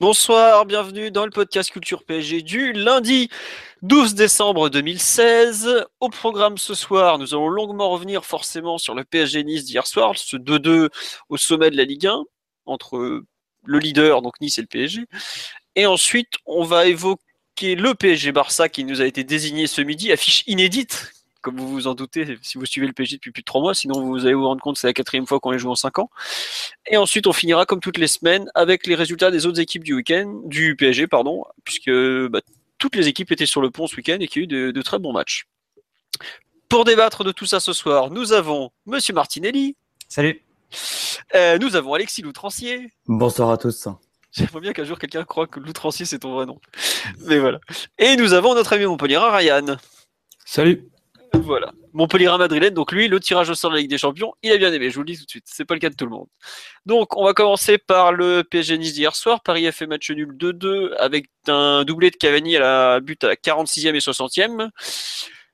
Bonsoir, bienvenue dans le podcast Culture PSG du lundi 12 décembre 2016. Au programme ce soir, nous allons longuement revenir forcément sur le PSG Nice d'hier soir, ce 2-2 au sommet de la Ligue 1 entre le leader, donc Nice et le PSG. Et ensuite, on va évoquer le PSG Barça qui nous a été désigné ce midi, affiche inédite, comme vous vous en doutez, si vous suivez le PSG depuis plus de trois mois, sinon vous allez vous rendre compte que c'est la quatrième fois qu'on les joue en cinq ans. Et ensuite, on finira comme toutes les semaines avec les résultats des autres équipes du week-end, du PSG, pardon, puisque bah, toutes les équipes étaient sur le pont ce week-end et qu'il y a eu de, de très bons matchs. Pour débattre de tout ça ce soir, nous avons Monsieur Martinelli. Salut. Euh, nous avons Alexis Loutrancier. Bonsoir à tous. J'aimerais bien qu'un jour quelqu'un croit que Loutrancier c'est ton vrai nom. Mais voilà. Et nous avons notre ami Montpellier, Ryan. Salut. Voilà. Montpellier Madrilène, donc lui, le tirage au sort de la Ligue des Champions, il a bien aimé, je vous le dis tout de suite. C'est pas le cas de tout le monde. Donc, on va commencer par le PSG Nice d'hier soir. Paris a fait match nul 2-2 avec un doublé de Cavani à la but à la 46e et 60e.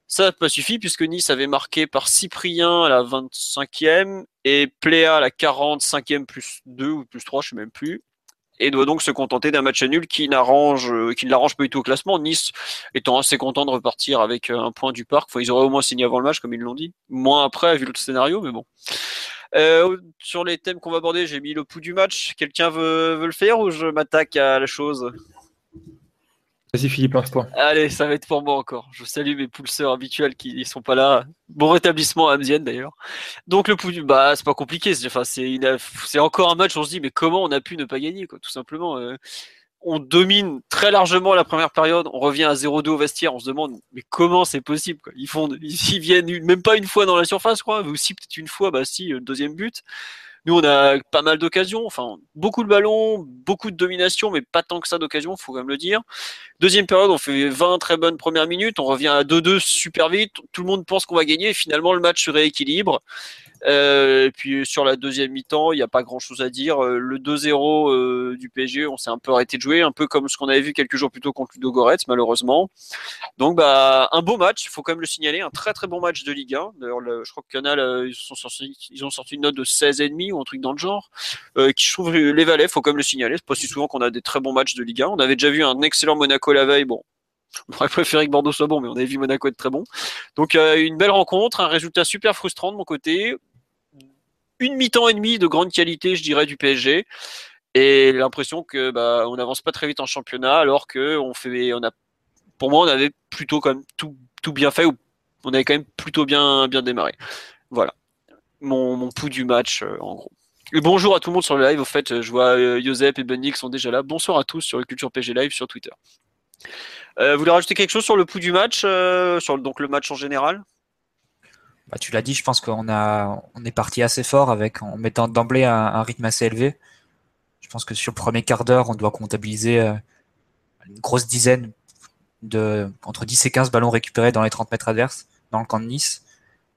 Ça n'a pas suffi puisque Nice avait marqué par Cyprien à la 25e et Pléa à la 45e plus 2 ou plus 3, je sais même plus. Et doit donc se contenter d'un match nul qui n'arrange, qui ne l'arrange pas du tout au classement. Nice étant assez content de repartir avec un point du parc. Enfin, ils auraient au moins signé avant le match, comme ils l'ont dit. Moins après, vu le scénario, mais bon. Euh, sur les thèmes qu'on va aborder, j'ai mis le pouls du match. Quelqu'un veut, veut le faire ou je m'attaque à la chose? Vas-y Philippe, lance-toi. Allez, ça va être pour moi encore. Je salue mes pulseurs habituels qui ne sont pas là. Bon rétablissement à Amzienne d'ailleurs. Donc le pouls du bah c'est pas compliqué. C'est enfin c'est encore un match. On se dit mais comment on a pu ne pas gagner quoi Tout simplement. Euh, on domine très largement la première période. On revient à 0-2 au vestiaire. On se demande mais comment c'est possible quoi Ils font ils viennent même pas une fois dans la surface quoi. Mais aussi peut-être une fois. Bah si le deuxième but. Nous, on a pas mal d'occasions, enfin beaucoup de ballons, beaucoup de domination, mais pas tant que ça d'occasions, faut quand même le dire. Deuxième période, on fait 20 très bonnes premières minutes, on revient à 2-2 super vite, tout le monde pense qu'on va gagner, finalement le match se rééquilibre. Euh, et puis sur la deuxième mi-temps, il n'y a pas grand-chose à dire. Euh, le 2-0 euh, du PSG, on s'est un peu arrêté de jouer, un peu comme ce qu'on avait vu quelques jours plus tôt contre Ludo Goretz, malheureusement. Donc bah un beau match, il faut quand même le signaler, un très très bon match de Ligue 1. D'ailleurs, je crois que Canal ils, sont sortis, ils ont sorti une note de 16,5 ou un truc dans le genre, qui je trouve les valets, faut quand même le signaler. C'est pas si souvent qu'on a des très bons matchs de Ligue 1. On avait déjà vu un excellent Monaco la veille, bon, on aurait préféré que Bordeaux soit bon, mais on avait vu Monaco être très bon. Donc une belle rencontre, un résultat super frustrant de mon côté une mi-temps et demi de grande qualité, je dirais, du PSG. Et l'impression que bah, on n'avance pas très vite en championnat, alors que on fait, on a, pour moi, on avait plutôt quand tout, bien fait, ou on avait quand même plutôt bien, démarré. Voilà, mon, pouls du match, euh, en gros. Et bonjour à tout le monde sur le live. Au fait, je vois euh, Josep et Benny sont déjà là. Bonsoir à tous sur le Culture PG Live sur Twitter. Euh, vous voulez rajouter quelque chose sur le pouls du match, euh, sur le match en général? Bah, tu l'as dit, je pense qu'on a, on est parti assez fort avec en mettant d'emblée un, rythme assez élevé. Je pense que sur le premier quart d'heure, on doit comptabiliser euh, une grosse dizaine de entre 10 et 15 ballons récupérés dans les 30 mètres adverses dans le camp de Nice.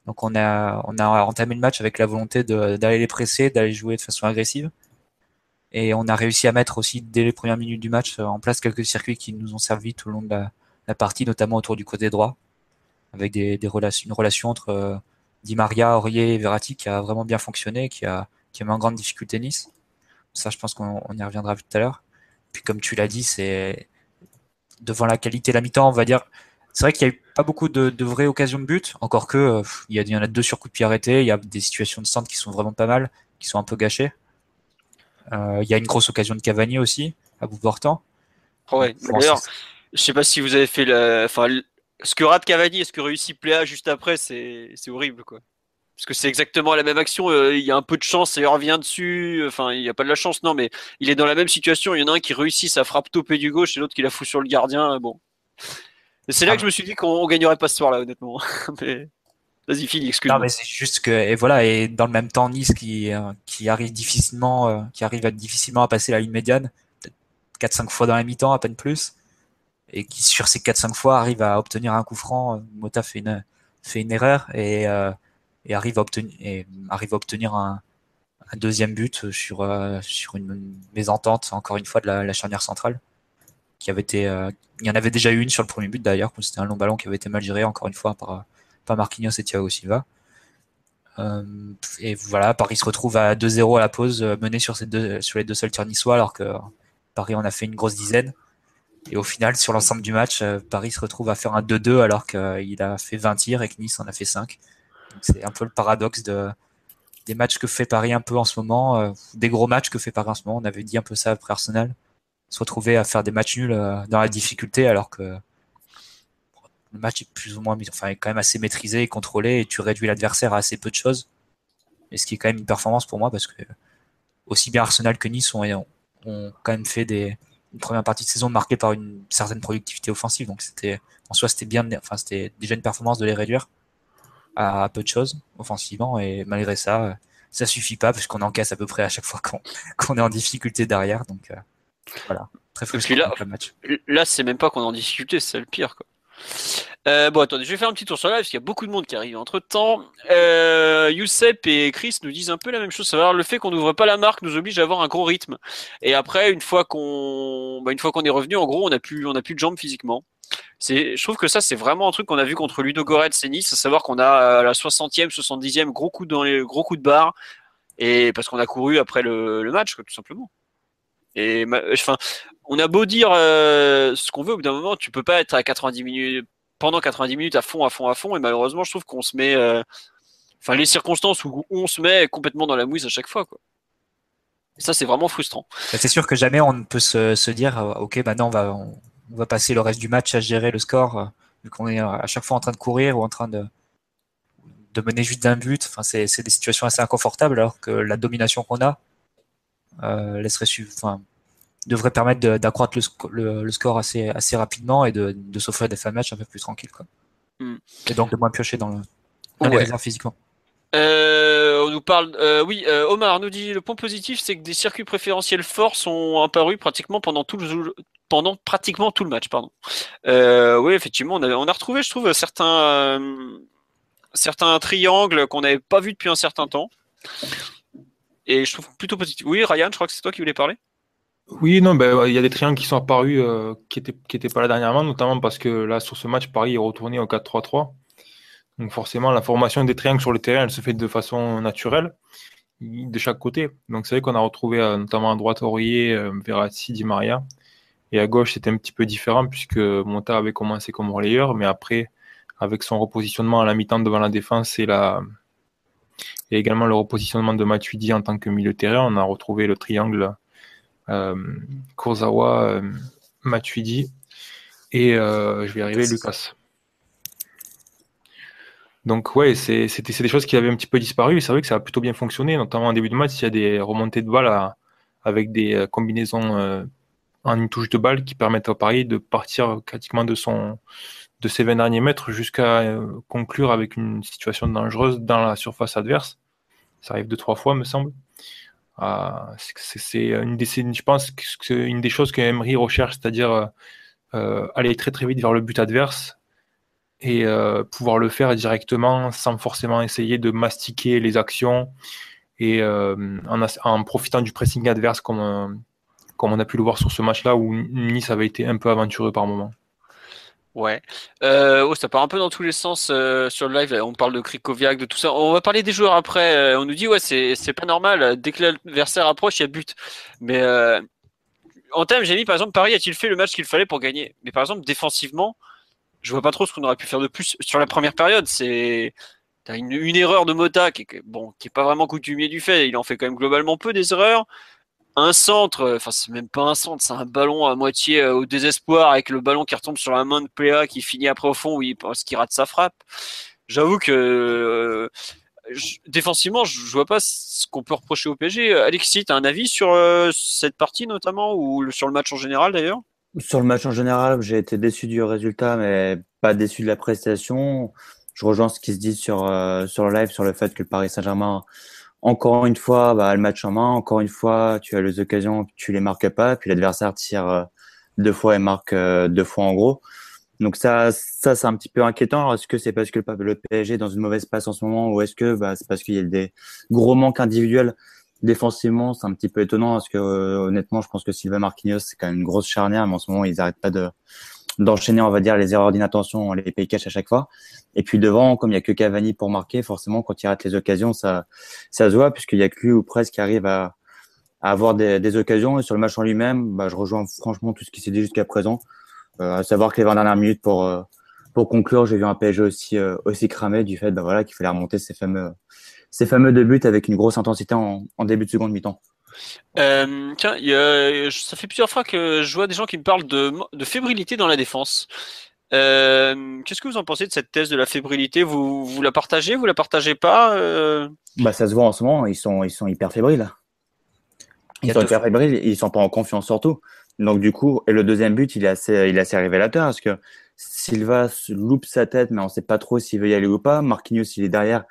Donc on a, on a entamé le match avec la volonté d'aller les presser, d'aller jouer de façon agressive. Et on a réussi à mettre aussi dès les premières minutes du match en place quelques circuits qui nous ont servi tout le long de la partie, notamment autour du côté droit avec des, des relations, une relation entre euh, Di Maria, Aurier et Verratti qui a vraiment bien fonctionné, qui a, qui a mis en grande difficulté Nice. Ça, je pense qu'on y reviendra tout à l'heure. Puis comme tu l'as dit, c'est devant la qualité la mi-temps, on va dire. C'est vrai qu'il n'y a eu pas beaucoup de, de, vraies occasions de but, encore que il, y a, il y en a deux sur coup de pied arrêtés, il y a des situations de centre qui sont vraiment pas mal, qui sont un peu gâchées. Euh, il y a une grosse occasion de Cavani aussi, à bout portant. Ouais, d'ailleurs, je sais pas si vous avez fait la, enfin, ce que rate Cavani et ce que réussit Pléa juste après, c'est horrible, quoi. Parce que c'est exactement la même action. Euh, il y a un peu de chance et il revient dessus. Enfin, il n'y a pas de la chance, non, mais il est dans la même situation. Il y en a un qui réussit sa frappe topée du gauche et l'autre qui la fout sur le gardien. Bon. C'est là que je me suis dit qu'on gagnerait pas ce soir-là, honnêtement. mais... Vas-y, finis, excuse-moi. Non, mais c'est juste que, et voilà, et dans le même temps, Nice qui, euh, qui arrive difficilement, euh, qui arrive difficilement à passer la ligne médiane, peut-être 4-5 fois dans la mi-temps, à peine plus, et qui, sur ces 4-5 fois, arrive à obtenir un coup franc. Mota fait une, erreur et, et arrive à obtenir, un, deuxième but sur, sur une mésentente, encore une fois, de la, charnière centrale qui avait été, euh, il y en avait déjà eu une sur le premier but d'ailleurs, c'était un long ballon qui avait été mal géré encore une fois par, Marquinhos et Thiago Silva. Euh, et voilà, Paris se retrouve à 2-0 à la pause, euh, mené sur, sur les deux seuls tirs niçois, alors que Paris en a fait une grosse dizaine. Et au final, sur l'ensemble du match, Paris se retrouve à faire un 2-2 alors qu'il a fait 20 tirs et que Nice en a fait 5. C'est un peu le paradoxe de, des matchs que fait Paris un peu en ce moment, des gros matchs que fait Paris en ce moment. On avait dit un peu ça après Arsenal se retrouver à faire des matchs nuls euh, dans la difficulté alors que le match est plus ou moins enfin est quand même assez maîtrisé et contrôlé et tu réduis l'adversaire à assez peu de choses et ce qui est quand même une performance pour moi parce que aussi bien Arsenal que Nice ont quand même fait des une première partie de saison marquée par une certaine productivité offensive donc c'était en soi c'était bien enfin c'était déjà une performance de les réduire à, peu de choses offensivement et malgré ça ça suffit pas parce qu'on encaisse à peu près à chaque fois qu'on est en difficulté derrière donc euh, voilà. Très frustrant là, Là, c'est même pas qu'on est en difficulté, c'est le pire. Quoi. Euh, bon, attendez, je vais faire un petit tour sur live parce qu'il y a beaucoup de monde qui arrive entre temps. Euh, Youssef et Chris nous disent un peu la même chose. Savoir le fait qu'on n'ouvre pas la marque nous oblige à avoir un gros rythme. Et après, une fois qu'on, bah, est revenu, en gros, on a plus, plus de jambes physiquement. Je trouve que ça, c'est vraiment un truc qu'on a vu contre Ludo Goretz et Nice, à savoir qu'on a à la 60e, 70e, gros coup dans les, gros coups de barre. Et parce qu'on a couru après le match, tout simplement. Et enfin, on a beau dire euh, ce qu'on veut, au bout d'un moment, tu peux pas être à 90 minutes pendant 90 minutes à fond, à fond, à fond. Et malheureusement, je trouve qu'on se met, euh, enfin, les circonstances où on se met complètement dans la mouise à chaque fois. Et ça, c'est vraiment frustrant. Bah, c'est sûr que jamais on ne peut se, se dire, euh, ok, maintenant on va, on, va passer le reste du match à gérer le score, vu qu'on est à chaque fois en train de courir ou en train de, de mener juste d'un but. Enfin, c'est des situations assez inconfortables, alors que la domination qu'on a, euh, enfin, devrait permettre d'accroître le, le, score assez, assez rapidement et de, de s'offrir des fins de match un peu plus tranquilles. Quoi. Hmm. Et donc de moins piocher dans, le, dans les réserves physiquement. Euh, on nous parle, euh, oui, euh, Omar nous dit le point positif, c'est que des circuits préférentiels forts sont apparus pratiquement pendant tout le pendant pratiquement tout le match, pardon. Oui, effectivement, on a, on a retrouvé, je trouve, certains certains triangles qu'on n'avait pas vus depuis un certain temps. Et je trouve plutôt positif. Oui, Ryan, je crois que c'est toi qui voulais parler. Oui, non, ben, il y a des triangles qui sont apparus euh, qui n'étaient qui étaient pas là dernièrement, notamment parce que là, sur ce match, Paris est retourné au 4-3-3. Donc forcément, la formation des triangles sur le terrain, elle se fait de façon naturelle, de chaque côté. Donc c'est vrai qu'on a retrouvé euh, notamment à droite Aurier, euh, Verratti, Di Maria. Et à gauche, c'était un petit peu différent puisque Monta avait commencé comme relayeur, mais après, avec son repositionnement à la mi-temps devant la défense et la, et également le repositionnement de Matuidi en tant que milieu terrain. On a retrouvé le triangle euh, Kurzawa, euh, Matuidi et euh, je vais arriver Lucas. Donc ouais, c'est des choses qui avaient un petit peu disparu. C'est vrai que ça a plutôt bien fonctionné, notamment en début de match. Il y a des remontées de balles avec des euh, combinaisons en une touche de balle qui permettent à Paris de partir pratiquement de son de ses 20 derniers mètres jusqu'à euh, conclure avec une situation dangereuse dans la surface adverse. Ça arrive deux, trois fois, me semble. Ah, c'est une des, je pense que c'est une des choses que Emery recherche, c'est-à-dire euh, aller très très vite vers le but adverse et euh, pouvoir le faire directement sans forcément essayer de mastiquer les actions et en, profitant du pressing adverse comme, comme on a pu le voir sur ce match-là où Nice avait été un peu aventureux par moment. Ouais. Euh, oh, ça part un peu dans tous les sens euh, sur le live. On parle de Krikoviak, de tout ça. On va parler des joueurs après. Euh, on nous dit ouais, c'est pas normal. Dès que l'adversaire approche, il y a but. Mais en termes, j'ai mis par exemple Paris a-t-il fait le match qu'il fallait pour gagner? Mais par exemple, défensivement, je vois pas trop ce qu'on aurait pu faire de plus sur la première période. C'est une erreur de Mota qui est bon, qui est pas vraiment coutumier du fait. Il en fait quand même globalement peu des erreurs un centre, euh, enfin c'est même pas un centre, c'est un ballon à moitié euh, au désespoir avec le ballon qui retombe sur la main de Pléa qui finit après au fond oui parce qu'il rate sa frappe. J'avoue que euh, défensivement, je, vois pas ce qu'on peut reprocher au PSG. Alexis, tu as un avis sur cette partie notamment ou sur le match en général d'ailleurs? Sur le match en général, j'ai été déçu du résultat, mais pas déçu de la prestation. je rejoins ce qui se dit sur, sur le live sur le fait que le Paris Saint-Germain, encore une fois, bah, le match en main, encore une fois, tu as les occasions, tu les marques pas, puis l'adversaire tire deux fois et marque deux fois en gros. Donc ça, ça c'est un petit peu inquiétant. Est-ce que c'est parce que le PSG est dans une mauvaise passe en ce moment, ou est-ce que bah, c'est parce qu'il y a des gros manques individuels défensivement? C'est un petit peu étonnant parce que euh, honnêtement, je pense que Sylvain Marquinhos c'est quand même une grosse charnière, mais en ce moment ils n'arrêtent pas de d'enchaîner, on va dire, les erreurs d'inattention, les pay catch à chaque fois. Et puis devant, comme il y a que Cavani pour marquer, forcément quand il rate les occasions, ça ça se voit puisqu'il y a que lui ou presque qui arrive à, avoir des, des, occasions. Et sur le match en lui-même, bah, je rejoins franchement tout ce qui s'est dit jusqu'à présent. Euh, à savoir que les 20 dernières minutes pour euh, pour conclure, j'ai vu un PSG aussi euh, aussi cramé du fait bah, voilà qu'il fallait remonter ces fameux ces fameux deux buts avec une grosse intensité en, en début de seconde mi-temps. Euh, tiens, y a, ça fait plusieurs fois que je vois des gens qui me parlent de, de fébrilité dans la défense. Euh, Qu'est-ce que vous en pensez de cette thèse de la fébrilité? Vous, vous la partagez Vous la partagez pas euh... Bah ça se voit en ce moment. Ils sont ils sont hyper fébriles. Ils sont hyper fébriles. Ils sont pas en confiance surtout. Donc du coup, et le deuxième but, il est assez, il est assez révélateur parce que Silva loupe sa tête, mais on sait pas trop s'il veut y aller ou pas. Marquinhos, il est derrière,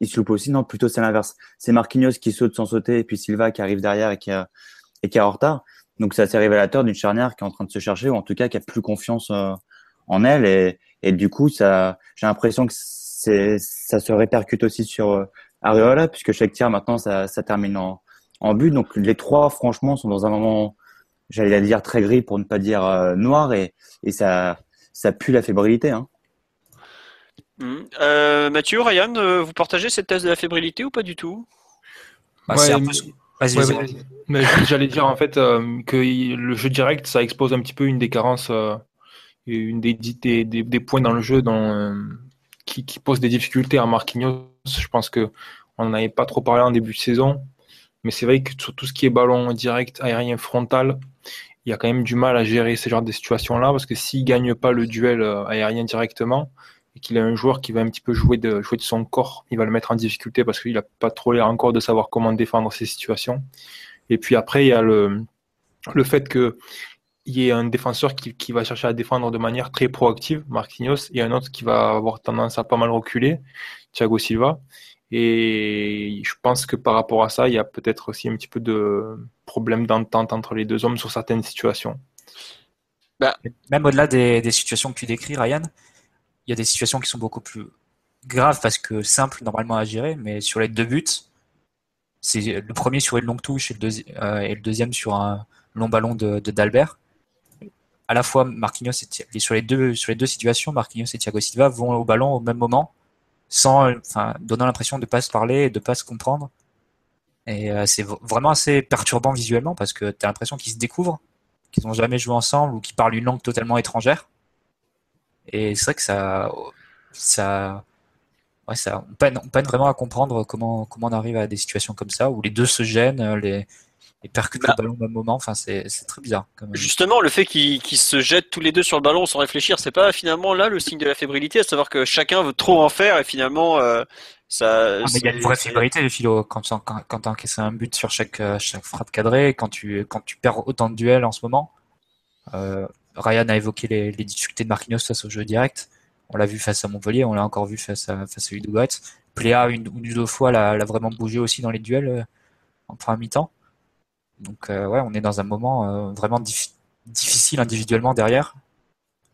il se loupe aussi. Non, plutôt c'est l'inverse. C'est Marquinhos qui saute sans sauter, et puis Silva qui arrive derrière et qui a, et qui est en retard. Donc c'est assez révélateur d'une charnière qui est en train de se chercher, ou en tout cas qui a plus confiance euh, en elle. Et, et du coup, ça, j'ai l'impression que c'est, ça se répercute aussi sur euh, puisque chaque tir maintenant, ça, ça termine en, en but. Donc les trois, franchement, sont dans un moment j'allais dire très gris pour ne pas dire euh, noir, et, et ça, ça pue la fébrilité. Hein. Mmh. Euh, Mathieu, Ryan, euh, vous partagez cette thèse de la fébrilité ou pas du tout? Bah, ouais, Vas-y, vas J'allais dire en fait euh, que le jeu direct, ça expose un petit peu une des carences, euh, une des, des, des, des, points dans le jeu dans, qui, qui pose des difficultés à Marquinhos. Je pense que on n'avait pas trop parlé en début de saison. Mais c'est vrai que sur tout ce qui est ballon direct, aérien, frontal, il y a quand même du mal à gérer ce genre de situations-là parce que s'il gagne pas le duel aérien directement et qu'il a un joueur qui va un petit peu jouer de, jouer de son corps, il va le mettre en difficulté parce qu'il n'a pas trop l'air encore de savoir comment défendre ces situations. Et puis après, il y a le, le fait que il y ait un défenseur qui, qui, va chercher à défendre de manière très proactive, Marquinhos, et un autre qui va avoir tendance à pas mal reculer, Thiago Silva. Et je pense que par rapport à ça, il y a peut-être aussi un petit peu de problème d'entente entre les deux hommes sur certaines situations. Bah, même au-delà des, des, situations que tu décris, Ryan, il y a des situations qui sont beaucoup plus graves parce que simples normalement à gérer, mais sur les deux buts, c'est le premier sur une longue touche et le, euh, deuxième sur un long ballon de d'Albert. À la fois, Marquinhos et, sur les deux sur les deux situations, Marquinhos et Thiago Silva vont au ballon au même moment sans, enfin, donnant l'impression de pas se parler et de pas se comprendre. Et euh, c'est vraiment assez perturbant visuellement parce que tu as l'impression qu'ils se découvrent, qu'ils n'ont jamais joué ensemble ou qu'ils parlent une langue totalement étrangère. Et c'est vrai que ça, ça, ouais, ça, on peine, on peine vraiment à comprendre comment, comment on arrive à des situations comme ça où les deux se gênent, les, et percutent bah, le ballon au même moment. Enfin, c'est très bizarre. Justement, le fait qu'ils se jettent tous les deux sur le ballon sans réfléchir, c'est pas finalement là le signe de la fébrilité, à savoir que chacun veut trop en faire et finalement euh, ça. Ah, mais il y a une vraie fébrilité, le philo, quand, quand, quand tu encaisses un but sur chaque, euh, chaque frappe cadrée, quand tu, quand tu perds autant de duels en ce moment. Euh, Ryan a évoqué les, difficultés de Marquinhos face au jeu direct. On l'a vu face à Montpellier, on l'a encore vu face à, face à Pléa, une, ou deux fois, l'a vraiment bougé aussi dans les duels euh, en première mi-temps. Donc euh, ouais, on est dans un moment euh, vraiment difficile individuellement derrière.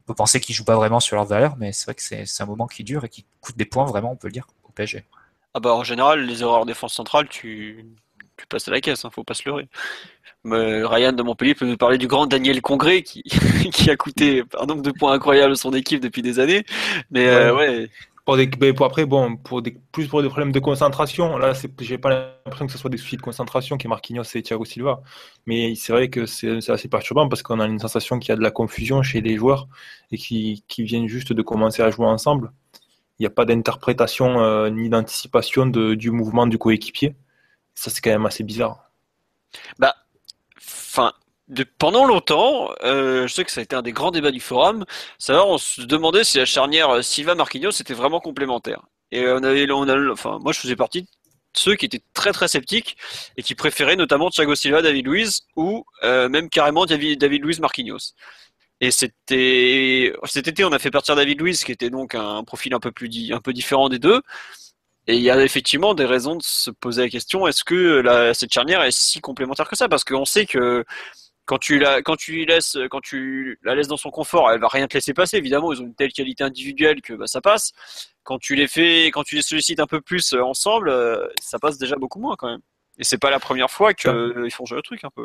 On peut penser qu'ils jouent pas vraiment sur leur valeur, mais c'est vrai que c'est un moment qui dure et qui coûte des points vraiment, on peut le dire, au PSG. Ah bah en général, les erreurs en défense centrale, tu, tu passes à la caisse, hein, faut pas se leurrer. Mais Ryan de Montpellier peut nous parler du grand Daniel Congré qui, qui a coûté un nombre de points incroyable à son équipe depuis des années. Mais ouais, euh, ouais pour, des, pour après, bon, pour des, plus pour des problèmes de concentration, là, j'ai pas l'impression que ce soit des soucis de concentration qui est Marquinhos et Thiago Silva. Mais c'est vrai que c'est assez perturbant parce qu'on a une sensation qu'il y a de la confusion chez les joueurs et qui, qui viennent juste de commencer à jouer ensemble. Il n'y a pas d'interprétation euh, ni d'anticipation du mouvement du coéquipier. Ça, c'est quand même assez bizarre. Bah, enfin, pendant longtemps, euh, je sais que ça a été un des grands débats du forum, savoir on se demandait si la charnière euh, Silva Marquinhos était vraiment complémentaire. Et on avait, enfin, moi je faisais partie de ceux qui étaient très très sceptiques et qui préféraient notamment Thiago Silva, David Luiz ou euh, même carrément David, David Luiz Marquinhos. Et c'était cet été, on a fait partir David Luiz, qui était donc un profil un peu plus un peu différent des deux. Et il y a effectivement des raisons de se poser la question est-ce que la, cette charnière est si complémentaire que ça? Parce qu'on sait que quand tu la quand tu laisses quand tu la laisses dans son confort, elle va rien te laisser passer. Évidemment, ils ont une telle qualité individuelle que bah, ça passe. Quand tu les fais, quand tu les sollicites un peu plus euh, ensemble, euh, ça passe déjà beaucoup moins quand même. Et c'est pas la première fois qu'ils font jouer le truc un peu.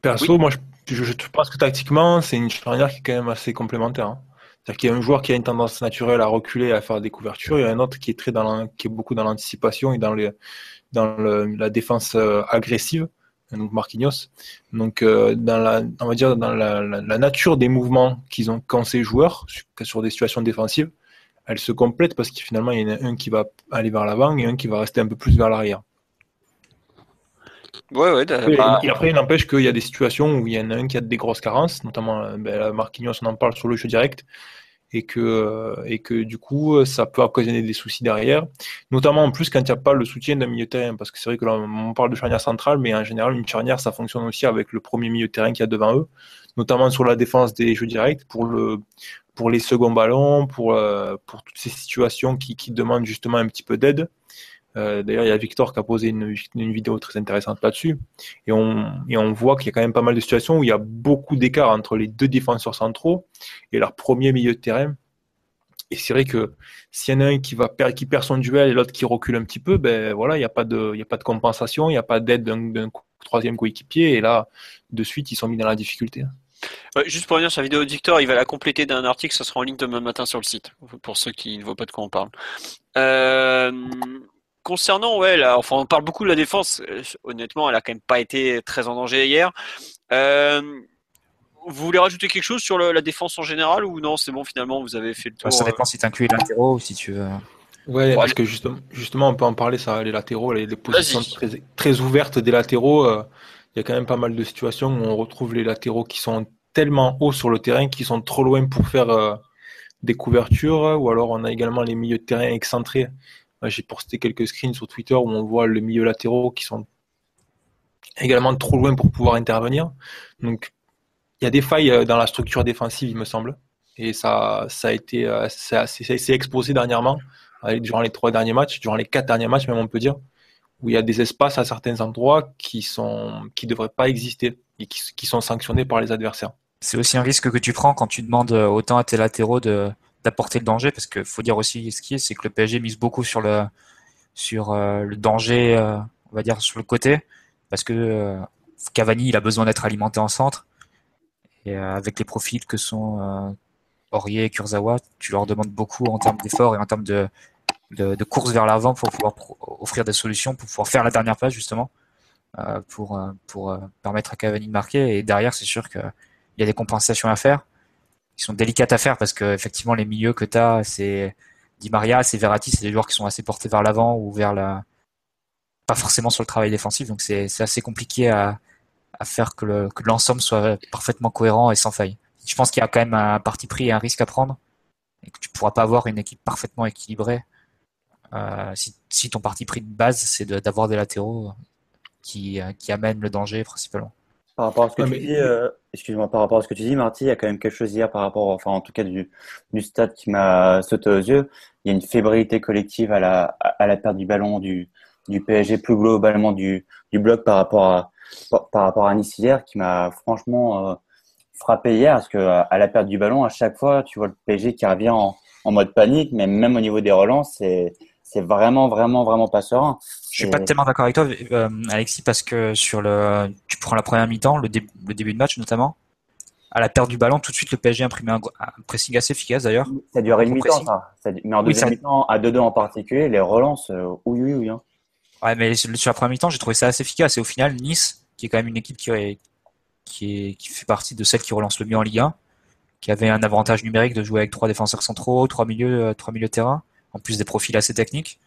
Perso, moi, je, je, pense que tactiquement, c'est une charnière qui est quand même assez complémentaire. Hein. C'est-à-dire qu'il y a un joueur qui a une tendance naturelle à reculer, à faire des couvertures, il y a un autre qui est très dans qui est beaucoup dans l'anticipation et dans, les, dans le, la défense euh, agressive, donc Marquinhos. Donc, euh, dans la, on va dire dans la, la, nature des mouvements qu'ils ont quand ces joueurs sur des situations défensives, elle se complète parce que finalement, il y en a un qui va aller vers l'avant et un qui va rester un peu plus vers l'arrière. Ouais, ouais, bah, et, après, il n'empêche qu'il y a des situations où il y en a un qui a des grosses carences, notamment euh, ben, Marquinhos, on en parle sur le jeu direct, et que, euh, et que du coup, ça peut occasionner des soucis derrière, notamment en plus quand il n'y a pas le soutien d'un milieu terrain, parce que c'est vrai que là, on parle de charnière centrale, mais en général, une charnière, ça fonctionne aussi avec le premier milieu terrain qu'il y a devant eux, notamment sur la défense des jeux directs, pour, le, pour les seconds ballons, pour, euh, pour toutes ces situations qui, qui demandent justement un petit peu d'aide. Euh, d'ailleurs, il y a Victor qui a posé une, vidéo très intéressante là-dessus. Et on, voit qu'il y a quand même pas mal de situations où il y a beaucoup d'écart entre les deux défenseurs centraux et leur premier milieu de terrain. Et c'est vrai que s'il y en a un qui, qui perd son duel et l'autre qui recule un petit peu, ben voilà, il n'y a, pas de, a pas de compensation, il n'y a pas d'aide d'un troisième coéquipier. Et là, de suite, ils sont mis dans la difficulté. juste pour revenir sur la vidéo de Victor, il va la compléter d'un article, ça sera en ligne demain matin sur le site, pour ceux qui ne voient pas de quoi on parle. Euh, concernant, ouais, là, enfin, on parle beaucoup de la défense. Euh, honnêtement, elle a quand même pas été très en danger hier. Euh, vous voulez rajouter quelque chose sur la défense en général ou non C'est bon, finalement, vous avez fait le tour. Ça dépend euh si tu inclus les latéraux ou si tu veux. Ouais, parce que justement, justement, on peut en parler, ça, les latéraux, les, positions très, ouvertes des latéraux. Il y a quand même pas mal de situations où on retrouve les latéraux qui sont tellement hauts sur le terrain qu'ils sont trop loin pour faire des couvertures, ou alors on a également les milieux de terrain excentrés j'ai posté quelques screens sur Twitter où on voit le milieu latéraux qui sont également trop loin pour pouvoir intervenir. Donc, il y a des failles euh, dans la structure défensive, il me semble. Et ça, a été, euh, s'est exposé dernièrement, euh, durant les trois derniers matchs, durant les quatre derniers matchs, même on peut dire, où il y a des espaces à certains endroits qui sont, qui devraient pas exister et qui sont sanctionnés par les adversaires. C'est aussi un risque que tu prends quand tu demandes autant à tes latéraux de, d'apporter le danger parce que faut dire aussi ce qui est, c'est que le PSG mise beaucoup sur le sur euh, le danger, euh, on va dire sur le côté, parce que euh, Cavani il a besoin d'être alimenté en centre. Et avec les profils que sont Aurier et Kurzawa, tu leur demandes beaucoup en termes d'efforts et en termes de, de, course vers l'avant pour pouvoir offrir des solutions, pour pouvoir faire la dernière passe justement, pour pour permettre à Cavani de marquer. Et derrière c'est sûr qu'il y a des compensations à faire qui sont délicates à faire parce que effectivement les milieux que tu as, c'est Di Maria, c'est Verratti, c'est des joueurs qui sont assez portés vers l'avant ou vers la pas forcément sur le travail défensif, donc c'est assez compliqué à, à faire que l'ensemble soit parfaitement cohérent et sans faille. Je pense qu'il y a quand même un parti pris et un risque à prendre et que tu pourras pas avoir une équipe parfaitement équilibrée euh, si, si, ton parti pris de base c'est d'avoir des latéraux qui, qui amènent le danger principalement. Par rapport à ce que tu dis, euh, excuse-moi, par rapport à ce que tu dis, Marty, il y a quand même quelque chose hier par rapport, enfin, en tout cas, du, du stade qui m'a sauté aux yeux. Il y a une fébrilité collective à la, à la perte du ballon du, du PSG, plus globalement du, du bloc par rapport à, par, rapport à Nice hier, qui m'a franchement euh, frappé hier, parce que à la perte du ballon, à chaque fois, tu vois le PSG qui revient en, en mode panique, mais même au niveau des relances, c'est, c'est vraiment, vraiment, vraiment pas serein. Je suis pas tellement d'accord avec toi, euh, Alexis, parce que sur le, tu prends la première mi-temps, le, le, début de match notamment, à la perte du ballon, tout de suite le PSG a imprimé un, pressing assez efficace d'ailleurs. Ça a duré une mi-temps, ça. Mais en deuxième mi-temps, à 2-2 en particulier, les relances, euh, oui, oui, oui. Hein. Ouais, mais sur la première mi-temps, j'ai trouvé ça assez efficace. Et au final, Nice, qui est quand même une équipe qui, est, qui, est, qui fait partie de celles qui relance le mieux en Ligue 1, qui avait un avantage numérique de jouer avec trois défenseurs centraux, trois milieux, euh, trois milieux de terrain, en plus des profils assez techniques.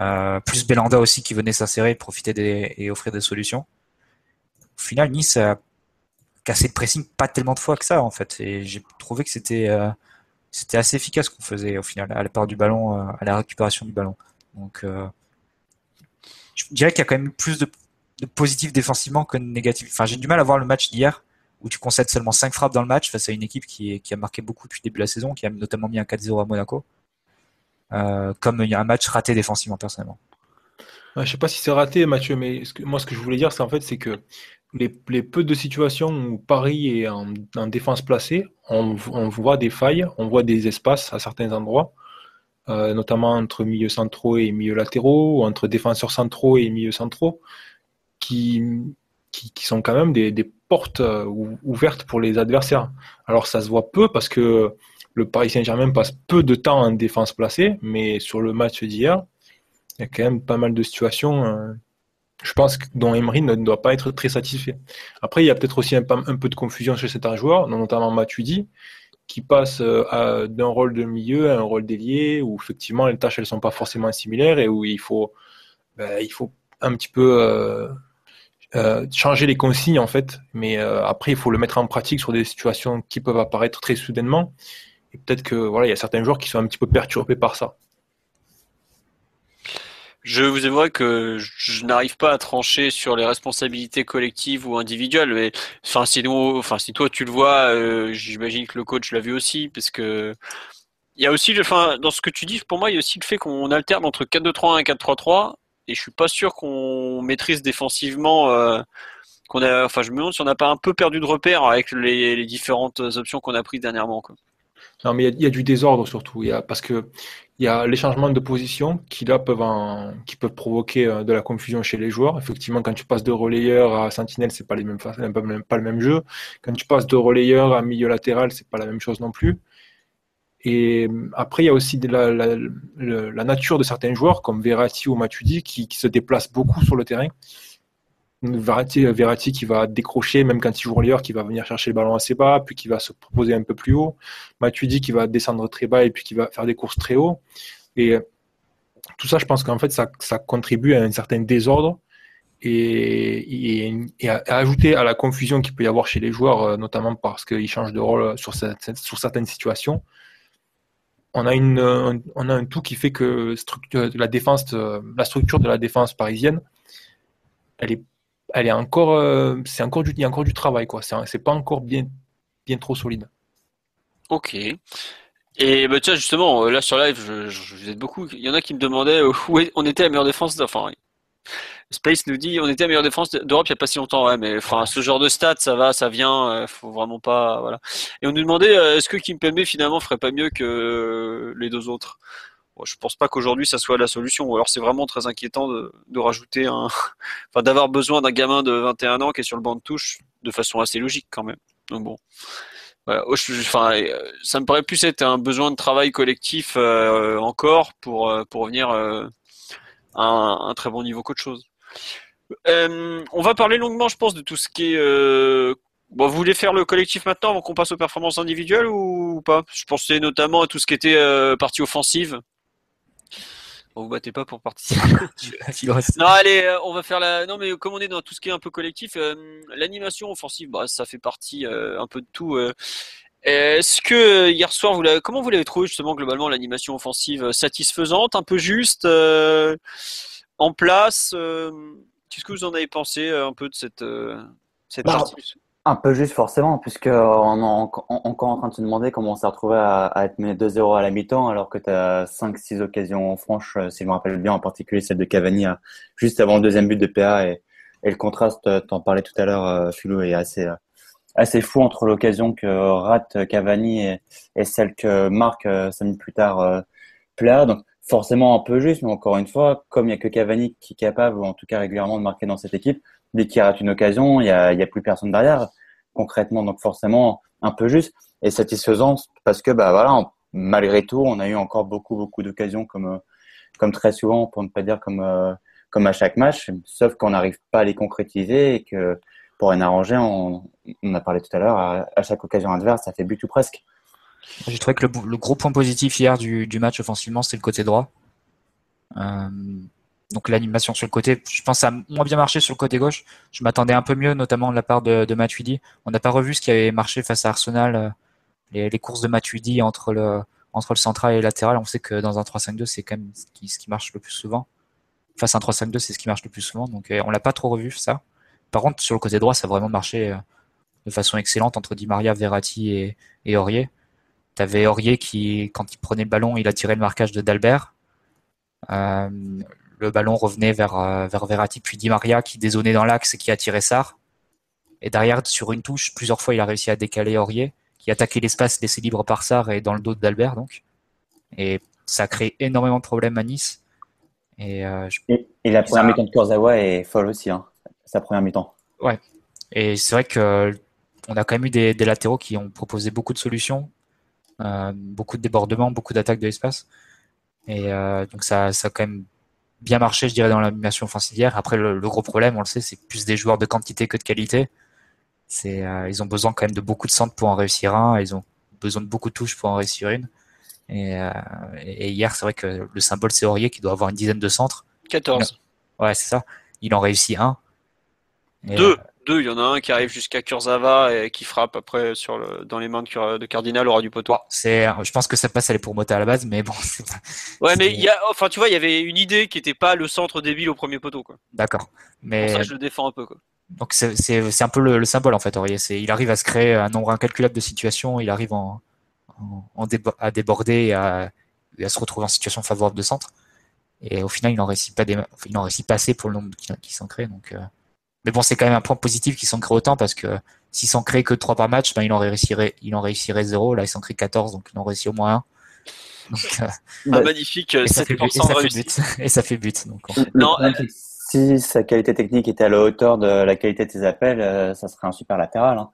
Euh, plus Belanda aussi qui venait s'insérer, profiter et offrir des solutions. Au final, Nice a cassé le pressing pas tellement de fois que ça en fait, et j'ai trouvé que c'était euh, assez efficace qu'on faisait au final à la part du ballon, euh, à la récupération du ballon. Donc, je dirais qu'il y a quand même plus de, de positif défensivement que de négatif. Enfin, j'ai du mal à voir le match d'hier où tu concèdes seulement 5 frappes dans le match face à une équipe qui, qui a marqué beaucoup depuis le début de la saison, qui a notamment mis un 4-0 à Monaco. Euh, comme il y a un match raté défensivement personnellement. Je sais pas si c'est raté, Mathieu, mais moi, ce que je voulais dire, c'est en fait, que les, peu de situations où Paris est en, défense placée, on, voit des failles, on voit des espaces à certains endroits, euh, notamment entre milieux centraux et milieux latéraux, ou entre défenseurs centraux et milieux centraux, qui, qui, sont quand même des, portes euh, ouvertes pour les adversaires. Alors ça se voit peu parce que le Paris Saint-Germain passe peu de temps en défense placée, mais sur le match d'hier, il y a quand même pas mal de situations, euh, je pense, dont Emery ne doit pas être très satisfait. Après, il y a peut-être aussi un, peu de confusion chez certains joueurs, notamment Matuidi, qui passe euh, d'un rôle de milieu à un rôle d'ailier, où effectivement les tâches elles sont pas forcément similaires et où il faut, ben, un petit peu euh, changer les consignes en fait. Mais après, il faut le mettre en pratique sur des situations qui peuvent apparaître très soudainement. Et peut-être que voilà, il y a certains joueurs qui sont un petit peu perturbés par ça. Je vous avouerai que je n'arrive pas à trancher sur les responsabilités collectives ou individuelles, enfin si enfin si toi tu le vois, euh, j'imagine que le coach l'a vu aussi, parce que il y a aussi, enfin dans ce que tu dis, pour moi il y a aussi le fait qu'on alterne entre 4-2-3-1 et 4-3-3, et je suis pas sûr qu'on maîtrise défensivement. Euh, qu'on a, enfin je me demande si on n'a pas un peu perdu de repère avec les, différentes options qu'on a prises dernièrement. Non, mais il y, a du désordre surtout. Y a, parce que il y a les changements de position qui là peuvent en, qui peuvent provoquer euh, de la confusion chez les joueurs. Effectivement, quand tu passes de relayeur à sentinelle, c'est pas les mêmes pas, le même jeu. Quand tu passes de relayeur à milieu latéral, c'est pas la même chose non plus. Et après, il y a aussi la, nature de certains joueurs, comme Verratti ou Matuidi, qui se déplacent beaucoup sur le terrain Verratti, qui va décrocher, même quand il joue relayeur, qui va venir chercher le ballon assez bas, puis qui va se proposer un peu plus haut. Matuidi qui va descendre très bas et puis qui va faire des courses très haut. Et tout ça, je pense qu'en fait, ça, contribue à un certain désordre et, à, ajouter à la confusion qu'il peut y avoir chez les joueurs, euh, notamment parce qu'ils changent de rôle sur, certaines situations. On a, un tout qui fait que la défense, la structure de la défense parisienne, elle est elle est encore, euh, c'est encore du, il y a encore du travail, quoi. C'est pas encore bien, bien trop solide. Ok. Et bah, tiens, justement, euh, là sur live, je, je, vous aide beaucoup. Il y en a qui me demandaient euh, où on était à meilleure défense. Enfin, Space nous dit on était à meilleure défense d'Europe il n'y a pas si longtemps. Ouais, mais enfin, ce genre de stats, ça va, ça vient. faut vraiment pas, voilà. Et on nous demandait est-ce que Kimpembe finalement ferait pas mieux que les deux autres? Je pense pas qu'aujourd'hui ça soit la solution. Ou alors c'est vraiment très inquiétant de, rajouter un, enfin d'avoir besoin d'un gamin de 21 ans qui est sur le banc de touche de façon assez logique quand même. Donc bon, Enfin, euh, ça me paraît plus être un besoin de travail collectif euh, encore pour euh, pour revenir à un, très bon niveau qu'autre chose. on va parler longuement, je pense, de tout ce qui est vous voulez faire le collectif maintenant avant qu'on passe aux performances individuelles ou pas? Je pensais notamment à tout ce qui était partie offensive. On vous battez pas pour participer. non, allez, euh, on va faire la. Non, mais comme on est dans tout ce qui est un peu collectif, euh, l'animation offensive, bah, ça fait partie euh, un peu de tout. Est-ce que hier soir, vous comment vous l'avez trouvé justement globalement l'animation offensive satisfaisante, un peu juste, en place Qu'est-ce que vous en avez pensé un peu de cette, cette bah, partie? Un peu juste forcément, puisque on est encore en train de se demander comment on s'est retrouvé à, être mené 2-0 à la mi-temps, alors que tu as 5-6 occasions franches, euh, si je me rappelle bien, en particulier celle de Cavani euh, juste avant le deuxième but de PA. Et, le contraste, euh, t'en parlais tout à l'heure, Philo, est assez, assez fou entre l'occasion que rate Cavani et, celle que marque 5 minutes plus tard PA. Donc forcément un peu juste, mais encore une fois, comme il n'y a que Cavani qui est capable, ou en tout cas régulièrement, de marquer dans cette équipe, dès qu'il rate une occasion, il y a, y a plus personne derrière concrètement, donc forcément un peu juste et satisfaisant parce que bah voilà, malgré tout, on a eu encore beaucoup beaucoup d'occasions comme comme très souvent, pour ne pas dire comme euh, comme à chaque match, sauf qu'on n'arrive pas à les concrétiser et que pour rien arranger, on, on a parlé tout à l'heure, à, chaque occasion adverse, ça fait but ou presque. J'ai trouvé que le, le, gros point positif hier du, du match offensivement, c'est le côté droit. Euh, donc l'animation sur le côté, je pense ça a moins bien marché sur le côté gauche. Je m'attendais un peu mieux, notamment de la part de, de Matuidi. On n'a pas revu ce qui avait marché face à Arsenal, euh, les, les courses de Matuidi entre le, entre le central et le latéral. On sait que dans un 3-5-2, c'est quand même ce qui, ce qui, marche le plus souvent. Face à un 3-5-2, c'est ce qui marche le plus souvent. Donc euh, on l'a pas trop revu ça. Par contre, sur le côté droit, ça a vraiment marché euh, de façon excellente entre Di Maria, Verratti et, et Aurier. Tu avais Aurier qui, quand il prenait le ballon, il attirait le marquage de Dalbert. Euh, le ballon revenait vers, euh, vers Verratti, puis Di Maria qui dézonnait dans l'axe et qui attirait Sar. Et derrière, sur une touche, plusieurs fois, il a réussi à décaler Aurier, qui attaquait l'espace laissé libre par Sar et dans le dos d'Albert, donc. Et ça a créé énormément de problèmes à Nice. Et, euh, et, la première mi-temps de Kurzawa est folle aussi, hein, sa première mi-temps. Ouais. Et c'est vrai que on a quand même eu des, des, latéraux qui ont proposé beaucoup de solutions, euh, beaucoup de débordements, beaucoup d'attaques de l'espace. Et euh, donc ça, ça a quand même bien marché, je dirais, dans l'animation offensive Après, le, le, gros problème, on le sait, c'est plus des joueurs de quantité que de qualité. C'est, euh, ils ont besoin quand même de beaucoup de centres pour en réussir un. Ils ont besoin de beaucoup de touches pour en réussir une. Et, euh, et hier, c'est vrai que le symbole, c'est Aurier qui doit avoir une dizaine de centres. 14. Ouais, c'est ça. Il en réussit un. Et deux. Deux. Il y en a un qui arrive jusqu'à Kurzawa et qui frappe après sur le, dans les mains de, de Cardinal au ras du poteau. C'est, je pense que ça passe, est pour Mota à la base, mais bon. Ouais, mais il y a, enfin, tu vois, il y avait une idée qui n'était pas le centre débile au premier poteau, quoi. D'accord. Mais. Pour ça, je le défends un peu, quoi. Donc c'est, c'est, c'est un peu le, le, symbole en fait, Aurier. C'est, il arrive à se créer un nombre incalculable de situations. Il arrive en, en, en débo à déborder et à, et à, se retrouver en situation favorable de centre. Et au final, il n'en réussit pas des, il n'en réussit pas assez pour le nombre qui, qui s'en crée. Donc, euh... mais bon, c'est quand même un point positif qu'il s'en crée autant parce que s'il s'en crée que 3 par match, ben, il en réussirait, il en réussirait 0. Là, il s'en crée 14, donc il en réussit au moins un. Donc, euh... ah, magnifique, et ça, fait, et ça fait but. Et ça fait but. Donc, en fait. Non, euh... si sa qualité technique était à la hauteur de la qualité de ses appels, euh, ça serait un super latéral. Hein.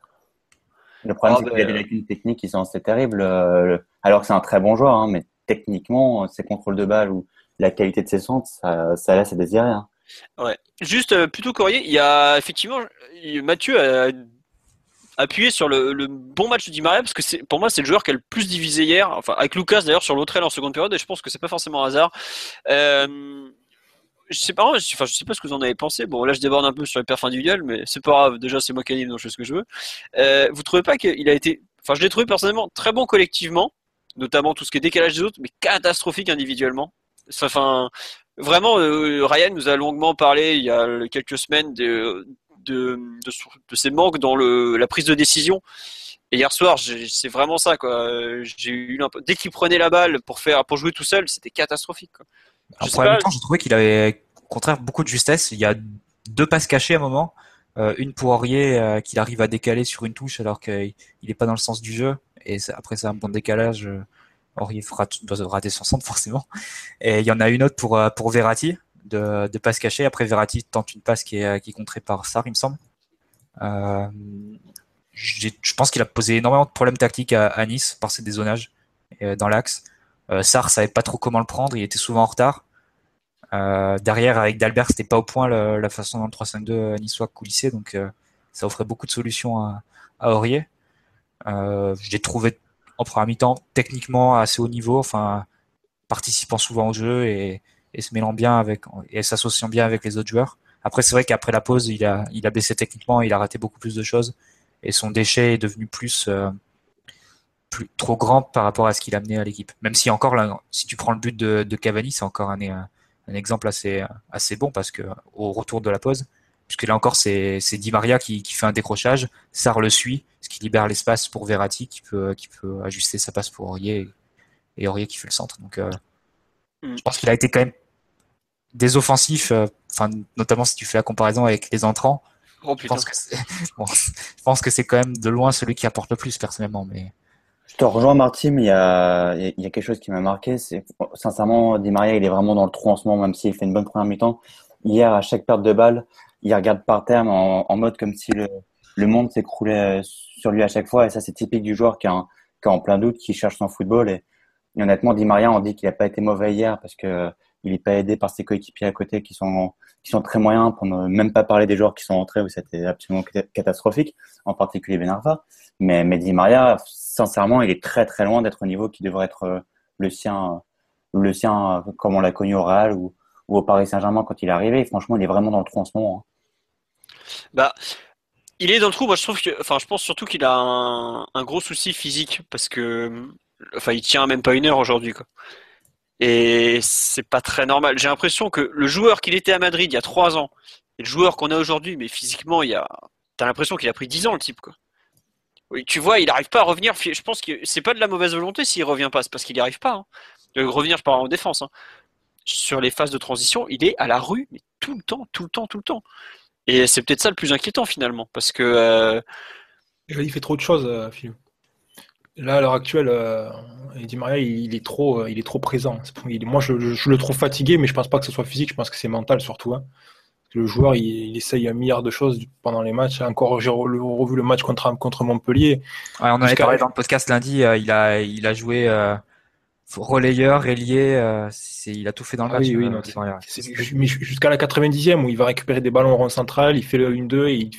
Le problème, oh, c'est qu'il y a des lacunes techniques qui sont assez terribles. Euh, alors que c'est un très bon joueur, hein, mais techniquement, ses contrôles de balle ou la qualité de ses centres, ça, ça laisse à désirer. Hein. Ouais. Juste euh, plutôt Courrier, il y a effectivement Mathieu a appuyé sur le, bon match Di Maria parce que c'est pour moi c'est le joueur qui a le plus divisé hier, enfin avec Lucas d'ailleurs sur l'autre aile en seconde période et je pense que c'est pas forcément un hasard. Euh, je sais pas, enfin, je sais pas ce que vous en avez pensé. Bon, là, je déborde un peu sur les perfs individuels, mais c'est pas grave. Déjà, c'est moi qui anime, donc je fais ce que je veux. Euh, vous trouvez pas qu'il a été, enfin, je l'ai trouvé personnellement très bon collectivement, notamment tout ce qui est décalage des autres, mais catastrophique individuellement. Enfin, vraiment, euh, Ryan nous a longuement parlé il y a quelques semaines de, de, de, de ses manques dans le, la prise de décision. Et hier soir, c'est vraiment ça, quoi. J'ai eu dès qu'il prenait la balle pour faire, pour jouer tout seul, c'était catastrophique. Quoi. En premier temps, j'ai trouvé qu'il avait, au contraire, beaucoup de justesse. Il y a deux passes cachées à un moment. Euh, une pour Aurier euh, qu'il arrive à décaler sur une touche alors qu'il n'est pas dans le sens du jeu. Et après, c'est un bon décalage. Euh, Aurier fera, doit rater son centre forcément. Et il y en a une autre pour, euh, pour Verratti de, de passe cachée. Après, Verratti tente une passe qui est, qui est contrée par Sar, il me semble. Euh, je pense qu'il a posé énormément de problèmes tactiques à, à Nice par ses dézonages dans l'axe. Euh, Sar savait pas trop comment le prendre, il était souvent en retard. Euh, derrière, avec Dalbert, c'était pas au point la façon dont le 3-5-2 niçois coulissait, donc euh, ça offrait beaucoup de solutions à, à Aurier. Euh, J'ai trouvé en première mi-temps techniquement assez haut niveau, enfin participant souvent au jeu et, se mêlant bien avec et s'associant bien avec les autres joueurs. Après, c'est vrai qu'après la pause, il a, baissé techniquement, il a raté beaucoup plus de choses et son déchet est devenu plus euh, trop grand par rapport à ce qu'il a amené à l'équipe. Même si encore si tu prends le but de, de Cavani, c'est encore un, exemple assez, assez bon parce que au retour de la pause, puisque là encore c'est, c'est Di Maria qui, qui fait un décrochage, Sar le suit, ce qui libère l'espace pour Verratti qui peut, qui peut ajuster sa passe pour Aurier et, et Aurier qui fait le centre. Donc euh, mm. je pense qu'il a été quand même des offensifs, euh, enfin notamment si tu fais la comparaison avec les entrants. Oh, je pense que c'est, bon, je pense que c'est quand même de loin celui qui apporte le plus personnellement, mais. Je te rejoins, Martin, mais il y a, il y a quelque chose qui m'a marqué. C'est sincèrement, Di Maria, il est vraiment dans le trou en ce moment, même s'il fait une bonne première mi-temps. Hier, à chaque perte de balle, il regarde par terre en, en mode comme si le, le monde s'écroulait sur lui à chaque fois. Et ça, c'est typique du joueur qui est, en, plein doute, qui cherche son football. Et, honnêtement, Di Maria, on dit qu'il n'a pas été mauvais hier parce que il n'est pas aidé par ses coéquipiers à côté qui sont qui sont très moyens, pour ne même pas parler des joueurs qui sont entrés où c'était absolument catastrophique, en particulier Benarfa. Mais, mais Di Maria, sincèrement, il est très très loin d'être au niveau qui devrait être le sien, le sien comme on l'a connu au Real ou, au Paris Saint-Germain quand il est arrivé. Franchement, il est vraiment dans le trou en ce moment. Hein. Bah, il est dans le trou. Moi, je trouve que, enfin, je pense surtout qu'il a un, gros souci physique parce que, enfin, il tient même pas une heure aujourd'hui, quoi. Et c'est pas très normal. J'ai l'impression que le joueur qu'il était à Madrid il y a trois ans et le joueur qu'on a aujourd'hui, mais physiquement, il y a, t'as l'impression qu'il a pris dix ans le type, quoi. Oui, tu vois, il n'arrive pas à revenir. Je pense que c'est pas de la mauvaise volonté s'il revient pas, c'est parce qu'il n'y arrive pas. Hein. De revenir, je parle en défense. Hein. Sur les phases de transition, il est à la rue, mais tout le temps, tout le temps, tout le temps. Et c'est peut-être ça le plus inquiétant finalement, parce que. Euh... Il fait trop de choses, euh, Là, à l'heure actuelle, euh, Maria, il, est trop, euh, il est trop présent. moi, je, le trouve fatigué, mais je pense pas que ce soit physique. Je pense que c'est mental surtout. Hein. Le joueur, il, essaye un milliard de choses pendant les matchs. Encore, j'ai revu le match contre, contre Montpellier. on en avait parlé dans le podcast lundi. Euh, il a, il a joué relayeur, ailier, euh, il a tout fait dans le ah match. Oui, oui, jusqu'à la 90e où il va récupérer des ballons au rond central, il fait le 1-2 et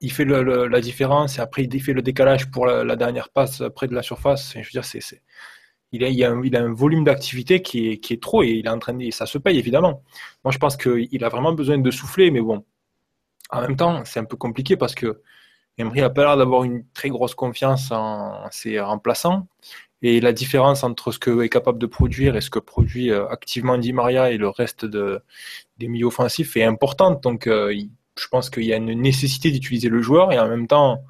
il, fait la différence et après il fait le décalage pour la, dernière passe près de la surface. Je veux dire, c'est, il, a, il, un, il a un volume d'activité qui est, qui est trop et il est en train ça se paye évidemment. Moi je pense qu'il a vraiment besoin de souffler, mais bon, en même temps c'est un peu compliqué parce que Emery a pas l'air d'avoir une très grosse confiance en ses remplaçants. Et la différence entre ce que est capable de produire et ce que produit euh, activement Di Maria et le reste de, des milieux offensifs est importante. Donc, euh, je pense qu'il y a une nécessité d'utiliser le joueur et en même temps,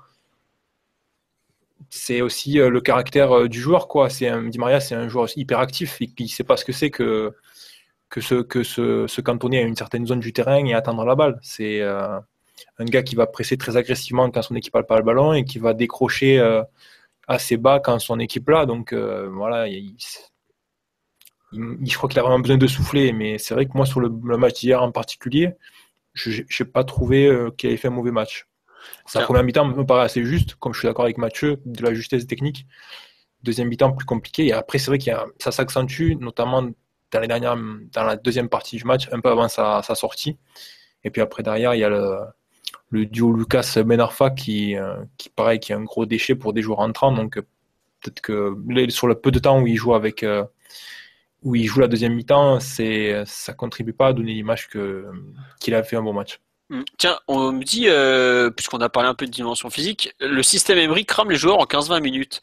c'est aussi euh, le caractère du joueur. Quoi. Di Maria, c'est un joueur hyper actif qui ne sait pas ce que c'est que, que, se, que se, cantonner à une certaine zone du terrain et attendre la balle. C'est un gars qui va presser très agressivement quand son équipe n'a pas le ballon et qui va décrocher assez bas quand son équipe là. Donc euh, voilà, je crois qu'il a vraiment besoin de souffler. Mais c'est vrai que moi, sur le, match d'hier en particulier, je n'ai pas trouvé euh, qu'il avait fait un mauvais match. Sa première mi-temps me paraît assez juste, comme je suis d'accord avec Mathieu, de la justesse technique. Deuxième mi-temps plus compliqué. Et après, c'est vrai que ça s'accentue, notamment dans, les dernières, dans la deuxième partie du match, un peu avant sa, sa sortie. Et puis après, derrière, il y a le, le duo Lucas Benarfa qui, euh, qui pareil, qui est un gros déchet pour des joueurs entrants. Donc euh, peut-être que sur le peu de temps où il joue avec euh, où il joue la deuxième mi-temps, c'est ça contribue pas à donner l'image que qu'il a fait un bon match. Mm. Tiens, on me dit, euh, puisqu'on a parlé un peu de dimension physique, le système Emery crame les joueurs en 15-20 minutes.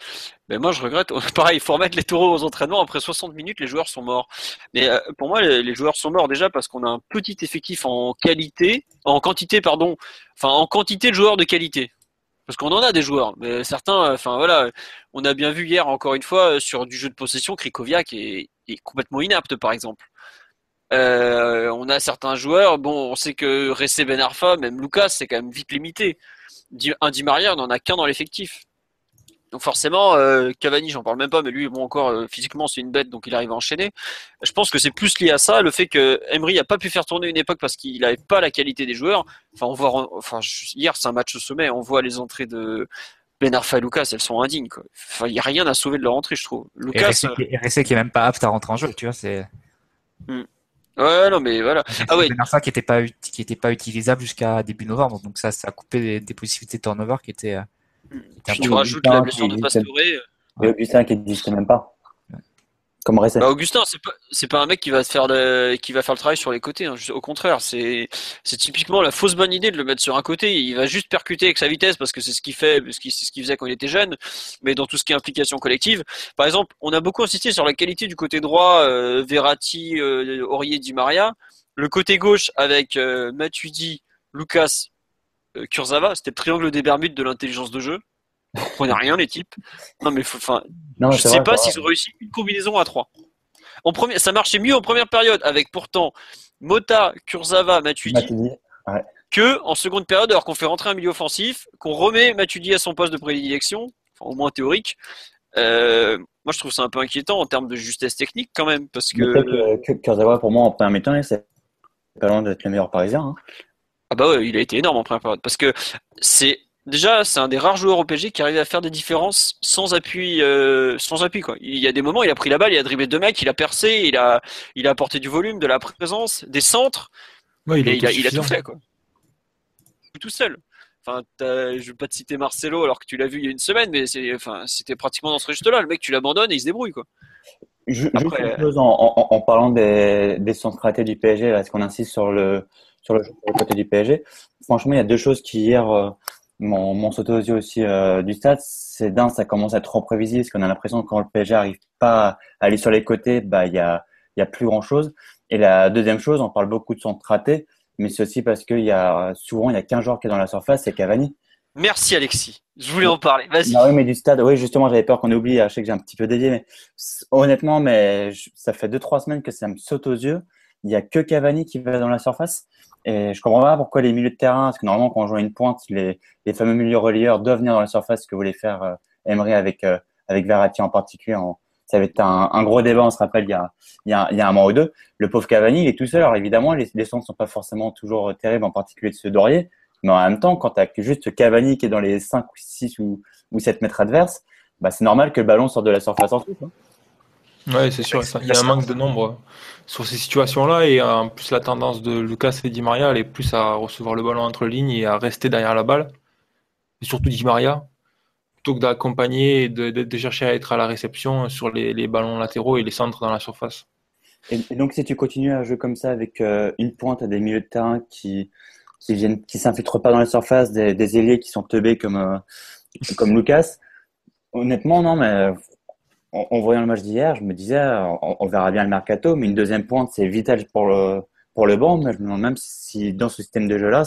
Mais moi, je regrette. Pareil, il faut remettre les taureaux aux entraînements. Après 60 minutes, les joueurs sont morts. Mais euh, pour moi, les, joueurs sont morts déjà parce qu'on a un petit effectif en qualité, en quantité, pardon, enfin en quantité de joueurs de qualité. Parce qu'on en a des joueurs, mais certains, enfin voilà, on a bien vu hier encore une fois sur du jeu de possession, Krikoviak est complètement inapte par exemple. Euh, on a certains joueurs, bon, on sait que Ressé Ben Arfa, même Lucas, c'est quand même vite limité. Un Di Maria, on n'en a qu'un dans l'effectif. Donc forcément, euh, Cavani, j'en parle même pas, mais lui, bon, encore euh, physiquement, c'est une bête, donc il arrive à enchaîner. Je pense que c'est plus lié à ça, le fait que Emery a pas pu faire tourner une époque parce qu'il n'avait pas la qualité des joueurs. Enfin, on voit, enfin, hier, c'est un match au sommet, on voit les entrées de Ben Arfa et Lucas, elles sont indignes. Enfin, il n'y a rien à sauver de leur entrée, je trouve. Lucas, et Ressé, qui est même pas apte à rentrer en jeu, tu vois, c'est. Hmm. Ouais, non, mais voilà. Ah ouais. qui était pas qui était pas utilisable jusqu'à début novembre, donc ça, ça a coupé des, possibilités de turnover qui étaient. Euh, tu rajoutes la blessure de Pastore. Et Augustin qui n'existe même pas. Bah, Augustin, c'est pas c'est pas un mec qui va faire le travail sur les côtés. Hein. Au contraire, c'est c'est typiquement la fausse bonne idée de le mettre sur un côté. Il va juste percuter avec sa vitesse parce que c'est ce qu'il fait, ce qu'il ce qu'il faisait quand il était jeune. Mais dans tout ce qui est implication collective, par exemple, on a beaucoup insisté sur la qualité du côté droit, euh, Verratti, euh, Aurier, Di Maria. Le côté gauche avec euh, Matuidi, Lucas, euh, Kurzawa, c'était le triangle des Bermudes de l'intelligence de jeu comprenez rien les types. Non mais enfin, je sais pas s'ils ont réussi une combinaison à 3. En premier, ça marchait mieux en première période avec pourtant Mota, Kurzawa, Matuidi, que en seconde période alors qu'on fait rentrer un milieu offensif, qu'on remet Matuidi à son poste de prédilection, au moins théorique. Euh, moi, je trouve ça un peu inquiétant en termes de justesse technique quand même, parce que, que Kurzawa pour moi en première mi-temps, c'est pas loin d'être le meilleur parisien. Hein. Ah bah ouais, il a été énorme en première période, parce que c'est Déjà, c'est un des rares joueurs au PSG qui arrive à faire des différences sans appui, euh, sans appui quoi. Il y a des moments, il a pris la balle, il a dribblé deux mecs, il a percé, il a, il a apporté du volume, de la présence, des centres. il, a, il, a, tout fait quoi. Tout seul. Enfin, je veux pas te citer Marcelo alors que tu l'as vu il y a une semaine, mais c'est, enfin, c'était pratiquement dans ce registre-là. Le mec, tu l'abandonnes et il se débrouille quoi. Je, Après, une chose en, en, parlant des, des centres ratés du PSG, est-ce qu'on insiste sur le sur le, côté du PSG Franchement, il y a deux choses qui hier euh, mon, mon sauté aux yeux aussi euh, du stade, c'est d'un, ça commence à être trop prévisible, parce qu'on a l'impression que quand le PSG arrive pas à aller sur les côtés, bah il y a, y a plus grand chose. Et la deuxième chose, on parle beaucoup de son ratés, mais c'est aussi parce qu'il y a souvent il y a qu'un joueur qui est dans la surface, c'est Cavani. Merci Alexis. Je voulais en parler. Vas-y. Non, oui, mais du stade, oui, justement, j'avais peur qu'on oublie. Je sais que j'ai un petit peu dédié, mais honnêtement, mais ça fait deux, trois semaines que ça me saute aux yeux. Il n'y a que Cavani qui va dans la surface. Et je comprends pas pourquoi les milieux de terrain, parce que normalement, quand on joue à une pointe, les, les fameux milieux relieurs doivent venir dans la surface, ce que voulait faire euh, Emery avec, euh, avec Verratti en particulier. En, ça avait été un, gros débat, on se rappelle, il y, a, il, y a, il y a un mois ou deux. Le pauvre Cavani, il est tout seul. Alors évidemment, les, les sons ne sont pas forcément toujours terribles, en particulier de ceux d'Aurier. Mais en même temps, quand tu as juste Cavani qui est dans les 5 ou 6 ou, ou 7 mètres adverses, bah, c'est normal que le ballon sorte de la surface ensuite. Hein. Ouais, c'est sûr. Il y a un manque de nombre sur ces situations-là. Et en plus, la tendance de Lucas et Di Maria, elle est plus à recevoir le ballon entre lignes et à rester derrière la balle. Et surtout Di Maria, plutôt que d'accompagner et de, de, de, chercher à être à la réception sur les, les, ballons latéraux et les centres dans la surface. Et, et donc, si tu continues à jouer comme ça avec euh, une pointe à des milieux de terrain qui qui viennent, qui s'infiltrent pas dans la surface, des, des ailiers qui sont teubés comme euh, comme Lucas. Honnêtement, non, mais en, voyant le match d'hier, je me disais, on, verra bien le mercato, mais une deuxième pointe, c'est vital pour le pour le banc. Mais je me demande même si dans ce système de jeu-là,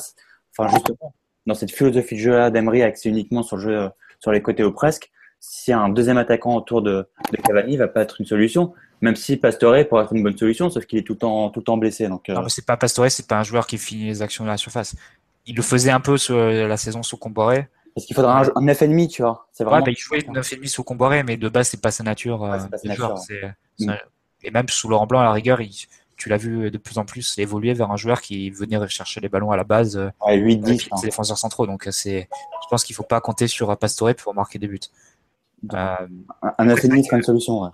enfin justement, dans cette philosophie de jeu-là d'Emery axée uniquement sur le jeu sur les côtés ou presque, si un deuxième attaquant autour de, de Cavani va pas être une solution. Même si Pastore pourrait être une bonne solution, sauf qu'il est tout le temps, tout le temps blessé. Donc, euh... Non, c'est pas Pastore, c'est pas un joueur qui finit les actions de la surface. Il le faisait un peu sur la saison sous Comboré. Parce qu'il faudra un, un 9,5, tu vois. C'est vraiment. Ouais, bah, il jouait 9,5 sous Comboré, mais de base, c'est pas sa nature. Ouais, pas sa nature mm. Et même sous Laurent Blanc, à la rigueur, il, tu l'as vu de plus en plus évoluer vers un joueur qui venait chercher les ballons à la base. Ouais, 8, 10. Hein. défenseurs centraux. Donc, c'est, je pense qu'il faut pas compter sur Pastore pour marquer des buts. Euh, un 9,5 serait une solution, ouais.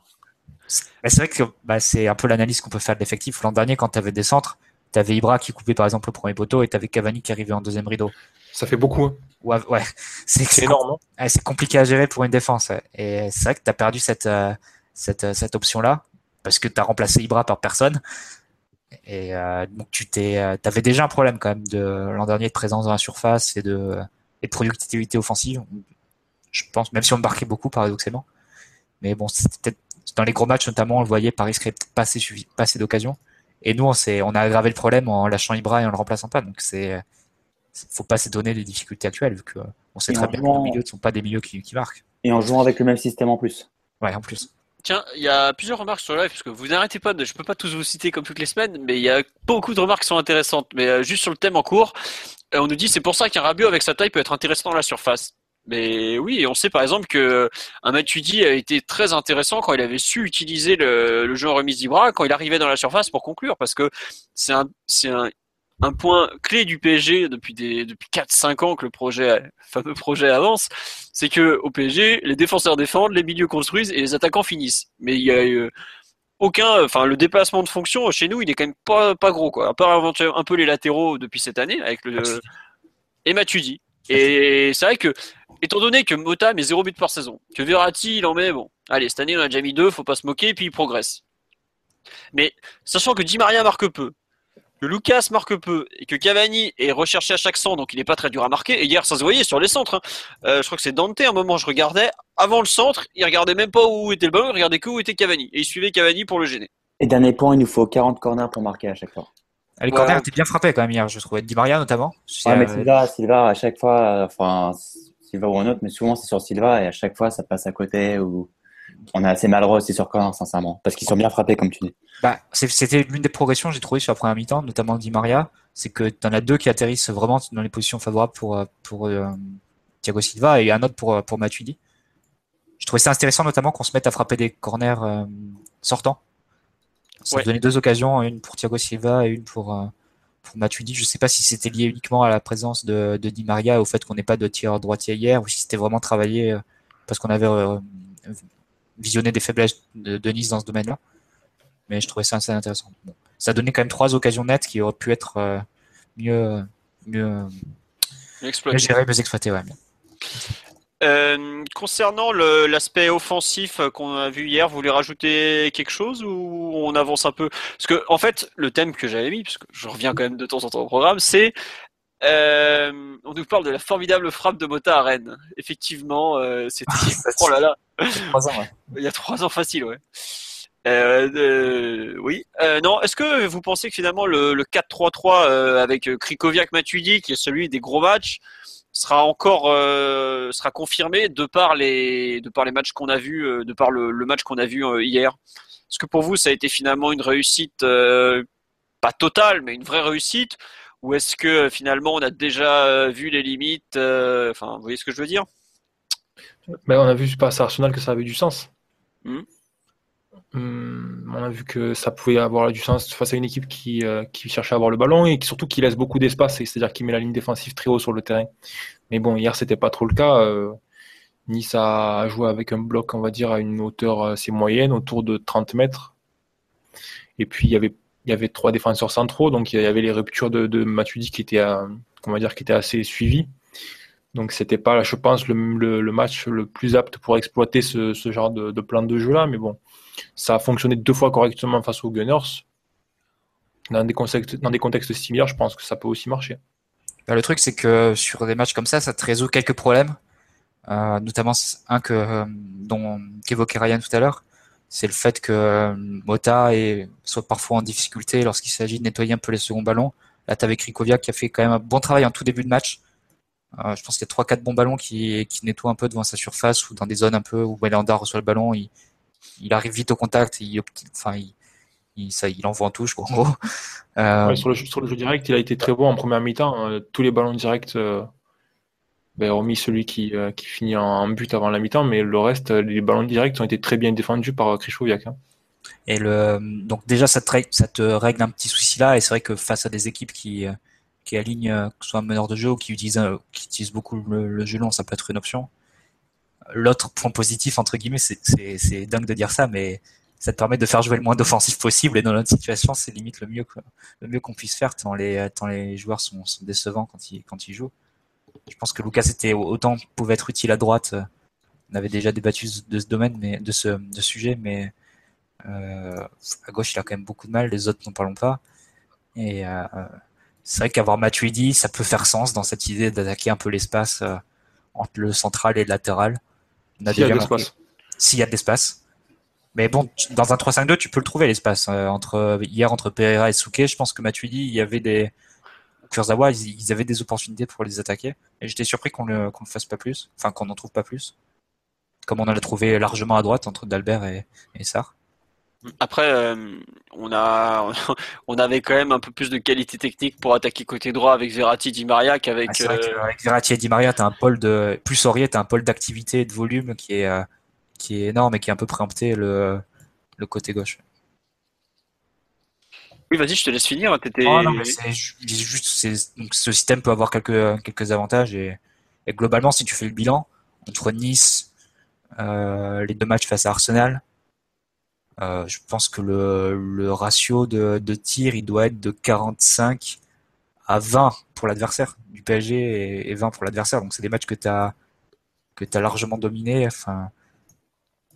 C'est vrai que bah, c'est un peu l'analyse qu'on peut faire de l'effectif. L'an dernier, quand tu avais des centres, tu avais Ibra qui coupait par exemple le premier poteau et tu avais Cavani qui arrivait en deuxième rideau. Ça fait beaucoup. Hein. Ouais, ouais. c'est énorme. Hein. C'est compliqué à gérer pour une défense. Et c'est vrai que tu as perdu cette, euh, cette, cette option-là parce que tu as remplacé Ibra par personne. Et euh, donc tu t'es, euh, avais déjà un problème quand même de l'an dernier de présence dans la surface et de, et de productivité offensive. Je pense, même si on marquait beaucoup paradoxalement. Mais bon, c'était peut-être dans les gros matchs notamment, on le voyait, Paris serait pas assez, pas assez d'occasions. Et nous, on, on a aggravé le problème en lâchant Ibra et en le remplaçant pas. Donc c'est, faut pas s'étonner des difficultés actuelles vu que on sait et très bien jouant... que nos milieux ne sont pas des milieux qui, qui, marquent. Et en jouant avec le même système en plus. Ouais, en plus. Tiens, il y a plusieurs remarques sur le live, parce que vous n'arrêtez pas de, je peux pas tous vous citer comme toutes les semaines, mais il y a beaucoup de remarques qui sont intéressantes. Mais euh, juste sur le thème en cours, euh, on nous dit c'est pour ça qu'un Rabiot avec sa taille peut être intéressant dans la surface. Mais oui, on sait par exemple que un Matuidi a été très intéressant quand il avait su utiliser le, le jeu en remise d'Ibra quand il arrivait dans la surface pour conclure, parce que c'est un, c'est un, un point clé du PSG depuis des depuis 4-5 ans que le projet, le fameux projet avance, c'est que au PSG, les défenseurs défendent, les milieux construisent et les attaquants finissent. Mais il y a eu aucun, enfin le déplacement de fonction chez nous, il est quand même pas pas gros quoi. À part un peu les latéraux depuis cette année avec le et Matuidi. Et c'est vrai que étant donné que Mota met 0 but par saison, que Verratti il en met bon, allez cette année on a déjà mis deux, faut pas se moquer, et puis il progresse. Mais sachant que Di Maria marque peu, que Lucas marque peu et que Cavani est recherché à chaque centre, donc il n'est pas très dur à marquer. Et hier, ça se voyait sur les centres. Hein. Euh, je crois que c'est Dante, à un moment, je regardais, avant le centre, il regardait même pas où était le ballon, il regardait que où était Cavani. Et il suivait Cavani pour le gêner. Et dernier point, il nous faut 40 corners pour marquer à chaque fois. Les ouais. corners étaient bien frappés quand même hier, je trouvais. Di Maria notamment. Ouais, mais Silva, Silva, à chaque fois, enfin, Silva ou un autre, mais souvent c'est sur Silva et à chaque fois ça passe à côté ou on a assez mal aussi sur corner, sincèrement, parce qu'ils sont bien frappés, comme tu dis. Bah, c'était l'une des progressions que j'ai trouvé sur la première mi-temps, notamment Di Maria, c'est que tu en as deux qui atterrissent vraiment dans les positions favorables pour, pour euh, Thiago Silva et un autre pour, pour Matuidi. Je trouvais ça intéressant, notamment qu'on se mette à frapper des corners euh, sortants. Ça ouais. donnait deux occasions, une pour Thiago Silva et une pour, euh, pour Matuidi. Je sais pas si c'était lié uniquement à la présence de, de Di Maria, au fait qu'on n'ait pas de tir droitier hier, ou si c'était vraiment travaillé euh, parce qu'on avait euh, visionné des faiblesses de, de Nice dans ce domaine-là. Mais je trouvais ça assez intéressant. Bon. Ça donnait quand même trois occasions nettes qui auraient pu être euh, mieux, mieux, mieux gérées, mieux exploitées. Ouais. Euh, concernant l'aspect offensif qu'on a vu hier, vous voulez rajouter quelque chose ou on avance un peu? Parce que en fait, le thème que j'avais mis, parce que je reviens quand même de temps en temps au programme, c'est euh, on nous parle de la formidable frappe de Mota à Rennes. Effectivement, euh, c'était oh là là, trois ans, ouais. il y a trois ans facile, ouais. Euh, euh, oui. Euh, non, est-ce que vous pensez que finalement le, le 4-3-3 avec Krikoviak Matuidi, qui est celui des gros matchs, sera encore sera confirmé de par les de par les matchs qu'on a vus, de par le, le match qu'on a vu hier? Est-ce que pour vous ça a été finalement une réussite pas totale, mais une vraie réussite, ou est-ce que finalement on a déjà vu les limites Enfin, vous voyez ce que je veux dire? Ben, on a vu face à Arsenal que ça avait du sens. Hmm. Hmm, on a vu que ça pouvait avoir du sens face à une équipe qui, euh, qui cherchait à avoir le ballon et qui, surtout qui laisse beaucoup d'espace, c'est-à-dire qui met la ligne défensive très haut sur le terrain. Mais bon, hier, c'était pas trop le cas. Euh, nice a joué avec un bloc, on va dire, à une hauteur assez moyenne, autour de 30 mètres. Et puis, il y avait, il y avait trois défenseurs centraux, donc il y avait les ruptures de, de Matuidi qui étaient, euh, qui étaient assez suivies. Donc c'était pas, je pense, le, match le plus apte pour exploiter ce, genre de, plan de jeu là. Mais bon, ça a fonctionné deux fois correctement face aux Gunners. Dans des contextes, dans des contextes similaires, je pense que ça peut aussi marcher. Bah, le truc, c'est que sur des matchs comme ça, ça te résout quelques problèmes, euh, notamment un que euh, dont qu'évoquait Ryan tout à l'heure, c'est le fait que euh, Mota soit parfois en difficulté lorsqu'il s'agit de nettoyer un peu les seconds ballons. Là, tu avec Rikovia qui a fait quand même un bon travail en tout début de match. Euh, je pense qu'il y a trois quatre bons ballons qui, nettoient un peu devant sa surface ou dans des zones un peu où Belanda reçoit le ballon, il, arrive vite au contact, il, enfin, il, envoie en touche, gros. Euh... sur, le, jeu direct, il a été très bon en première mi-temps. Hein. tous les ballons directs, ben, hormis celui qui, euh, qui finit en, but avant la mi-temps, mais le reste, les ballons directs ont été très bien défendus par Krischowiak. Hein. Et le, donc déjà, ça te, ça te règle un petit souci là, et c'est vrai que face à des équipes qui, qui alignent, euh, que ce soit un meneur de jeu ou qui utilise, qui utilise beaucoup le, le jeu long, ça peut être une option. L'autre point positif, entre guillemets, c'est dingue de dire ça, mais ça te permet de faire jouer le moins d'offensif possible. Et dans notre situation, c'est limite le mieux, le mieux qu'on puisse faire tant les, tant les joueurs sont, sont décevants quand ils, quand ils jouent. Je pense que Lucas était autant pouvait être utile à droite. On avait déjà débattu de ce domaine, mais de ce, de sujet, mais euh, à gauche, il a quand même beaucoup de mal. Les autres, n'en parlons pas. Et euh, c'est vrai qu'avoir Matuidi, ça peut faire sens dans cette idée d'attaquer un peu l'espace euh, entre le central et le latéral. S'il y a de l'espace. S'il y a de l'espace. Mais bon, dans un 3-5-2, tu peux le trouver l'espace. Euh, entre hier entre Pereira et Souquet, je pense que Matuidi, il y avait des Kurzawa, ils, ils, avaient des opportunités pour les attaquer. Et j'étais surpris qu'on qu'on le fasse pas plus, enfin qu'on n'en trouve pas plus. Comme on en a trouvé largement à droite entre Dalbert et, et Sarr. Après, euh, on a, on avait quand même un peu plus de qualité technique pour attaquer côté droit avec Verratti, Di Maria qu'avec. Ah, euh... avec Verratti et Di Maria, t'as un pôle de plus Aurier, t'as un pôle d'activité et de volume qui est euh, qui est énorme et qui est un peu préempté le le côté gauche. Oui, vas-y, je te laisse finir. Étais... Oh, juste, ce système peut avoir quelques quelques avantages et, globalement, si tu fais le bilan entre Nice, euh, les deux matchs face à Arsenal euh, je pense que le, le ratio de, de tir, il doit être de 45 à 20 pour l'adversaire du PSG et, et 20 pour l'adversaire. Donc c'est des matchs que tu as que largement dominé. Enfin,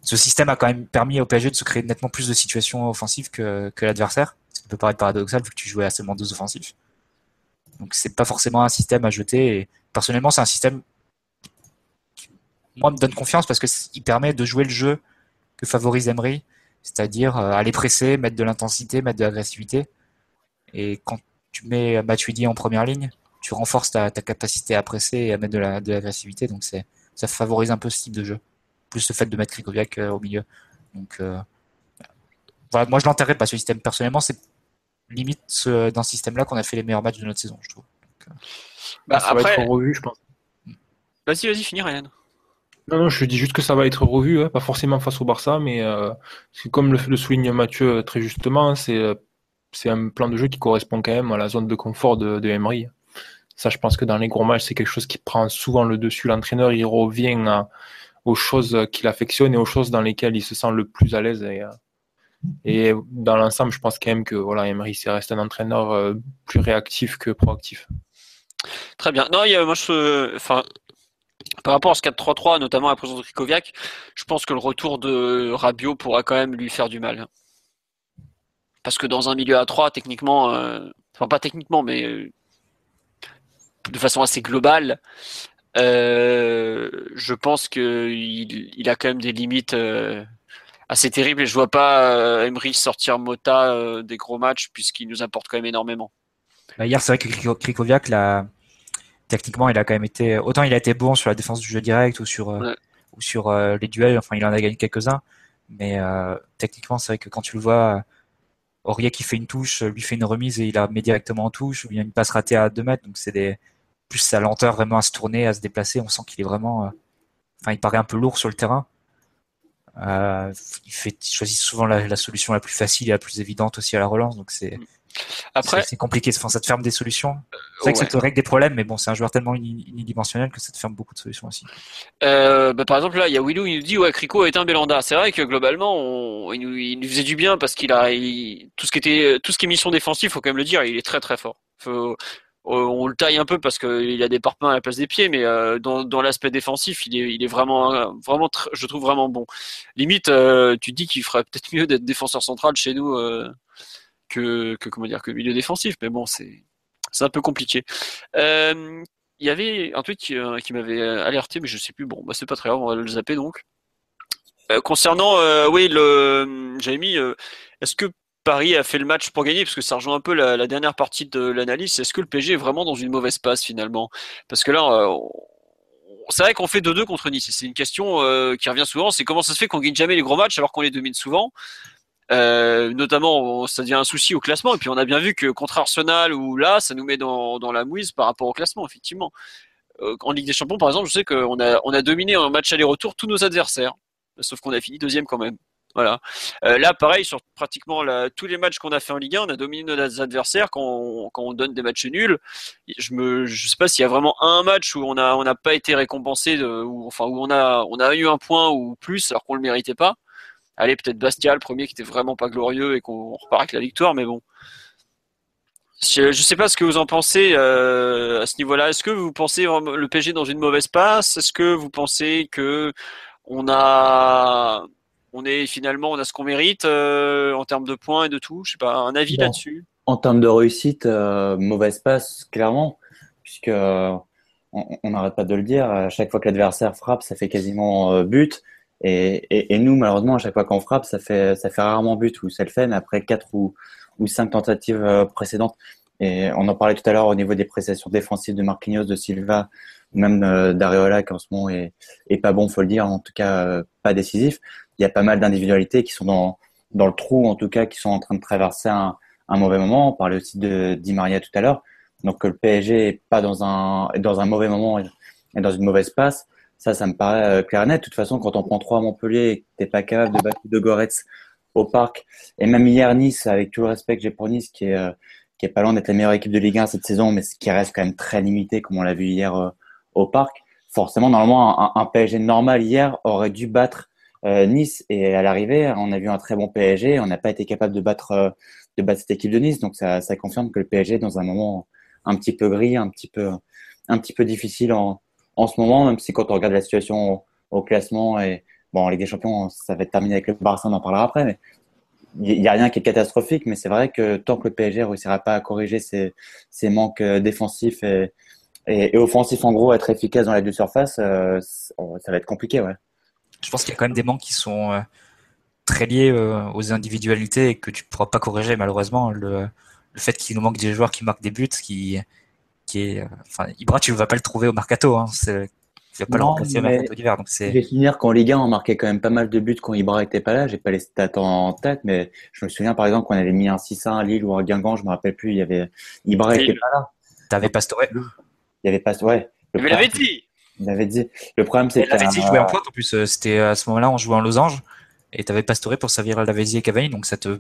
ce système a quand même permis au PSG de se créer nettement plus de situations offensives que, l'adversaire. Ça peut paraître paradoxal vu que tu jouais à seulement deux offensifs. Donc c'est pas forcément un système à jeter. Et personnellement, c'est un système qui, moi, me donne confiance parce que il permet de jouer le jeu que favorise Emery c'est-à-dire euh, aller presser, mettre de l'intensité, mettre de l'agressivité. Et quand tu mets Matuidi en première ligne, tu renforces ta, capacité à presser et à mettre de l'agressivité. donc ça favorise un peu ce type de jeu. Plus le fait de mettre Krikoviak euh, au milieu. Donc euh, voilà, moi je l'enterrerai pas ce système. Personnellement, c'est limite ce, dans ce système-là qu'on a fait les meilleurs matchs de notre saison, je trouve. Donc, bah, ça après... va être revu, je pense. Vas-y, vas-y, finis Ryan. Non, non, je dis juste que ça va être revu, hein, pas forcément face au Barça, mais euh, comme le, le, souligne Mathieu euh, très justement, c'est euh, c'est un plan de jeu qui correspond quand même à la zone de confort de, de Emery. Ça, je pense que dans les gros matchs, c'est quelque chose qui prend souvent le dessus. L'entraîneur, il revient à, aux choses qu'il affectionne et aux choses dans lesquelles il se sent le plus à l'aise. Et, et dans l'ensemble, je pense quand même que voilà, Emery, c'est reste un entraîneur plus réactif que proactif. Très bien. Non, il y a, moi, je, enfin, par rapport à ce 4-3-3, notamment à la présence de Krikoviak, je pense que le retour de Rabiot pourra quand même lui faire du mal. Parce que dans un milieu à 3, techniquement, euh, enfin pas techniquement, mais euh, de façon assez globale, euh, je pense qu'il il a quand même des limites euh, assez terribles et je vois pas euh, Emery sortir Mota des gros matchs puisqu'il nous apporte quand même énormément. Bah, hier, c'est vrai que Krikoviak, la techniquement, il a quand même été autant il a été bon sur la défense du jeu direct ou sur Ouais. ou sur les duels. Enfin, il en a gagné quelques-uns, mais techniquement, c'est vrai que quand tu le vois, Aurier qui fait une touche, lui fait une remise et il la met directement en touche, ou bien une passe ratée à 2 mètres. Donc c'est des plus sa lenteur vraiment à se tourner, à se déplacer. On sent qu'il est vraiment, euh, enfin, il paraît un peu lourd sur le terrain. Euh, il fait, il choisit souvent la, la solution la plus facile et la plus évidente aussi à la relance. Donc c'est Après, c'est compliqué. Enfin, ça te ferme des solutions. C'est vrai que ça te règle des problèmes, mais bon, c'est un joueur tellement uni- unidimensionnel que ça te ferme beaucoup de solutions aussi. Euh, bah, par exemple, là, il y a Willou, il nous dit, ouais, Crico est un Belanda. C'est vrai que globalement, on- il, nous, il nous faisait du bien parce qu'il a, il- tout ce qui était, tout ce qui est mission défensive, faut quand même le dire, il est très très fort. Faut, on le taille un peu parce qu'il a des parpaings à la place des pieds, mais euh, dans, l'aspect défensif, il est, vraiment, euh, vraiment, je trouve vraiment bon. Limite, euh, tu dis qu'il ferait peut-être mieux d'être défenseur central chez nous euh, que, comment dire, que milieu défensif, mais bon, c'est, un peu compliqué. Euh, il y avait un tweet qui, euh, m'avait alerté, mais je sais plus. Bon, bah c'est pas très grave, on va le zapper donc. Euh, concernant, euh, oui, le, euh, est-ce que Paris a fait le match pour gagner Parce que ça rejoint un peu la, dernière partie de l'analyse. Est-ce que le PSG est vraiment dans une mauvaise passe finalement? Parce que là, euh, c'est vrai qu'on fait 2-2 contre Nice. C'est une question euh, qui revient souvent. C'est comment ça se fait qu'on gagne jamais les gros matchs alors qu'on les domine souvent? Euh, notamment, ça devient un souci au classement. Et puis, on a bien vu que contre Arsenal ou là, ça nous met dans, la mouise par rapport au classement, effectivement. En Ligue des Champions, par exemple, je sais qu'on a, on a dominé en match aller-retour tous nos adversaires. Sauf qu'on a fini deuxième quand même. Voilà. Euh, là, pareil, sur pratiquement tous les matchs qu'on a fait en Ligue 1, on a dominé nos adversaires quand on, donne des matchs nuls. Je me, je sais pas s'il y a vraiment un match où on n'a pas été récompensé, où, enfin, où on a, eu un point ou plus alors qu'on le méritait pas. Allez, peut-être Bastia, le premier qui était vraiment pas glorieux et qu'on repart avec la victoire, mais bon. Je, je sais pas ce que vous en pensez euh, à ce niveau-là. Est-ce que vous pensez le PSG dans une mauvaise passe? Est-ce que vous pensez que on a, on est finalement, on a ce qu'on mérite euh, en termes de points et de tout Je sais pas, un avis Bon. là-dessus? En termes de réussite, euh, mauvaise passe, clairement, puisque on n'arrête pas de le dire, à chaque fois que l'adversaire frappe, ça fait quasiment euh, but. Et, et, et nous, malheureusement, à chaque fois qu'on frappe, ça fait, ça fait rarement but, ou ça le fait, mais après quatre ou, ou cinq tentatives précédentes. Et on en parlait tout à l'heure au niveau des prestations défensives de Marquinhos, de Silva, même euh, d'Areola, qui en ce moment est, est pas bon, faut le dire, en tout cas euh, pas décisif. Il y a pas mal d'individualités qui sont dans, dans le trou, en tout cas, qui sont en train de traverser un, un mauvais moment. On parlait aussi de Di Maria tout à l'heure. Donc que le PSG est pas dans un dans un mauvais moment et dans une mauvaise passe, ça, ça me paraît euh, clair et net. De toute façon, quand on prend trois à Montpellier et que t'es pas capable de battre de Goretz au parc, et même hier Nice, avec tout le respect que j'ai pour Nice, qui est qui est pas loin d'être la meilleure équipe de Ligue 1 cette saison, mais qui reste quand même très limité, comme on l'a vu hier au parc. Forcément, normalement, un, PSG normal hier aurait dû battre euh, Nice et à l'arrivée, on a vu un très bon PSG. On n'a pas été capable de battre euh, de battre cette équipe de Nice, donc ça, ça confirme que le PSG est dans un moment un petit peu gris, un petit peu un petit peu difficile en, en ce moment, même si quand on regarde la situation au, classement et bon Ligue des Champions, ça va être terminé avec le Barça, on en parlera après, mais il n'y a rien qui est catastrophique, mais c'est vrai que tant que le PSG ne réussira pas à corriger ses, ses manques euh, défensifs et, et, et offensifs, en gros, être efficace dans les deux surfaces, euh, ça va être compliqué, ouais. Je pense qu'il y a quand même des manques qui sont euh, très liés euh, aux individualités et que tu pourras pas corriger malheureusement. Le, le fait qu'il nous manque des joueurs qui marquent des buts, qui, qui est, enfin, Ibra, tu ne vas pas le trouver au mercato. Hein, c'est, tu vas pas le Non, remplacer au mercato d'hiver. Donc c'est, J'ai souvenir qu'en Ligue 1, on marquait quand même pas mal de buts quand Ibra était pas là. J'ai pas les stats en tête, mais je me souviens par exemple qu'on avait mis un 6-1 à Lille ou à Guingamp, je me rappelle plus. Il y avait Ibra Lille. était pas là. t'avais Pastore. Il y avait pas, ouais. Le Mais l'avait dit il avait dit. Le problème, c'est Et Lavezzi que jouait en pointe en plus. euh, C'était à ce moment-là, on jouait en losange et t'avais Pastore pour servir Lavezzi et Cavani. Donc ça te,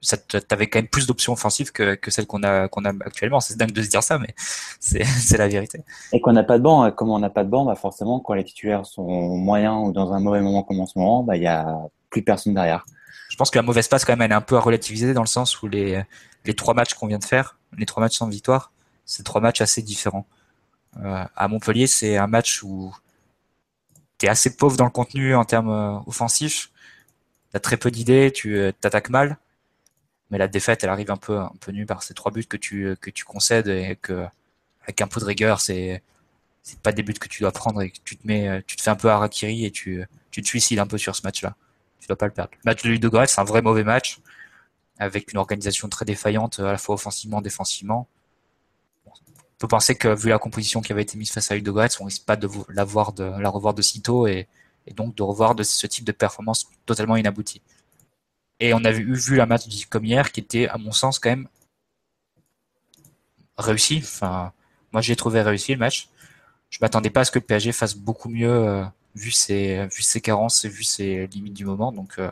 ça te- t'avais quand même plus d'options offensives que, que celles qu'on a, qu'on a actuellement. C'est dingue de se dire ça, mais c'est, c'est la vérité. Et qu'on n'a pas de banc, et comme on n'a pas de banc, bah forcément, quand les titulaires sont moyens ou dans un mauvais moment comme en ce moment, bah il y a plus personne derrière. Je pense que la mauvaise passe, quand même, elle est un peu à relativiser dans le sens où les, les trois matchs qu'on vient de faire, les trois matchs sans victoire, c'est trois matchs assez différents. Euh, à Montpellier, c'est un match où tu es assez pauvre dans le contenu en termes euh, offensifs. Tu as très peu d'idées, tu euh, t'attaques mal. Mais la défaite, elle arrive un peu, un peu nue par ces trois buts que tu, que tu concèdes et que, avec un peu de rigueur, c'est, c'est pas des buts que tu dois prendre et que tu te mets, tu te fais un peu harakiri et tu, tu te suicides un peu sur ce match-là. Tu dois pas le perdre. Le match de Ludo Goretz, c'est un vrai mauvais match avec une organisation très défaillante à la fois offensivement, défensivement. On peut penser que vu la composition qui avait été mise face à Ludogorets, on risque pas de la, voir de, la revoir de sitôt et, et donc de revoir de ce type de performance totalement inaboutie. Et on avait eu vu la match comme hier qui était, à mon sens, quand même réussi. Enfin, moi j'ai trouvé réussi le match. Je m'attendais pas à ce que le PSG fasse beaucoup mieux euh, vu ses vu ses carences et vu ses limites du moment. Donc euh,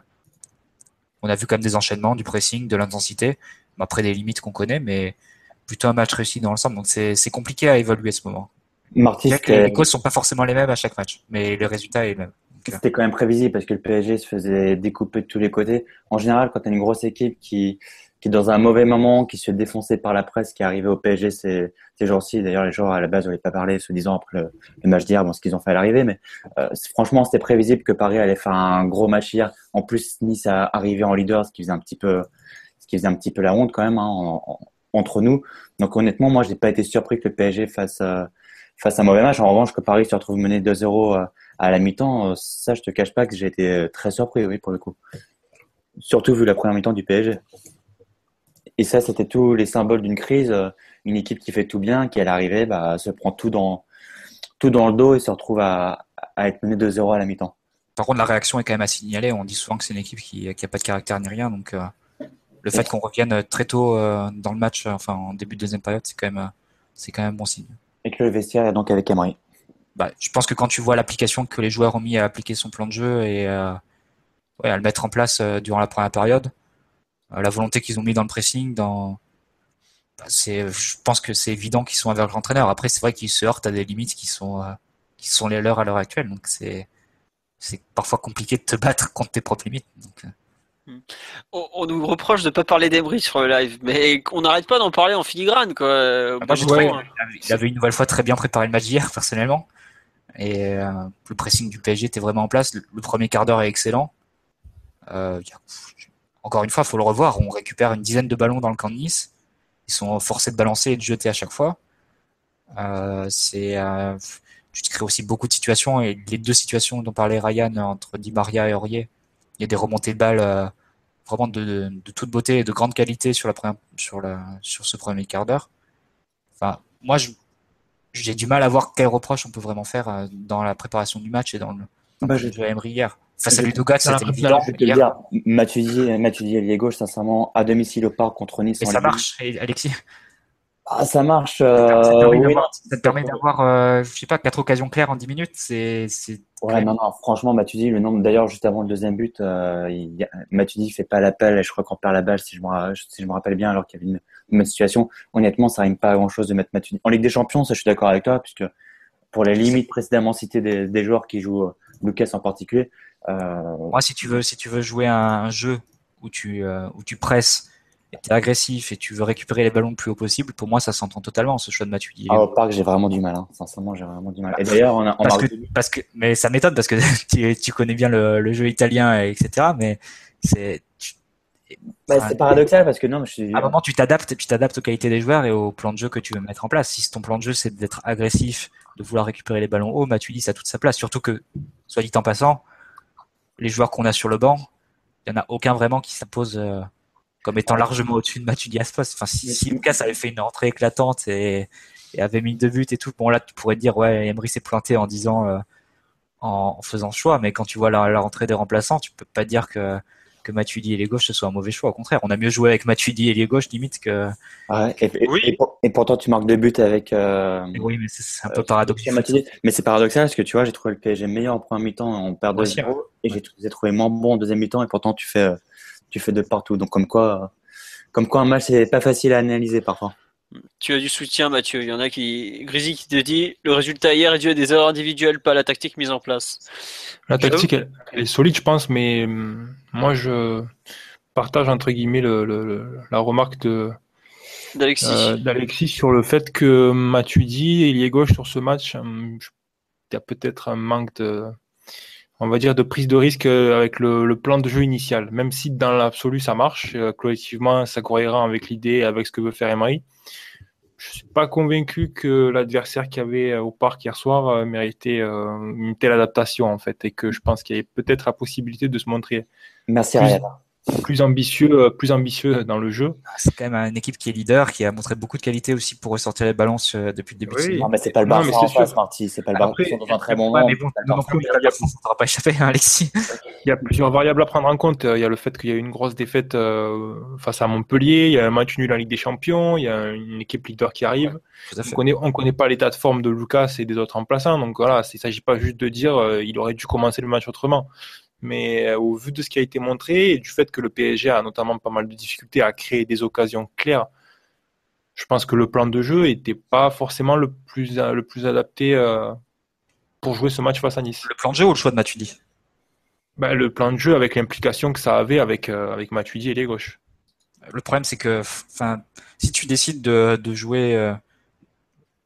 on a vu quand même des enchaînements, du pressing, de l'intensité, après des limites qu'on connaît, mais plutôt un match réussi dans l'ensemble. Donc c'est compliqué à évaluer ce moment. Marty, les causes sont pas forcément les mêmes à chaque match, mais le résultat est le même. C'était quand même prévisible parce que le PSG se faisait découper de tous les côtés. En général, quand tu as une grosse équipe qui, qui est dans un mauvais moment, qui se fait défoncer par la presse, qui est arrivée au PSG ces, ces jours-ci. D'ailleurs, les joueurs à la base n'avaient pas parlé, se disant après le, match d'hier, bon, ce qu'ils ont fait à l'arrivée. Mais euh, franchement, c'était prévisible que Paris allait faire un gros match hier. En plus, Nice a arrivé en leader, ce qui faisait un petit peu, ce qui faisait un petit peu la honte quand même hein, entre nous. Donc honnêtement, moi, je n'ai pas été surpris que le PSG fasse euh, fasse un mauvais match. En revanche, que Paris se retrouve mené 2-0 à la mi-temps, euh, ça, je te cache pas que j'ai été euh, très surpris, oui, pour le coup. Surtout vu la première mi-temps du PSG. Et ça, c'était tous les symboles d'une crise. Euh, une équipe qui fait tout bien, qui à l'arrivée bah, se prend tout dans, tout dans le dos et se retrouve à, être menée 2-0 à la mi-temps. Par contre, la réaction est quand même à signaler. On dit souvent que c'est une équipe qui n'a pas de caractère ni rien. Donc, le fait qu'on revienne très tôt dans le match, enfin en début de deuxième période, c'est quand même, c'est quand même bon signe. Et que le vestiaire est donc avec Emery bah, je pense que quand tu vois l'application que les joueurs ont mis à appliquer son plan de jeu et euh, ouais, à le mettre en place euh, durant la première période, euh, la volonté qu'ils ont mis dans le pressing, dans bah, c'est, je pense que c'est évident qu'ils sont avec l'entraîneur. Après, c'est vrai qu'ils se heurtent à des limites qui sont qui sont les leurs à l'heure actuelle. Donc c'est c'est parfois compliqué de te battre contre tes propres limites. Donc. On, nous reproche de ne pas parler d'Emery sur le live, mais on n'arrête pas d'en parler en filigrane. Quoi. Ah, trouvé il avait une nouvelle fois très bien préparé le match d'hier, personnellement. Et euh, le pressing du PSG était vraiment en place. Le, premier quart d'heure est excellent. Euh, encore une fois, il faut le revoir. On récupère une dizaine de ballons dans le camp de Nice. Ils sont forcés de balancer et de jeter à chaque fois. Euh, c'est, tu te crées aussi beaucoup de situations et les deux situations dont parlait Ryan entre Di Maria et Aurier, il y a des remontées de balles vraiment de, de, toute beauté et de grande qualité sur la sur la sur ce premier quart d'heure. Enfin, moi j'ai du mal à voir quel reproche on peut vraiment faire euh, dans la préparation du match et dans le, bah, jeu de Emery hier. Face à Ludogat, c'était évident. Je vais te dire, Matuidi, lié gauche, sincèrement, à domicile au parc contre Nice. Et ça marche, Alexis ah, ça marche. Euh, ça te permet d'avoir, euh, je sais pas, quatre occasions claires en 10 minutes. C'est, Ouais, non, non, franchement, Matuidi, le nombre, d'ailleurs, juste avant le deuxième but, euh, il, Matuidi fait pas l'appel et je crois qu'on perd la balle, si je me, si je me rappelle bien, alors qu'il y avait une, une situation. Honnêtement, ça rime pas à grand chose de mettre Matuidi. En Ligue des Champions, ça, je suis d'accord avec toi, puisque pour les limites précédemment citées des, des joueurs qui jouent, euh, Lucas en particulier. Euh... Moi, si tu veux, si tu veux jouer un, jeu où tu, euh, où tu presses, tu es agressif et tu veux récupérer les ballons le plus haut possible, pour moi, ça s'entend totalement, ce choix de Matuidi. Ah, au parc, j'ai vraiment du mal. Hein. Sincèrement, j'ai vraiment du mal. Et d'ailleurs, on a, parce, que, parce que, mais ça m'étonne parce que tu, tu, connais bien le, le, jeu italien, etc. Mais c'est, bah, c'est paradoxal parce que non, je suis... À un moment, tu t'adaptes, tu t'adaptes aux qualités des joueurs et au plan de jeu que tu veux mettre en place. Si ton plan de jeu c'est d'être agressif, de vouloir récupérer les ballons hauts, Matuidi ça a toute sa place. Surtout que, soit dit en passant, les joueurs qu'on a sur le banc, il y en a aucun vraiment qui s'impose euh, comme étant largement au-dessus de Mathieu Diaspos. Enfin, si, si, Lucas avait fait une entrée éclatante et, avait mis deux buts et tout, bon là tu pourrais dire ouais, Emery s'est planté en disant euh, en, faisant ce choix, mais quand tu vois la, rentrée des remplaçants, tu peux pas dire que que Matuidi et les gauches ce soit un mauvais choix. Au contraire, on a mieux joué avec Matuidi et les gauches limite que. et, pourtant tu marques deux buts avec. Euh, oui, mais c'est un peu paradoxal. Mais c'est paradoxal parce que tu vois, j'ai trouvé le PSG meilleur en premier mi-temps, on perd 2-0 et j'ai trouvé moins bon en deuxième mi-temps et pourtant tu fais euh, tu fais de partout. Donc comme quoi, comme quoi un match c'est pas facile à analyser parfois. Tu as du soutien, Mathieu. Il y en a qui. Grisy qui te dit le résultat hier est dû à des erreurs individuelles, pas à la tactique mise en place. La tactique, elle, est solide, je pense, mais hum, moi, je partage entre guillemets le, la remarque de. D'Alexis. Euh, sur le fait que Matuidi, est gauche sur ce match, hum, il y a peut-être un manque de, on va dire, de prise de risque euh, avec le, plan de jeu initial. Même si dans l'absolu ça marche, euh, collectivement ça corrigera avec l'idée, avec ce que veut faire Emery. Je suis pas convaincu que l'adversaire qui avait euh, au parc hier soir méritait une telle adaptation en fait, et que je pense qu'il y avait peut-être la possibilité de se montrer. Merci Ryan. Plus ambitieux, plus ambitieux dans le jeu. Ah, c'est quand même une équipe qui est leader, qui a montré beaucoup de qualité aussi pour ressortir les balances depuis le début oui. de saison. Non, mais c'est pas le Barça en face, Marty. C'est pas le Barça. Ils sont dans un très bon moment. mais bon, non plus, ça ne pas échappé, hein, Alexis. Il y a plusieurs variables à prendre en compte. Il y a le fait qu'il y a eu une grosse défaite euh, face à Montpellier, il y a un match nul en Ligue des Champions, il y a une équipe leader qui arrive. Ouais, on connaît, on connaît pas l'état de forme de Lucas et des autres remplaçants. Donc voilà, il ne s'agit pas juste de dire euh, il aurait dû commencer le match autrement. Mais euh, au vu de ce qui a été montré et du fait que le PSG a notamment pas mal de difficultés à créer des occasions claires, je pense que le plan de jeu n'était pas forcément le plus, le plus adapté euh, pour jouer ce match face à Nice. Le plan de jeu ou le choix de Matuidi? Bah, Le plan de jeu avec l'implication que ça avait avec, euh, avec Matuidi et les gauches. Le problème, c'est que si tu décides de, de jouer euh,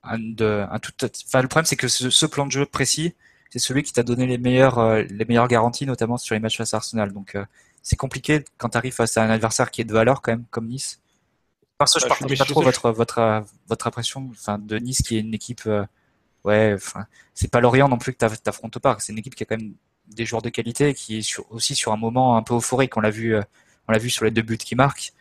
un, de, un tout, le problème, c'est que ce, ce, plan de jeu précis, c'est celui qui t'a donné les meilleures, euh, les meilleures garanties, notamment sur les matchs face à Arsenal. Donc, euh, c'est compliqué quand tu arrives face à un adversaire qui est de valeur, quand même, comme Nice. Parce que je partage pas trop votre, votre, votre impression enfin, de Nice, qui est une équipe. Euh, ouais, enfin, c'est pas Lorient non plus que t'affrontes pas. C'est une équipe qui a quand même des joueurs de qualité, qui est sur, aussi sur un moment un peu euphorique. On l'a vu, on l'a vu sur les deux buts qui marquent.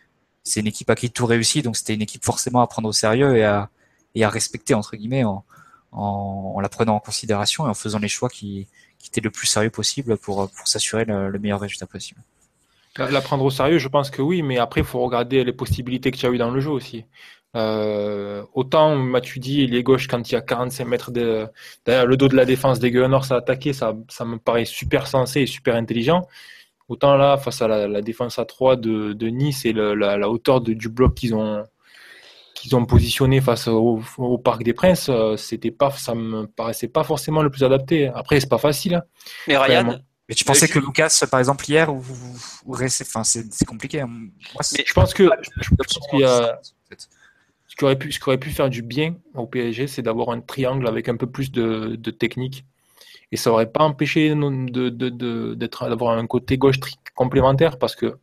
C'est une équipe à qui tout réussit, donc c'était une équipe forcément à prendre au sérieux et à, et à respecter entre guillemets en, en, la prenant en considération et en faisant les choix qui, étaient le plus sérieux possible pour, pour s'assurer le, le, meilleur résultat possible. La prendre au sérieux, je pense que oui, mais après, il faut regarder les possibilités que tu as eu dans le jeu aussi. Euh, autant Matuidi, il est gauche quand il y a 45 mètres de, derrière le dos de la défense des Gunners à attaquer, ça, ça me paraît super sensé et super intelligent. Autant là, face à la, défense à 3 de, de Nice et la, hauteur du bloc qu'ils ont, qu'ils ont positionné face au, au, Parc des Princes, c'était pas, ça me paraissait pas forcément le plus adapté. Après, c'est pas facile. Hein. Mais Ryan, mais tu pensais que Lucas, par exemple, hier, ou, ou enfin, c'est compliqué. Moi, mais je pense que, je pense qu'il y a, ce qui aurait pu, ce qui aurait pu faire du bien au PSG, c'est d'avoir un triangle avec un peu plus de, de technique. Et ça aurait pas empêché de, de, d'être, d'avoir un côté gauche complémentaire parce que,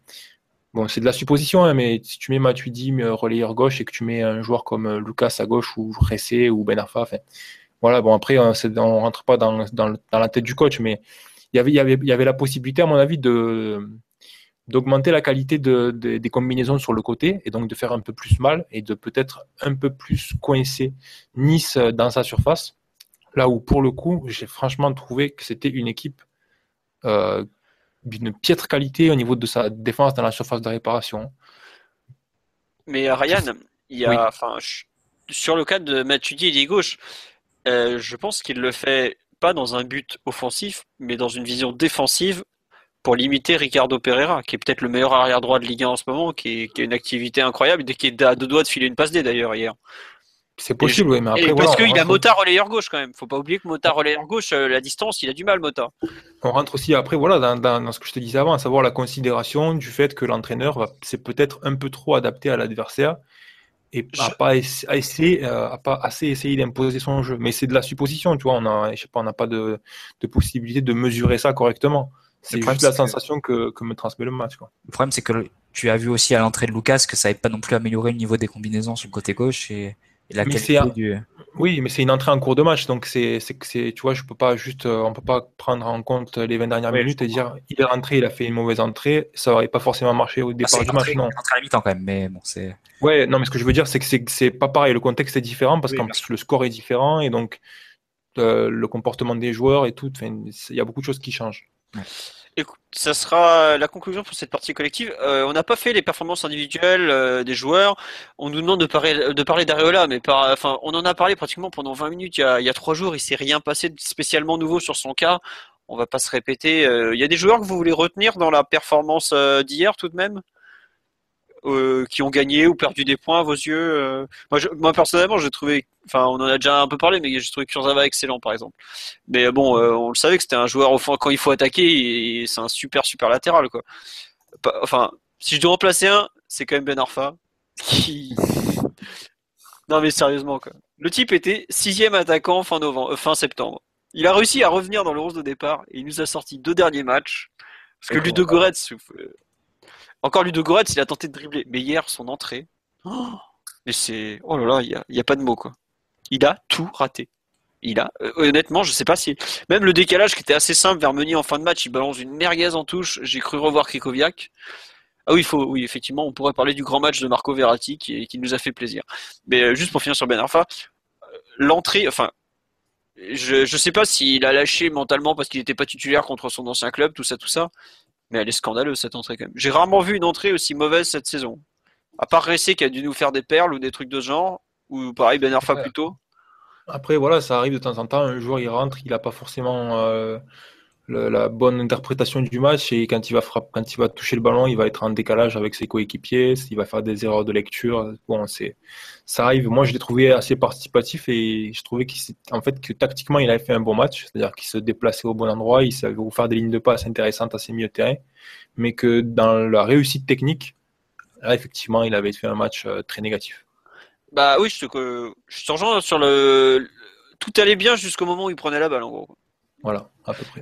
c'est de la supposition, hein, mais si tu mets Matuidi relayeur gauche et que tu mets un joueur comme Lucas à gauche ou Ressé ou Ben Arfa, voilà, bon, après, on, on rentre pas dans, dans, la tête du coach, mais il y avait, il y avait, y avait la possibilité, à mon avis, de, d'augmenter la qualité de, de, des combinaisons sur le côté et donc de faire un peu plus mal et de peut-être un peu plus coincer Nice dans sa surface. Là où pour le coup, j'ai franchement trouvé que c'était une équipe euh, d'une piètre qualité au niveau de sa défense dans la surface de réparation. Mais Ryan, il y a, oui. sur le cas de Matuidi et des gauche, euh, je pense qu'il le fait pas dans un but offensif, mais dans une vision défensive pour limiter Ricardo Pereira, qui est peut-être le meilleur arrière droit de Ligue 1 en ce moment, qui, est, qui a une activité incroyable, et qui est à deux doigts de filer une passe D d'ailleurs hier. C'est possible, oui, mais après. parce voilà, qu'il a Mota relayeur gauche quand même. Faut pas oublier que Mota relayeur gauche, euh, la distance, il a du mal, Mota. On rentre aussi après, voilà, dans, dans, dans, ce que je te disais avant, à savoir la considération du fait que l'entraîneur c'est peut-être un peu trop adapté à l'adversaire et je... a pas a essayé, euh, a pas assez essayé d'imposer son jeu. Mais c'est de la supposition, tu vois. On a, je sais pas, on n'a pas de, de possibilité de mesurer ça correctement. C'est juste la sensation que... Que, que, me transmet le match. Quoi. Le problème, c'est que tu as vu aussi à l'entrée de Lucas que ça n'avait pas non plus amélioré le niveau des combinaisons sur le côté gauche et, et la mais qualité un... du. Oui, mais c'est une entrée en cours de match, donc c'est, c'est, c'est, tu vois, je peux pas juste, euh, on peut pas prendre en compte les 20 dernières oui, minutes et dire, il est rentré, il a fait une mauvaise entrée, ça aurait pas forcément marché au départ ah, du entrée, match, non. Entrée à la mi-temps quand même, mais bon, c'est. Ouais, non, mais ce que je veux dire, c'est que c'est, c'est pas pareil, le contexte est différent parce oui, qu'en plus le score est différent et donc euh, le comportement des joueurs et tout, il y a beaucoup de choses qui changent. Ouais. Écoute, ça sera la conclusion pour cette partie collective. Euh, on n'a pas fait les performances individuelles euh, des joueurs. On nous demande de parler, de d'Areola, mais on en a parlé pratiquement pendant 20 minutes. Il y a, trois jours, il s'est rien passé de spécialement nouveau sur son cas. On va pas se répéter. Euh, il y a des joueurs que vous voulez retenir dans la performance d'hier tout de même, euh, qui ont gagné ou perdu des points à vos yeux. Moi, je, moi, personnellement, j'ai trouvé enfin on en a déjà un peu parlé mais j'ai trouvé Kurzawa excellent par exemple. Mais bon euh, on le savait que c'était un joueur quand il faut attaquer c'est un super super latéral quoi. Enfin si je dois en placer un c'est quand même Ben Arfa qui non mais sérieusement quoi. Le type était sixième attaquant fin novembre euh, fin septembre. Il a réussi à revenir dans le 11 de départ et il nous a sorti deux derniers matchs. Parce que Ludo Goretz euh, encore Ludo Goretz il a tenté de dribbler mais hier son entrée oh mais c'est oh là là il y a, pas de mots quoi il a tout raté. Il a, euh, honnêtement, je sais pas si, même le décalage qui était assez simple vers Meunier en fin de match, il balance une merguez en touche. J'ai cru revoir Krikoviak. Ah oui, faut, oui, effectivement, on pourrait parler du grand match de Marco Verratti qui, nous a fait plaisir. Mais euh, juste pour finir sur Ben Arfa, euh, l'entrée, enfin, je je sais pas s'il a lâché mentalement parce qu'il n'était pas titulaire contre son ancien club, tout ça, tout ça. Mais elle est scandaleuse cette entrée quand même. J'ai rarement vu une entrée aussi mauvaise cette saison. À part Ressé qui a dû nous faire des perles ou des trucs de ce genre, ou pareil Ben Arfa Ouais. plutôt. Après, voilà, ça arrive de temps en temps. Un joueur, il rentre, il n'a pas forcément euh, le- la bonne interprétation du match et quand il va frapper, quand il va toucher le ballon, il va être en décalage avec ses coéquipiers, il va faire des erreurs de lecture. Bon, c'est, ça arrive. Moi, je l'ai trouvé assez participatif et je trouvais qu'il en fait, que tactiquement, il avait fait un bon match, c'est-à-dire qu'il se déplaçait au bon endroit, il savait vous faire des lignes de passe intéressantes à ses milieux de terrain, mais que dans la réussite technique, là, effectivement, il avait fait un match euh, très négatif. Bah oui, je te, que- je te rejoins sur le. Tout allait bien jusqu'au moment où il prenait la balle en gros. Voilà, à peu près.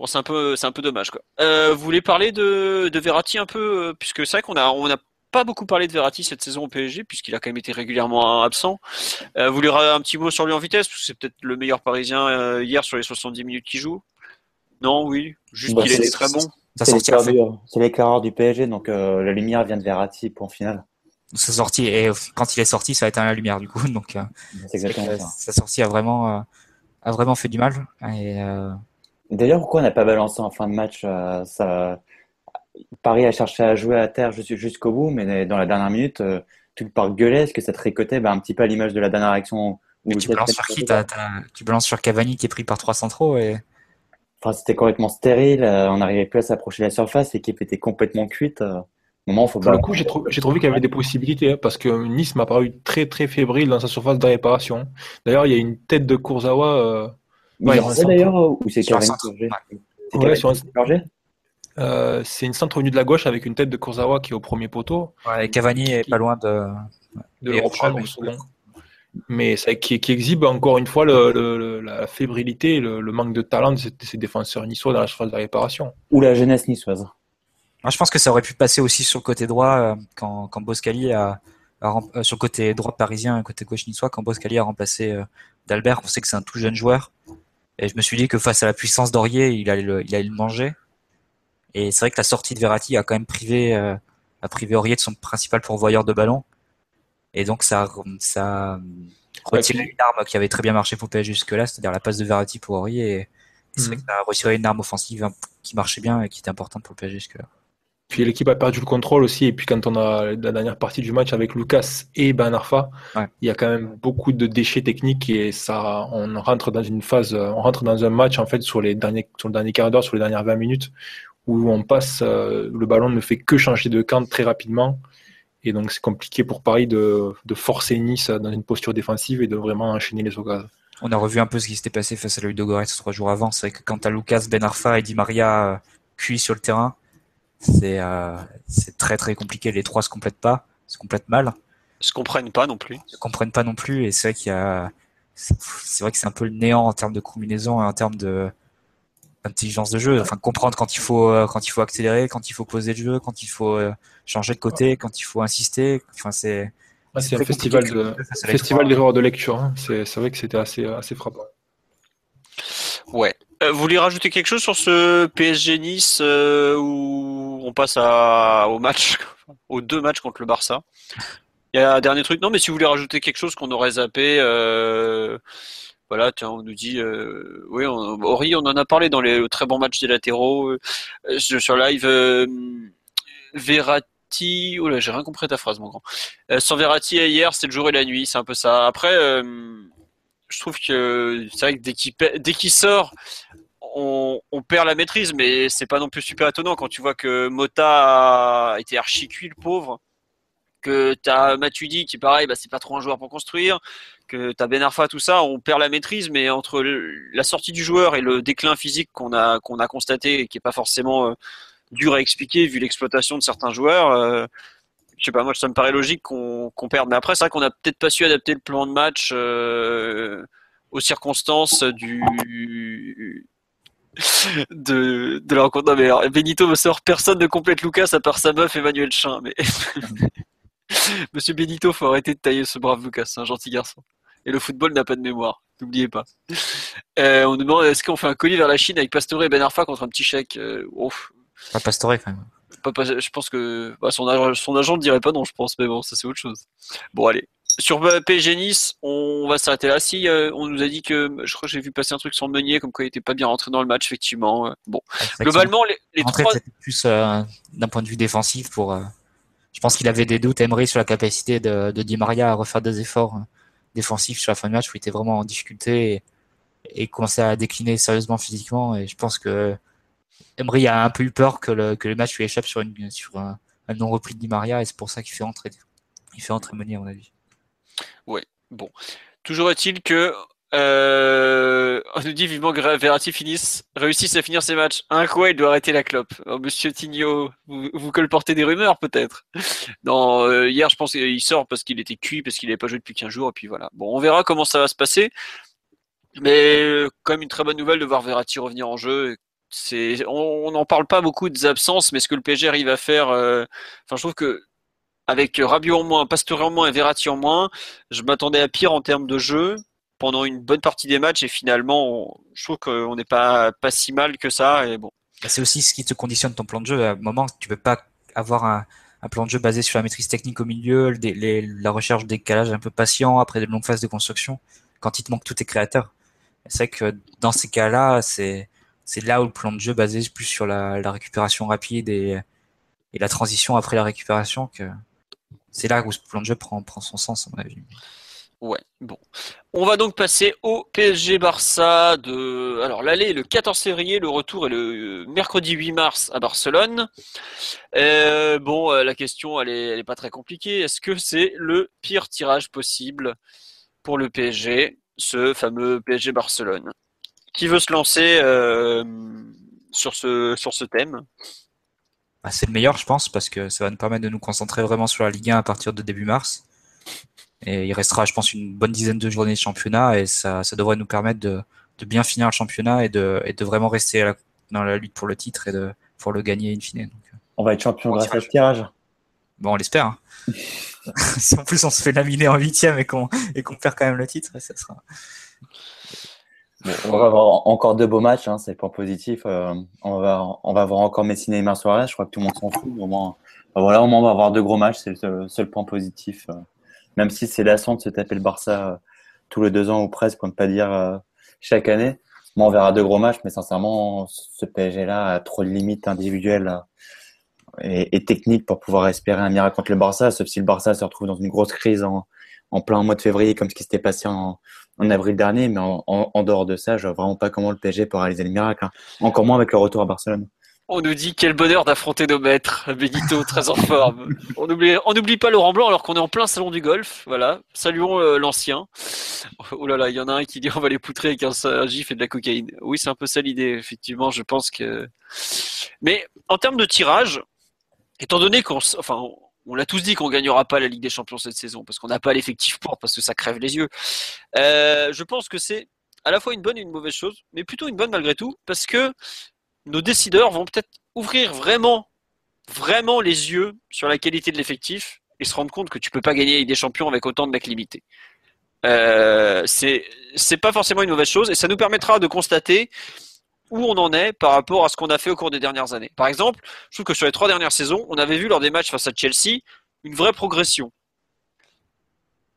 Bon, c'est un peu, c'est un peu dommage quoi. Euh, vous voulez parler de, de Verratti un peu, euh, puisque c'est vrai qu'on a, on a pas beaucoup parlé de Verratti cette saison au PSG, puisqu'il a quand même été régulièrement absent. Euh, vous voulez un petit mot sur lui en vitesse, parce que c'est peut-être le meilleur Parisien euh, hier sur les 70 minutes qu'il joue. Non, oui, juste Bah, qu'il été très bon. C'est l'éclaireur du PSG, donc euh, la lumière vient de Verratti, point final. sa sortie, et quand il est sorti, ça a éteint la lumière du coup. Donc, euh, C'est exactement ça. sa sortie a vraiment, euh, a vraiment fait du mal. Et, euh, D'ailleurs, pourquoi on n'a pas balancé en fin de match euh, ça... Paris a cherché à jouer à terre jus- jusqu'au bout, mais dans la dernière minute, euh, tout le parc gueulait. Est-ce que ça te récotait bah, un petit peu à l'image de la dernière action où mais tu balances sur qui Tu balances sur Cavani qui est pris par trois centraux et Enfin, c'était complètement stérile. euh, on n'arrivait plus à s'approcher de la surface. L'équipe était complètement cuite. euh. Au moment, où il faut Pour le coup, j'ai trou- j'ai trouvé qu'il y avait des possibilités, hein, parce que Nice m'a paru très très fébrile dans sa surface de réparation. D'ailleurs, il y a une tête de Kurzawa. Ouais, il d'ailleurs ou c'est changé euh, c'est une centre venue de la gauche avec une tête de Kurzawa qui est au premier poteau, ouais, et Cavani est Qui- pas loin de. de Et le reprendre Rochelle, au second. Mais ça, qui, qui exhibe encore une fois le, le- le- la fébrilité, le, le manque de talent de ces, de ces défenseurs niçois dans la surface de réparation. Ou la jeunesse niçoise. Moi, je pense que ça aurait pu passer aussi sur le côté droit euh, quand, quand Boscali a, a rem- euh, sur le côté droit parisien et côté gauche niçois quand Boscali a remplacé euh, d'Albert. On sait que c'est un tout jeune joueur et je me suis dit que face à la puissance d'Aurier, il allait le, il allait le manger. Et c'est vrai que la sortie de Verratti a quand même privé euh, a privé Aurier de son principal pourvoyeur de ballon. Et donc ça ça a retiré Ouais, puis- une arme qui avait très bien marché pour PSG jusque-là, c'est-à-dire la passe de Verratti pour Aurier. Et, et c'est vrai Mhm. que ça a retiré une arme offensive hein, qui marchait bien et qui était importante pour le PSG jusque-là. Puis l'équipe a perdu le contrôle aussi. Et puis quand on a la dernière partie du match avec Lucas et Ben Arfa, Ouais. il y a quand même beaucoup de déchets techniques et ça, on rentre dans une phase, on rentre dans un match en fait sur les derniers, sur le dernier quart d'heure, sur les dernières 20 minutes où on passe, euh, le ballon ne fait que changer de camp très rapidement. Et donc c'est compliqué pour Paris de, de forcer Nice dans une posture défensive et de vraiment enchaîner les occasions. On a revu un peu ce qui s'était passé face à Ludogorets trois jours avant. C'est vrai que quand t'as Lucas, Ben Arfa et Di Maria euh, cuits sur le terrain, c'est euh, c'est très très compliqué. Les trois se complètent pas, se complètent mal, Se comprennent pas non plus. se comprennent pas non plus. Et c'est vrai qu'il y a, c'est vrai que c'est un peu le néant en termes de combinaison et en termes de intelligence de jeu. Enfin, comprendre quand il faut euh, quand il faut accélérer, quand il faut poser le jeu, quand il faut euh, changer de côté, quand il faut insister. Enfin, c'est Ouais, c'est un festival de, festival F3. d'erreurs de lecture. hein. C'est c'est vrai que c'était assez, assez frappant. Ouais. Euh, vous voulez rajouter quelque chose sur ce PSG Nice euh, où on passe au match, aux deux matchs contre le Barça? Il y a un dernier truc? Non, mais si vous voulez rajouter quelque chose qu'on aurait zappé, euh, voilà, tiens, on nous dit, oui, on, Ori, on en a parlé dans les très bons matchs des latéraux sur live. Verratti, oh là, j'ai rien compris ta phrase, mon grand. Sans Verratti hier, c'était le jour et la nuit, c'est un peu ça. Après. Je trouve que c'est vrai que dès qu'il dès qu'il sort, on, perd la maîtrise, mais c'est pas non plus super étonnant quand tu vois que Mota a été archi cuit, le pauvre. Que t'as Matuidi qui, pareil, bah, c'est pas trop un joueur pour construire. Que t'as Ben Arfa, tout ça, on perd la maîtrise, mais entre la sortie du joueur et le déclin physique qu'on a, a constaté et qui est pas forcément euh, dur à expliquer vu l'exploitation de certains joueurs, euh, je sais pas, moi ça me paraît logique qu'on qu'on perde. Mais après, c'est vrai qu'on a peut-être pas su adapter le plan de match euh, aux circonstances du de, de la rencontre. Non, mais alors, Benito me sort personne ne complète Lucas à part sa meuf Emmanuel Chin. Mais Monsieur Benito, faut arrêter de tailler ce brave Lucas, c'est un gentil garçon. Et le football n'a pas de mémoire, n'oubliez pas. Euh, on nous demande est-ce qu'on fait un colis vers la Chine avec Pastore et Ben Arfa contre un petit chèque euh, ouf. pas Pastore quand même. je pense que bah, son, agent, son agent ne dirait pas non, je pense, mais bon, ça c'est autre chose. Bon, allez. Sur PSG Nice, on va s'arrêter là. Si euh, on nous a dit que je crois que j'ai vu passer un truc sur Meunier, comme quoi il était pas bien rentré dans le match, effectivement. Bon, globalement, les, les trois. C'était plus euh, d'un point de vue défensif pour. Euh, je pense qu'il avait des doutes, Emery, sur la capacité de, de Di Maria à refaire des efforts défensifs sur la fin du match où il était vraiment en difficulté et, et commençait à décliner sérieusement physiquement. Et je pense que Emery a un peu eu peur que le, que le match lui échappe sur, une, sur un, non-repli de Di Maria et c'est pour ça qu'il fait entrer, il fait entrer Meunier à mon avis. Ouais, bon. Toujours est-il que euh, on nous dit vivement que Verratti finisse, réussisse à finir ses matchs. Un quoi, il doit arrêter la clope. Oh, Monsieur Tignot, vous, colportez des rumeurs peut-être Non, euh, hier je pense qu'il sort parce qu'il était cuit, parce qu'il n'avait pas joué depuis 15 jours, et puis voilà. Bon, on verra comment ça va se passer. Mais euh, comme une très bonne nouvelle de voir Verratti revenir en jeu c'est on n'en parle pas beaucoup des absences, mais ce que le PSG arrive à faire, euh, enfin je trouve que avec Rabiot en moins, Pastore en moins et Verratti en moins, je m'attendais à pire en termes de jeu pendant une bonne partie des matchs et finalement je trouve qu'on n'est pas pas si mal que ça et bon. Bah, c'est aussi ce qui te conditionne ton plan de jeu. À un moment, tu peux pas avoir un, plan de jeu basé sur la maîtrise technique au milieu, la recherche des calages un peu patient après de longues phases de construction, quand il te manque tous tes créateurs. C'est vrai que dans ces cas-là, c'est c'est là où le plan de jeu basé plus sur la, récupération rapide et, la transition après la récupération que c'est là où ce plan de jeu prend, son sens à mon avis. Ouais, bon. On va donc passer au PSG Barça de alors l'aller le 14 février, le retour est le mercredi 8 mars à Barcelone. Euh, bon, euh, la question elle est, elle est pas très compliquée. Est-ce que c'est le pire tirage possible pour le PSG, ce fameux PSG Barcelone? Qui veut se lancer euh, sur, ce, thème? C'est le meilleur, je pense, parce que ça va nous permettre de nous concentrer vraiment sur la Ligue 1 à partir de début mars. Et il restera, je pense, une bonne dizaine de journées de championnat et ça, ça devrait nous permettre de, de bien finir le championnat et de, et de vraiment rester dans la lutte pour le titre et de pour le gagner in fine. Donc, on va être champion grâce à ce tirage. Bon, on l'espère. Hein. si en plus on se fait laminer en huitième et qu'on et qu'on perd quand même le titre, ça sera on va avoir encore deux beaux matchs, hein, c'est le point positif. Euh, on, va, on va avoir encore Messi et Suarez, je crois que tout le monde s'en fout. Au moins, bah voilà, au moins on va avoir deux gros matchs, c'est le seul point positif. Euh. même si c'est lassant de se taper le Barça euh, tous les deux ans ou presque, pour ne pas dire chaque année. Moi, on verra deux gros matchs, mais sincèrement, ce PSG-là a trop de limites individuelles et, techniques pour pouvoir espérer un miracle contre le Barça, sauf si le Barça se retrouve dans une grosse crise en plein mois de février, comme ce qui s'était passé en, en avril dernier, mais en, en, dehors de ça, je vois vraiment pas comment le PSG peut réaliser le miracle. Hein. Encore moins avec le retour à Barcelone. On nous dit quel bonheur d'affronter nos maîtres. Benito, très en forme. On n'oublie on oublie pas Laurent Blanc alors qu'on est en plein salon du golf. Voilà. Saluons euh, l'ancien. Oh là là, il y en a un qui dit on va les poutrer avec un, un gif et de la cocaïne. Oui, c'est un peu ça l'idée, effectivement. Je pense que. Mais en termes de tirage, étant donné qu'on, enfin, l'a tous dit qu'on gagnera pas la Ligue des Champions cette saison parce qu'on n'a pas l'effectif pour, parce que ça crève les yeux. Euh, je pense que c'est à la fois une bonne et une mauvaise chose, mais plutôt une bonne malgré tout, parce que nos décideurs vont peut-être ouvrir vraiment, vraiment les yeux sur la qualité de l'effectif et se rendre compte que tu peux pas gagner la Ligue des Champions avec autant de mecs limités. Euh, c'est pas forcément une mauvaise chose et ça nous permettra de constater où on en est par rapport à ce qu'on a fait au cours des dernières années. Par exemple, je trouve que sur les trois dernières saisons, on avait vu lors des matchs face à Chelsea une vraie progression.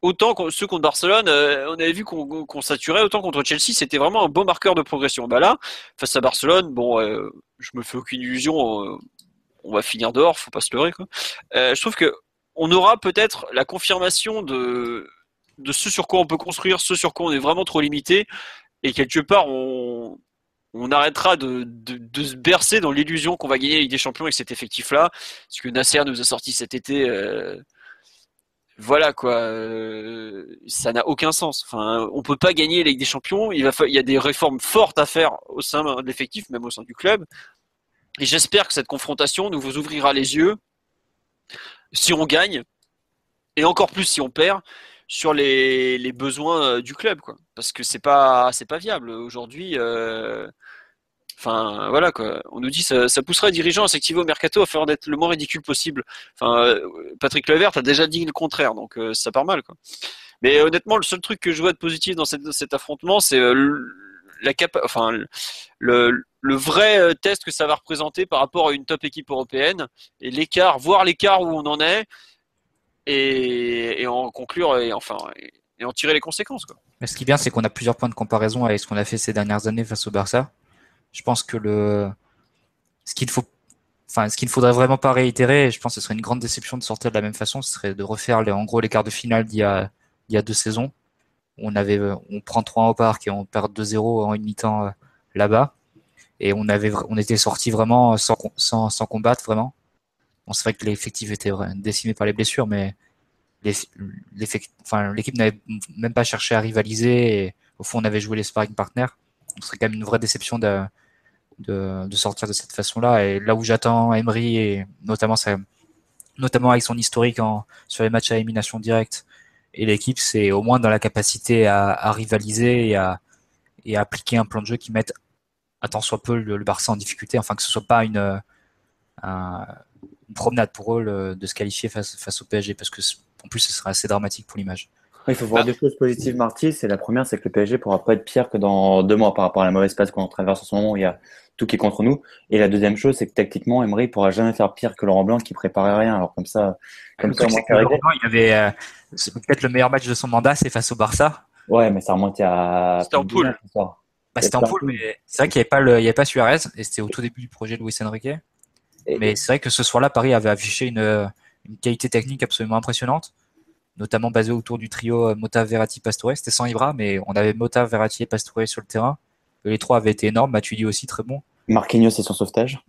Autant ceux contre Barcelone, euh, on avait vu qu'on saturait, autant contre Chelsea, c'était vraiment un beau marqueur de progression. Bah là, face à Barcelone, bon, euh, je me fais aucune illusion, euh, on va finir dehors, faut pas se leurrer. Quoi. je trouve que on aura peut-être la confirmation de de ce sur quoi on peut construire, ce sur quoi on est vraiment trop limité, et quelque part on on arrêtera de, se bercer dans l'illusion qu'on va gagner la Ligue des Champions avec cet effectif-là. Ce que Nasser nous a sorti cet été, euh, voilà quoi, euh, ça n'a aucun sens. Enfin, on peut pas gagner la Ligue des Champions. Il, y a des réformes fortes à faire au sein de l'effectif, même au sein du club. Et j'espère que cette confrontation nous vous ouvrira les yeux si on gagne, et encore plus si on perd, sur les, besoins euh, du club, quoi. Parce que c'est pas c'est pas viable aujourd'hui. Enfin voilà. On nous dit ça, ça poussera les dirigeants à s'activer au mercato faire d'être le moins ridicule possible. Enfin euh, Patrick Levert a déjà dit le contraire, donc ça part mal. Mais honnêtement, le seul truc que je vois de positif dans cet affrontement, c'est la cap enfin le, vrai euh, test que ça va représenter par rapport à une top équipe européenne et l'écart, voir l'écart où on en est et, en conclure et enfin et, en tirer les conséquences. Mais ce qui est bien, c'est qu'on a plusieurs points de comparaison avec ce qu'on a fait ces dernières années face au Barça. Je pense que le ce qu'il faut enfin ce qu'il ne faudrait vraiment pas réitérer, et je pense que ce serait une grande déception de sortir de la même façon, ce serait de refaire les, en gros les quarts de finale d'il y a deux saisons. On avait on prend 3 au parc et on perd 2-0 en une mi-temps euh, là-bas et on avait on était sorti vraiment sans, sans, sans combattre vraiment. Bon, c'est vrai que l'effectif était décimé par les blessures, mais l'équipe n'avait même pas cherché à rivaliser. Au fond, on avait joué les sparring partners. Ce serait quand même une vraie déception de, de, de sortir de cette façon-là. Et là où j'attends Emery, et notamment, ça, notamment avec son historique en, sur les matchs à élimination directe, et l'équipe, c'est au moins dans la capacité à, à rivaliser et à, et à appliquer un plan de jeu qui mette à tant soit peu le, Barça en difficulté, enfin que ce soit pas une, une promenade pour eux de se qualifier face, face au PSG, parce que en plus ce serait assez dramatique pour l'image. Il faut voir deux choses positives, Marty. C'est la première, c'est que le PSG pourra pas être pire que dans deux mois par rapport à la mauvaise passe qu'on traverse en ce moment où il y a tout qui est contre nous. Et la deuxième chose, c'est que tactiquement, Emery pourra jamais faire pire que Laurent Blanc qui préparait rien. Alors comme ça, comme ça, Laurent Blanc, il avait euh, peut-être le meilleur match de son mandat, c'est face au Barça. Ouais, mais ça remontait à. C'était en poule. Bah, c'était en poule, mais c'est vrai qu'il n'y avait pas le, il y avait pas Suarez, et c'était au tout début du projet de Luis Enrique. mais c'est vrai que ce soir-là, Paris avait affiché une, une qualité technique absolument impressionnante, notamment basée autour du trio euh, Mota, Verratti, Pastore. C'était sans Ibra, mais on avait Mota, Verratti et Pastore sur le terrain. Les trois avaient été énormes. Matuidi aussi très bon. Marquinhos et son sauvetage.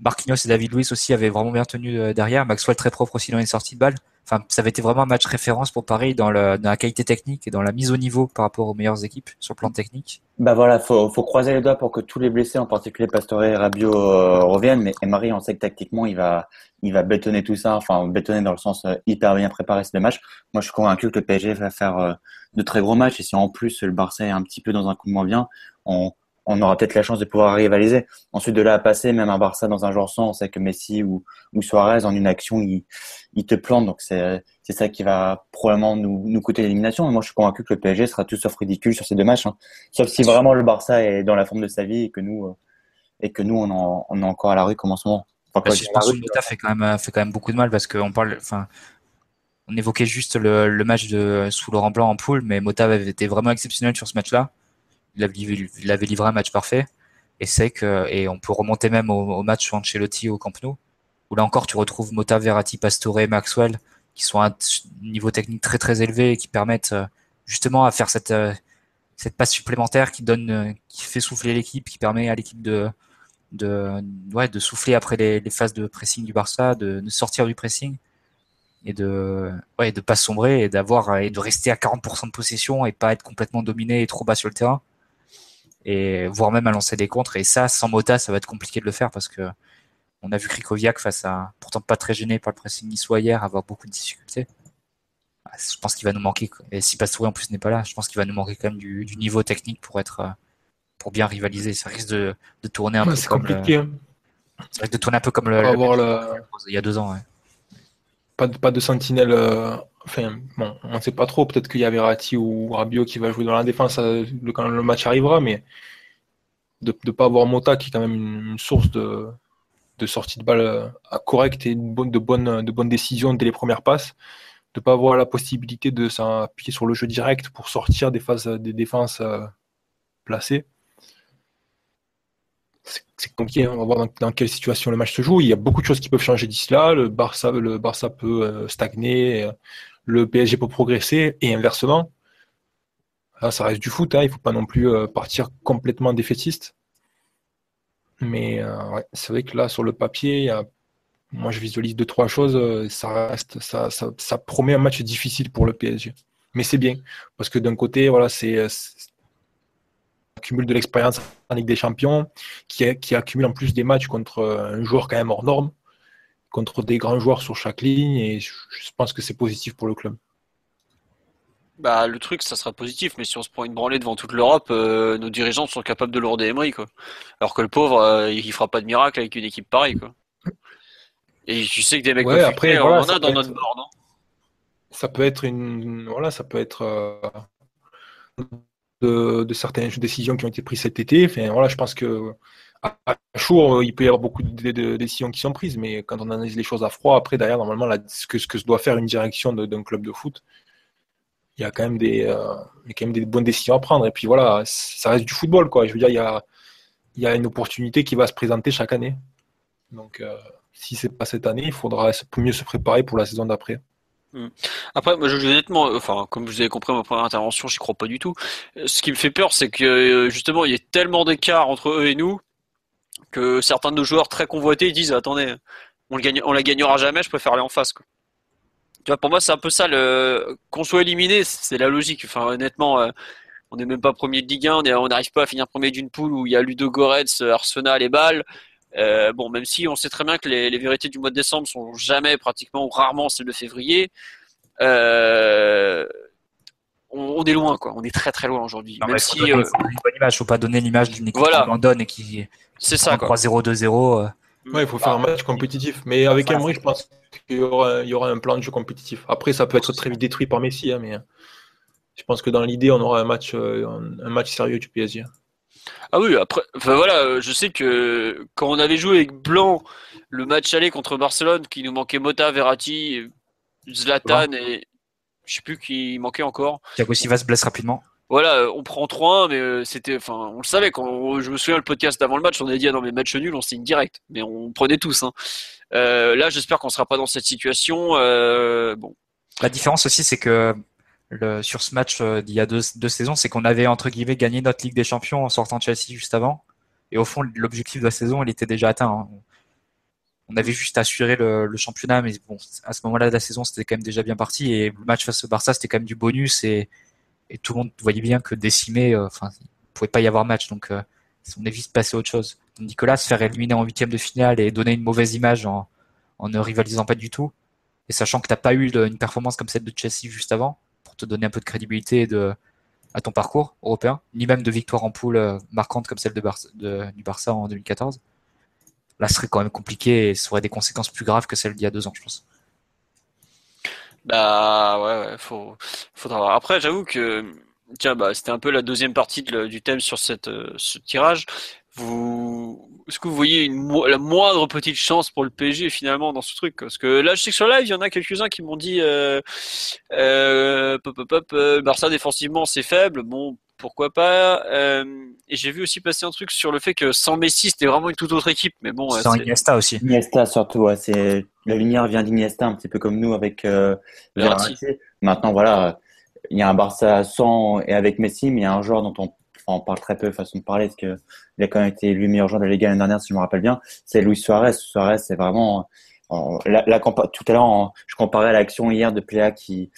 Marquinhos et David Luiz aussi avaient vraiment bien tenu euh, derrière. Maxwell très propre aussi dans les sorties de balles enfin, ça avait été vraiment un match référence pour Paris dans, le, dans la qualité technique et dans la mise au niveau par rapport aux meilleures équipes sur le plan technique. Bah voilà, faut, faut croiser les doigts pour que tous les blessés, en particulier Pastore et Rabiot, euh, reviennent. Mais Marie, on sait que tactiquement, il va, il va bétonner tout ça. Enfin, bétonner dans le sens euh, hyper bien préparer ces matchs. Moi, je suis convaincu que le PSG va faire euh, de très gros matchs. Et si en plus le Barça est un petit peu dans un coup de moins bien, on, on aura peut-être la chance de pouvoir rivaliser. Ensuite, de là à passer, même un Barça dans un genre sans, on sait que Messi ou, ou Suarez, en une action, il, il te plante. Donc, c'est, c'est ça qui va probablement nous, nous coûter l'élimination. Et moi, je suis convaincu que le PSG sera tout sauf ridicule sur ces deux matchs. Hein. Sauf si vraiment le Barça est dans la forme de sa vie et que nous, euh, et que nous, on, en, on est encore à la rue comme en ce moment. Enfin, je pense que Mota fait quand même, fait quand même beaucoup de mal parce qu'on parle, enfin, on évoquait juste le, le match de sous Laurent Blanc en poule, mais Mota avait été vraiment exceptionnel sur ce match-là il avait, livré un match parfait. Et c'est que, et on peut remonter même au, match sur Ancelotti au Camp Nou, où là encore tu retrouves Mota, Verratti, Pastore, Maxwell, qui sont à un niveau technique très très élevé et qui permettent euh, justement à faire cette euh, cette passe supplémentaire qui donne, euh, qui fait souffler l'équipe, qui permet à l'équipe de de souffler après les, les phases de pressing du Barça, de, de sortir du pressing et de ouais de pas sombrer et d'avoir et de rester à 40% de possession et pas être complètement dominé et trop bas sur le terrain et voire même à lancer des contres. Et ça, sans Mota, ça va être compliqué de le faire parce que on a vu Krikoviak face à, pourtant pas très gêné par le pressing niçois hier, avoir beaucoup de difficultés. Ah, je pense qu'il va nous manquer, et si Pastore en plus n'est pas là, je pense qu'il va nous manquer quand même du, du, niveau technique pour être, euh, pour bien rivaliser. Ça risque de, de tourner un peu comme compliqué. Le, ça risque de tourner un peu comme le, le, il y a deux ans. Ouais. Pas, de, pas de sentinelle. Euh, enfin, bon, on ne sait pas trop. Peut-être qu'il y a Verratti ou Rabiot qui va jouer dans la défense euh, quand le match arrivera, mais de ne pas avoir Mota qui est quand même une, source de, sortie de balle euh, correcte et de bonnes de décisions dès les premières passes, de ne pas avoir la possibilité de s'appuyer sur le jeu direct pour sortir des phases des défenses placées c'est compliqué. Hein. On va voir dans, quelle situation le match se joue. Il y a beaucoup de choses qui peuvent changer d'ici là. Le Barça, le Barça peut euh, stagner, euh, le PSG peut progresser et inversement. Là, ça reste du foot. Hein. Il ne faut pas non plus euh, partir complètement défaitiste. Mais c'est vrai que là, sur le papier, moi, je visualise deux trois choses. Ça reste, ça, ça promet un match difficile pour le PSG. Mais c'est bien parce que d'un côté, voilà, c'est accumule de l'expérience en Ligue des Champions, qui, qui, accumule en plus des matchs contre un joueur quand même hors norme, contre des grands joueurs sur chaque ligne, et je, pense que c'est positif pour le club. Bah, le truc, ça sera positif, mais si on se prend une branlée devant toute l'Europe, euh, nos dirigeants sont capables de lourder Emery, quoi. Alors que le pauvre, euh, il fera pas de miracle avec une équipe pareille, quoi. Et tu sais que des mecs après, on en a dans notre bord, non? Ça peut être une, voilà, ça peut être euh, de, certaines décisions qui ont été prises cet été. Enfin, voilà, je pense que à, chaud, il peut y avoir beaucoup de, décisions qui sont prises, mais quand on analyse les choses à froid, après, derrière, normalement, ce, que, ce doit faire une direction d'un club de foot, il y a quand même des, euh, bonnes décisions à prendre. Et puis voilà, ça reste du football. Je veux dire, il y a, il y a une opportunité qui va se présenter chaque année. Donc, euh, si c'est pas cette année, il faudra mieux se préparer pour la saison d'après. Hmm. Après, moi, honnêtement, enfin, comme vous avez compris ma première intervention, j'y crois pas du tout. Ce qui me fait peur, c'est que euh, justement, il y a tellement d'écart entre eux et nous que certains de nos joueurs très convoités disent attendez, on, le la gagnera jamais, je préfère aller en face. Tu vois, pour moi, c'est un peu ça. Qu'on soit éliminé, c'est la logique. Enfin, honnêtement, euh, on n'est même pas premier de Ligue 1, on n'arrive pas à finir premier d'une poule où il y a Ludo Goretz, Arsenal et Bâle. Euh, bon, même si on sait très bien que les, vérités du mois de décembre sont jamais, pratiquement ou rarement celles de février, euh, on, est loin, quoi. On est très très loin aujourd'hui. Même si, donner une bonne image, faut pas donner l'image d'une équipe qui abandonne et qui c'est ça, 3-0, 2-0. Ouais, il faut faire un match compétitif. Mais avec Emery, je pense qu'il y aura, il y aura un plan de jeu compétitif. Après, ça peut être très vite détruit par Messi, hein, mais je pense que dans l'idée, on aura un match, euh, un match sérieux du PSG. Ah oui, après, enfin voilà, je sais que quand on avait joué avec Blanc le match aller contre Barcelone, qui nous manquait Mota, Verratti, Zlatan et je sais plus qui manquait encore. Thiago Silva se blesse rapidement voilà, euh, on prend 3-1, mais euh, c'était, enfin, on le savait quand je me souviens le podcast avant le match, on avait dit ah non mais match nul, on signe direct, mais on prenait tous. Hein. Euh, là, j'espère qu'on sera pas dans cette situation. bon. La différence aussi, c'est que le, sur ce match d'il y a deux, deux saisons, c'est qu'on avait entre guillemets gagné notre Ligue des Champions en sortant de Chelsea juste avant, et au fond, l'objectif de la saison, il était déjà atteint. Hein. On avait juste assuré le, le championnat, mais bon, à ce moment-là de la saison, c'était quand même déjà bien parti, et le match face au Barça, c'était quand même du bonus et et tout le monde voyait bien que décimé, euh, enfin, il pouvait pas y avoir match, donc euh, on est vite passé à autre chose. Nicolas se faire éliminer en huitième de finale et donner une mauvaise image en, en ne rivalisant pas du tout, et sachant que t'as pas eu une performance comme celle de Chelsea juste avant, te donner un peu de crédibilité de, à ton parcours européen, ni même de victoire en poule euh, marquante comme celle de du Barça en 2014. Là, ce serait quand même compliqué et ça aurait des conséquences plus graves que celles d'il y a deux ans, je pense. Bah ouais, ouais faut, faudra voir. Après, j'avoue que tiens, bah c'était un peu la deuxième partie du thème sur cette euh, ce tirage. Vous, est-ce que vous voyez une, la moindre petite chance pour le PSG finalement dans ce truc? Parce que là, je sais que sur live, il y en a quelques-uns qui m'ont dit euh, euh, pop, pop, pop, euh, Barça défensivement c'est faible. Bon, pourquoi pas? Euh, et j'ai vu aussi passer un truc sur le fait que sans Messi, c'était vraiment une toute autre équipe. Mais bon, sans Iniesta aussi. Iniesta surtout, c'est la lumière vient d'Iniesta un petit peu comme nous avec euh, Maintenant, voilà, il y a un Barça sans et avec Messi, mais il y a un joueur dont on, on parle très peu façon de parler, parce que il a quand même été élu meilleur joueur de la Liga l'année dernière, si je me rappelle bien. C'est Luis Suarez. Suarez, c'est vraiment la, la, tout à l'heure, je comparais à l'action hier de Pléa qui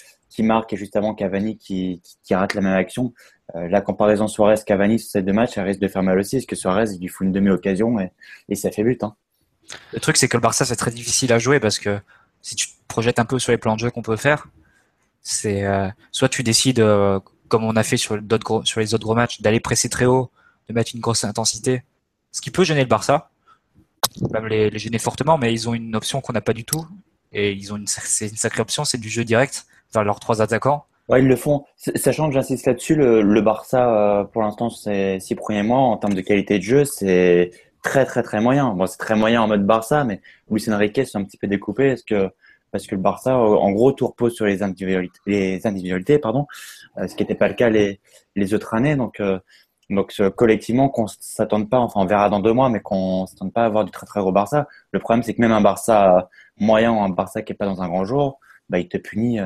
marque et juste avant Cavani qui, rate la même action. Euh, la comparaison Suarez-Cavani sur ces deux matchs, elle risque de faire mal aussi, parce que Suarez, il lui fout une demi-occasion et, ça fait but. Hein. Le truc, c'est que le Barça, c'est très difficile à jouer parce que si tu te projettes un peu sur les plans de jeu qu'on peut faire, c'est euh, soit tu décides, euh, comme on a fait sur, les autres gros matchs, d'aller presser très haut, de mettre une grosse intensité, ce qui peut gêner le Barça, même les, gêner fortement, mais ils ont une option qu'on n'a pas du tout, et ils ont une, c'est une sacrée option, c'est du jeu direct vers leurs trois attaquants. Ouais, ils le font. Sachant que j'insiste là-dessus, le, Barça, euh, pour l'instant, ces six premiers mois, en termes de qualité de jeu, c'est très, très, très moyen. Bon, c'est très moyen en mode Barça, mais Luis Enrique c'est un petit peu découpé parce que, parce que le Barça, en gros, tout repose sur les individualités, les individualités pardon, ce qui n'était pas le cas les, les autres années. Donc, donc collectivement, qu'on s'attende pas, enfin, on verra dans deux mois, mais qu'on s'attende pas à avoir du très, très gros Barça. Le problème, c'est que même un Barça moyen ou un Barça qui est pas dans un grand jour, bah, il te punit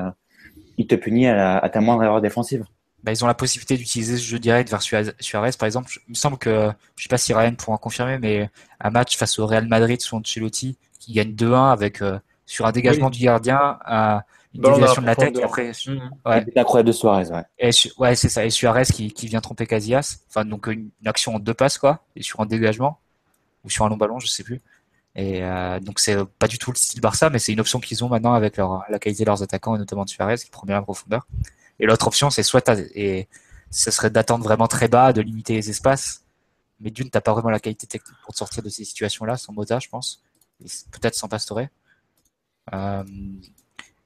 il te punit à, ta moindre erreur défensive. Bah, ils ont la possibilité d'utiliser ce jeu direct vers Suarez, par exemple. Il me semble que, je sais pas si Ryan pourra en confirmer, mais un match face au Real Madrid sous Ancelotti, qui gagne 2-1 avec, euh, sur un dégagement du gardien, une déviation de la tête, et après, mmh. ouais. L'incroyable de Suarez, ouais. Et, ouais, c'est ça. Et Suarez qui, qui vient tromper Casillas. Enfin, donc, une, action en deux passes, quoi. Et sur un dégagement. Ou sur un long ballon, je sais plus. Et euh, donc c'est pas du tout le style Barça, mais c'est une option qu'ils ont maintenant avec leur, la qualité de leurs attaquants et notamment de Suarez qui prend bien la profondeur. Et l'autre option, c'est soit et ce serait d'attendre vraiment très bas, de limiter les espaces. Mais d'une, t'as pas vraiment la qualité technique pour te sortir de ces situations-là, sans Mota, je pense. Peut-être sans Pastore. Euh,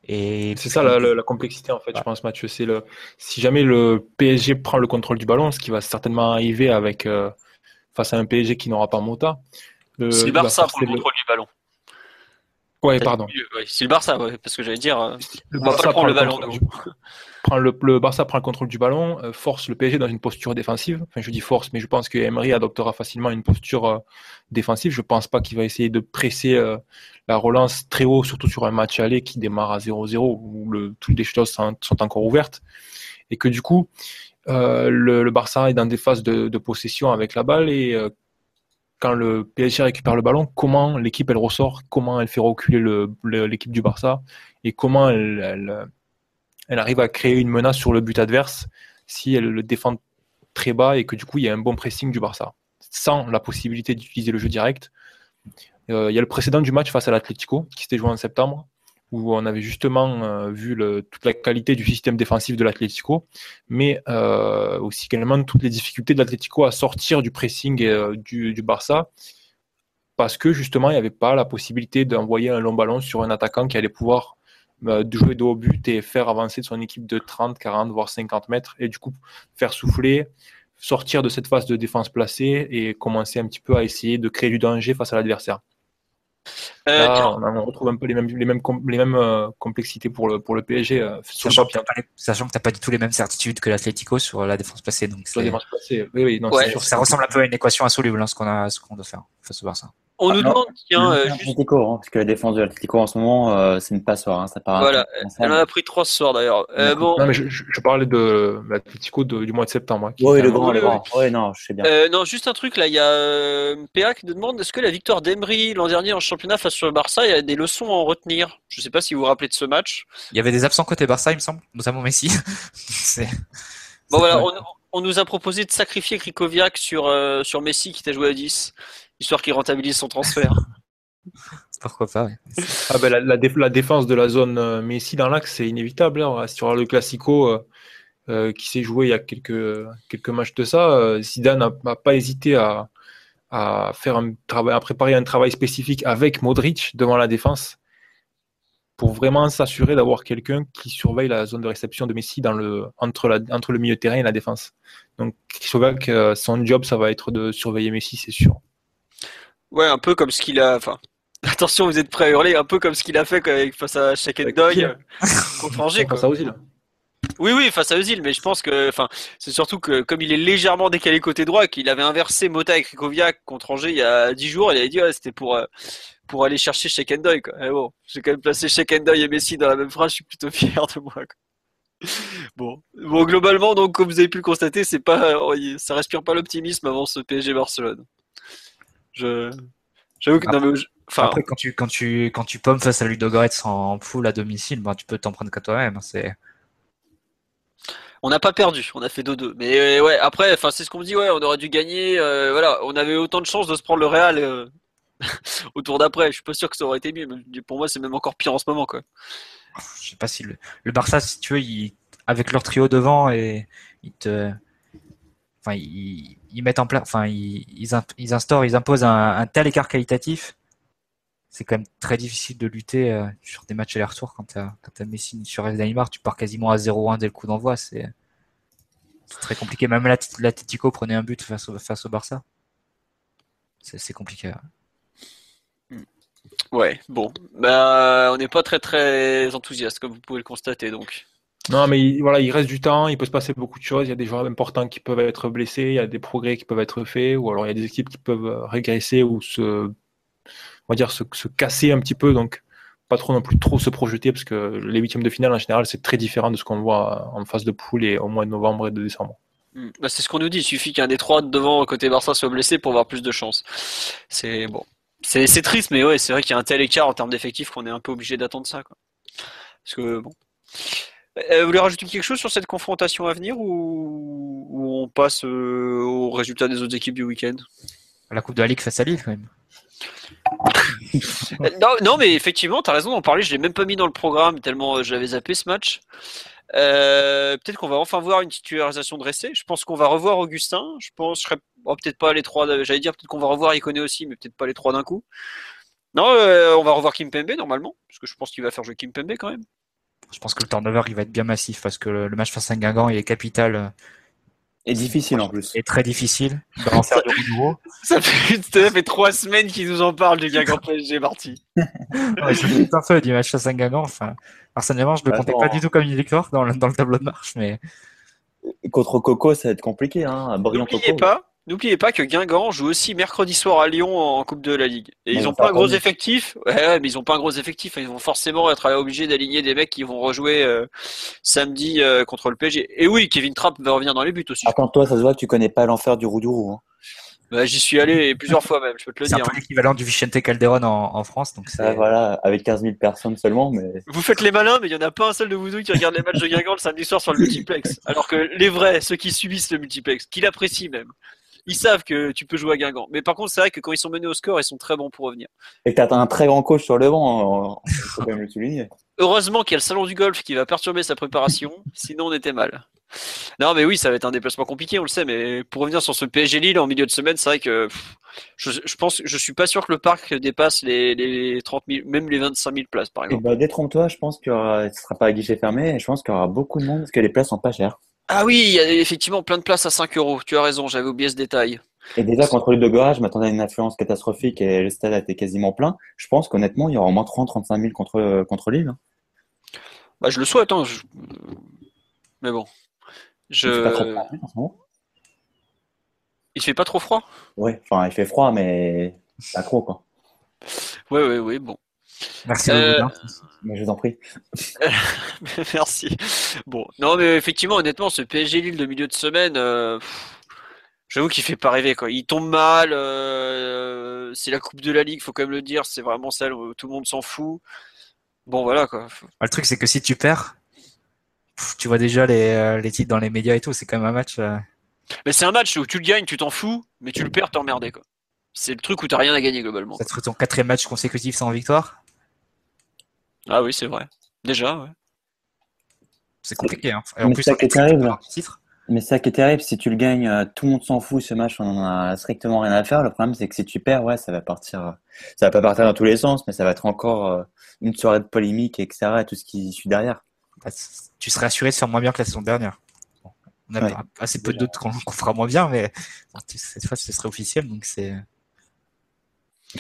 Et C'est ça la, la- la complexité en fait, je pense, Mathieu. C'est le si jamais le PSG prend le contrôle du ballon, ce qui va certainement arriver avec euh, face à un PSG qui n'aura pas Mota. le- C'est Barça pour le contrôle du ballon. Ouais, pardon. Ouais, c'est le Barça, ouais, parce que j'allais dire, euh, Le Barça prendre le prend ballon. du- prend le, le Barça prend le contrôle du ballon, euh, force le PSG dans une posture défensive. Enfin, je dis force, mais je pense que Emery adoptera facilement une posture euh, défensive. Je pense pas qu'il va essayer de presser la relance très haut, surtout sur un match aller qui démarre à 0-0 où le, toutes les choses sont, sont encore ouvertes. Et que du coup, le, Barça est dans des phases de, de possession avec la balle et quand le PSG récupère le ballon, comment l'équipe elle ressort, comment elle fait reculer le- le- l'équipe du Barça et comment elle arrive à créer une menace sur le but adverse si elle le défend très bas et que du coup il y a un bon pressing du Barça sans la possibilité d'utiliser le jeu direct. Euh, il y a le précédent du match face à l'Atlético qui s'était joué en septembre où on avait justement euh, vu toute la qualité du système défensif de l'Atlético, mais euh, aussi également toutes les difficultés de l'Atlético à sortir du pressing euh, du, Barça parce que justement il n'y avait pas la possibilité d'envoyer un long ballon sur un attaquant qui allait pouvoir jouer de haut but et faire avancer son équipe de 30, 40, voire 50 mètres et du coup faire souffler, sortir de cette phase de défense placée et commencer un petit peu à essayer de créer du danger face à l'adversaire. Euh, Là, on, retrouve un peu les mêmes, les mêmes, com- les mêmes euh, complexités pour le, pour le PSG euh, Sachant, que les- sachant que t'as pas du tout les mêmes certitudes que l'Atlético sur la défense placée. Donc sur la c'est- défense placée. Oui, oui, non, Ouais, c'est sûr. ça ressemble un peu à une équation insoluble, hein, ce qu'on a, ce qu'on doit faire face au Barça. On Ah, nous non. demande, tiens, euh, juste, Atlético, hein, parce que la défense de l'Atlético en ce moment, euh, c'est une passoire. Hein, ça part voilà, elle en a pris trois ce soir d'ailleurs. Euh, bon, Non, mais je, je- parlais de l'Atlético de- du mois de septembre. hein, Oui, le un- grand, le grand. Oui, non, je sais bien. Euh, non, juste un truc là, il y a euh, PA qui nous demande est-ce que la victoire d'Emery l'an dernier en championnat face au Barça, il y a des leçons à en retenir? Je sais pas si vous vous rappelez de ce match. Il y avait des absents côté Barça, il me semble, notamment Messi. C'est- Bon voilà, on, on nous a proposé de sacrifier Krikoviak sur, euh, sur Messi qui t'a joué à 10, histoire qu'il rentabilise son transfert. Pourquoi pas, ouais. Ah ben, la, la déf- la défense de la zone euh, Messi dans l'axe, c'est inévitable. hein. Sur le Classico euh, euh, qui s'est joué il y a quelques, quelques matchs de ça, euh, Zidane n'a pas hésité à, à, faire un travail, à préparer un travail spécifique avec Modric devant la défense pour vraiment s'assurer d'avoir quelqu'un qui surveille la zone de réception de Messi dans le, entre, la, entre le milieu de terrain et la défense. Donc euh, son job, ça va être de surveiller Messi, c'est sûr. Ouais, un peu comme ce qu'il a. Enfin, attention, vous êtes prêts à hurler, un peu comme ce qu'il a fait face à Shakendoy Avec contre Angers. Quoi. Face à Ozil. Oui, oui, face à Özil, mais je pense que, enfin, c'est surtout que comme il est légèrement décalé côté droit, qu'il avait inversé Mota avec Krikoviak contre Angers il y a 10 jours, il avait dit ouais, c'était pour euh, pour aller chercher Shakendoy quoi. Et bon, j'ai quand même placé Shakendoy et Messi dans la même phrase, je suis plutôt fier de moi. quoi. Bon, bon, globalement, donc comme vous avez pu le constater, c'est pas, ça respire pas l'optimisme avant ce PSG Barcelone. Je, j'avoue que non, mais je- enfin, Après, quand tu, quand tu, quand tu pommes face à Ludogorets en full à domicile, ben, tu peux t'en prendre qu'à toi-même. hein, C'est, On n'a pas perdu, on a fait 2-2. Mais euh, ouais, après, enfin, c'est ce qu'on me dit, ouais, on aurait dû gagner. euh, voilà, on avait autant de chances de se prendre le Real euh, au tour d'après. Je suis pas sûr que ça aurait été mieux. mais Pour moi, c'est même encore pire en ce moment, quoi. je sais pas si le, le Barça, si tu veux, ils- avec leur trio devant et ils te, enfin, ils, mettent en place, enfin, ils, ils, imposent un, tel écart qualitatif. C'est quand même très difficile de lutter euh, sur des matchs aller-retour quand t'as, quand t'as Messi sur Neymar, tu pars quasiment à 0-1 dès le coup d'envoi. C'est, très compliqué. Même l'At- l'Atlético prenait un but face au, Barça. C'est, compliqué. ouais. Bon, bah, on n'est pas très très enthousiaste, comme vous pouvez le constater, donc. Non, mais il, voilà, il reste du temps, il peut se passer beaucoup de choses. Il y a des joueurs importants qui peuvent être blessés, il y a des progrès qui peuvent être faits, ou alors il y a des équipes qui peuvent euh, régresser ou se, on va dire, se, se casser un petit peu. Donc, pas trop non plus trop se projeter, parce que les huitièmes de finale, en général, c'est très différent de ce qu'on voit en phase de poule et au mois de novembre et de décembre. Hmm. Bah, c'est ce qu'on nous dit. Il suffit qu'un des trois devant côté Barça soit blessé pour avoir plus de chance. C'est bon. C'est triste, mais ouais, c'est vrai qu'il y a un tel écart en termes d'effectifs qu'on est un peu obligé d'attendre ça. Parce que bon. Euh, vous voulez rajouter quelque chose sur cette confrontation à venir ou, ou on passe euh, aux résultats des autres équipes du week-end? La Coupe de la Ligue à Lille, quand même. Euh, non, non, mais effectivement, t'as raison d'en parler. Je l'ai même pas mis dans le programme tellement euh, j'avais zappé ce match. Euh, peut-être qu'on va enfin voir une titularisation de Ressé. Je pense qu'on va revoir Augustin. Je pense, je serais oh, peut-être pas les trois. J'allais dire peut-être qu'on va revoir Iconé aussi, mais peut-être pas les trois d'un coup. Non, euh, on va revoir Kimpembe normalement, parce que je pense qu'il va faire jouer Kimpembe quand même. Je pense que le turnover il va être bien massif parce que le, match face à Guingamp il est capital euh, Et difficile en plus. et très difficile. Il va en faire du renouveau. Ça fait, ça fait trois semaines qu'ils nous en parlent du Guingamp PSG, Marty. Ouais, je doute un peu du match face à Guingamp. Enfin, personnellement, je ne le comptais Attends. pas du tout comme une victoire dans le, dans le tableau de marche, mais Contre Coco, ça va être compliqué. Hein. Brillant N'oubliez Coco. pas, n'oubliez pas que Guingamp joue aussi mercredi soir à Lyon en Coupe de la Ligue. Et ils Bon, ont ça pas un gros effectif. Ouais, ouais, mais ils ont pas un gros effectif. Ils vont forcément être obligés d'aligner des mecs qui vont rejouer euh, samedi euh, contre le PSG. Et oui, Kevin Trapp va revenir dans les buts aussi. Attends, toi, ça se voit que tu connais pas l'enfer du Roudourou. Hein. Bah, J'y suis allé plusieurs fois même, je peux te le c'est un dire. peu l'équivalent du Vicente Calderon en, en France. Donc Ouais, voilà, avec 15 000 personnes seulement, mais Vous faites les malins, mais il y en a pas un seul de vous deux qui regarde les matchs de Guingamp le samedi soir sur le multiplex. Alors que les vrais, ceux qui subissent le multiplex, qui l'apprécient même, ils savent que tu peux jouer à Guingamp. Mais par contre, c'est vrai que quand ils sont menés au score, ils sont très bons pour revenir. et que t'as un très grand coach sur le banc, il faut quand même le souligner. Heureusement qu'il y a le salon du golf qui va perturber sa préparation, sinon on était mal. Non, mais oui, ça va être un déplacement compliqué, on le sait. Mais pour revenir sur ce PSG Lille en milieu de semaine, c'est vrai que pff, je, je pense, je suis pas sûr que le parc dépasse les, les 30 000, même les 25 000 places, par Et exemple. bah, détrompe-toi, je pense que ce sera pas à guichet fermé, et je pense qu'il y aura beaucoup de monde parce que les places sont pas chères. Ah oui, il y a effectivement plein de places à 5 euros. Tu as raison, j'avais oublié ce détail. Et déjà, contre le de Goa, je m'attendais à une affluence catastrophique et le stade était quasiment plein. Je pense qu'honnêtement, il y aura au moins 30-35 000 contre, contre Lille. hein. Bah, je le souhaite, hein. je- Mais bon. Il fait pas trop Je... froid en ce moment? Il fait pas trop froid? Ouais, enfin, il fait froid, mais pas trop, quoi. Ouais, ouais, ouais, bon. Merci Euh. Mais je vous en prie. Merci. Bon, non, mais effectivement, honnêtement, ce PSG Lille de milieu de semaine, euh, j'avoue qu'il fait pas rêver, quoi. Il tombe mal, euh, c'est la Coupe de la Ligue, faut quand même le dire, c'est vraiment celle où tout le monde s'en fout. Bon, voilà, quoi. Le truc, c'est que si tu perds, tu vois déjà les, euh, les titres dans les médias et tout. C'est quand même un match. Mais c'est un match où tu le gagnes, tu t'en fous, mais tu le perds, t'es emmerdé, quoi. C'est le truc où t'as rien à gagner, globalement. Ça te ton quatrième match consécutif sans victoire. Ah oui, c'est vrai. Déjà, ouais. C'est compliqué. Hein. Et en Mais plus, ça qui est terrible. Mais ça qui est terrible, si tu le gagnes, euh, tout le monde s'en fout, ce match, on en a strictement rien à faire. Le problème, c'est que si tu perds, ouais, ça va partir, euh, ça va pas partir dans tous les sens, mais ça va être encore euh, une soirée de polémique, etc., et tout ce qui suit derrière. Bah, tu serais assuré de faire moins bien que la saison dernière. Bon, on a Ouais. assez peu de doutes qu'on fera moins bien, mais cette fois, ce serait officiel. Donc c'est.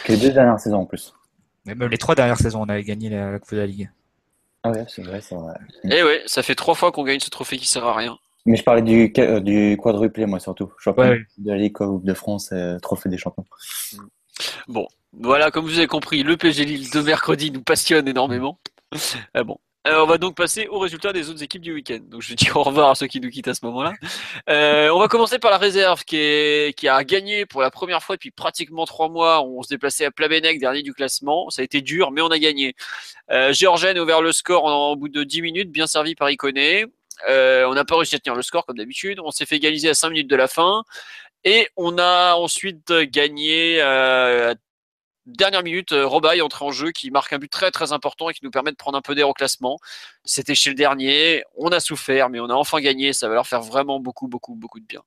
Que les deux dernières saisons en plus. Mais même les trois dernières saisons, on avait gagné la, la Coupe de la Ligue. Ah ouais, c'est vrai, c'est vrai. Et ouais, ça fait trois fois qu'on gagne ce trophée qui sert à rien. Mais je parlais du, euh, du quadruplé, moi, surtout. Champion Ouais, ouais. de la Ligue, Coupe de France, et Trophée des champions. Bon, voilà, comme vous avez compris, le PSG Lille de mercredi nous passionne énormément. Ah bon. Euh, on va donc passer aux résultats des autres équipes du week-end. Donc je dire au revoir à ceux qui nous quittent à ce moment-là. Euh, on va commencer par la réserve qui, a gagné pour la première fois depuis pratiquement trois mois. On se déplaçait à Plabennec, dernier du classement. Ça a été dur, mais on a gagné. Euh, a ouvert le score en, en bout de 10 minutes, bien servi par Iconé. Euh, on n'a pas réussi à tenir le score comme d'habitude. On s'est fait égaliser à 5 minutes de la fin. Et on a ensuite gagné euh, dernière minute, euh, Robaille entre en jeu qui marque un but très très important et qui nous permet de prendre un peu d'air au classement. C'était chez le dernier, on a souffert, mais on a enfin gagné. Ça va leur faire vraiment beaucoup beaucoup beaucoup de bien.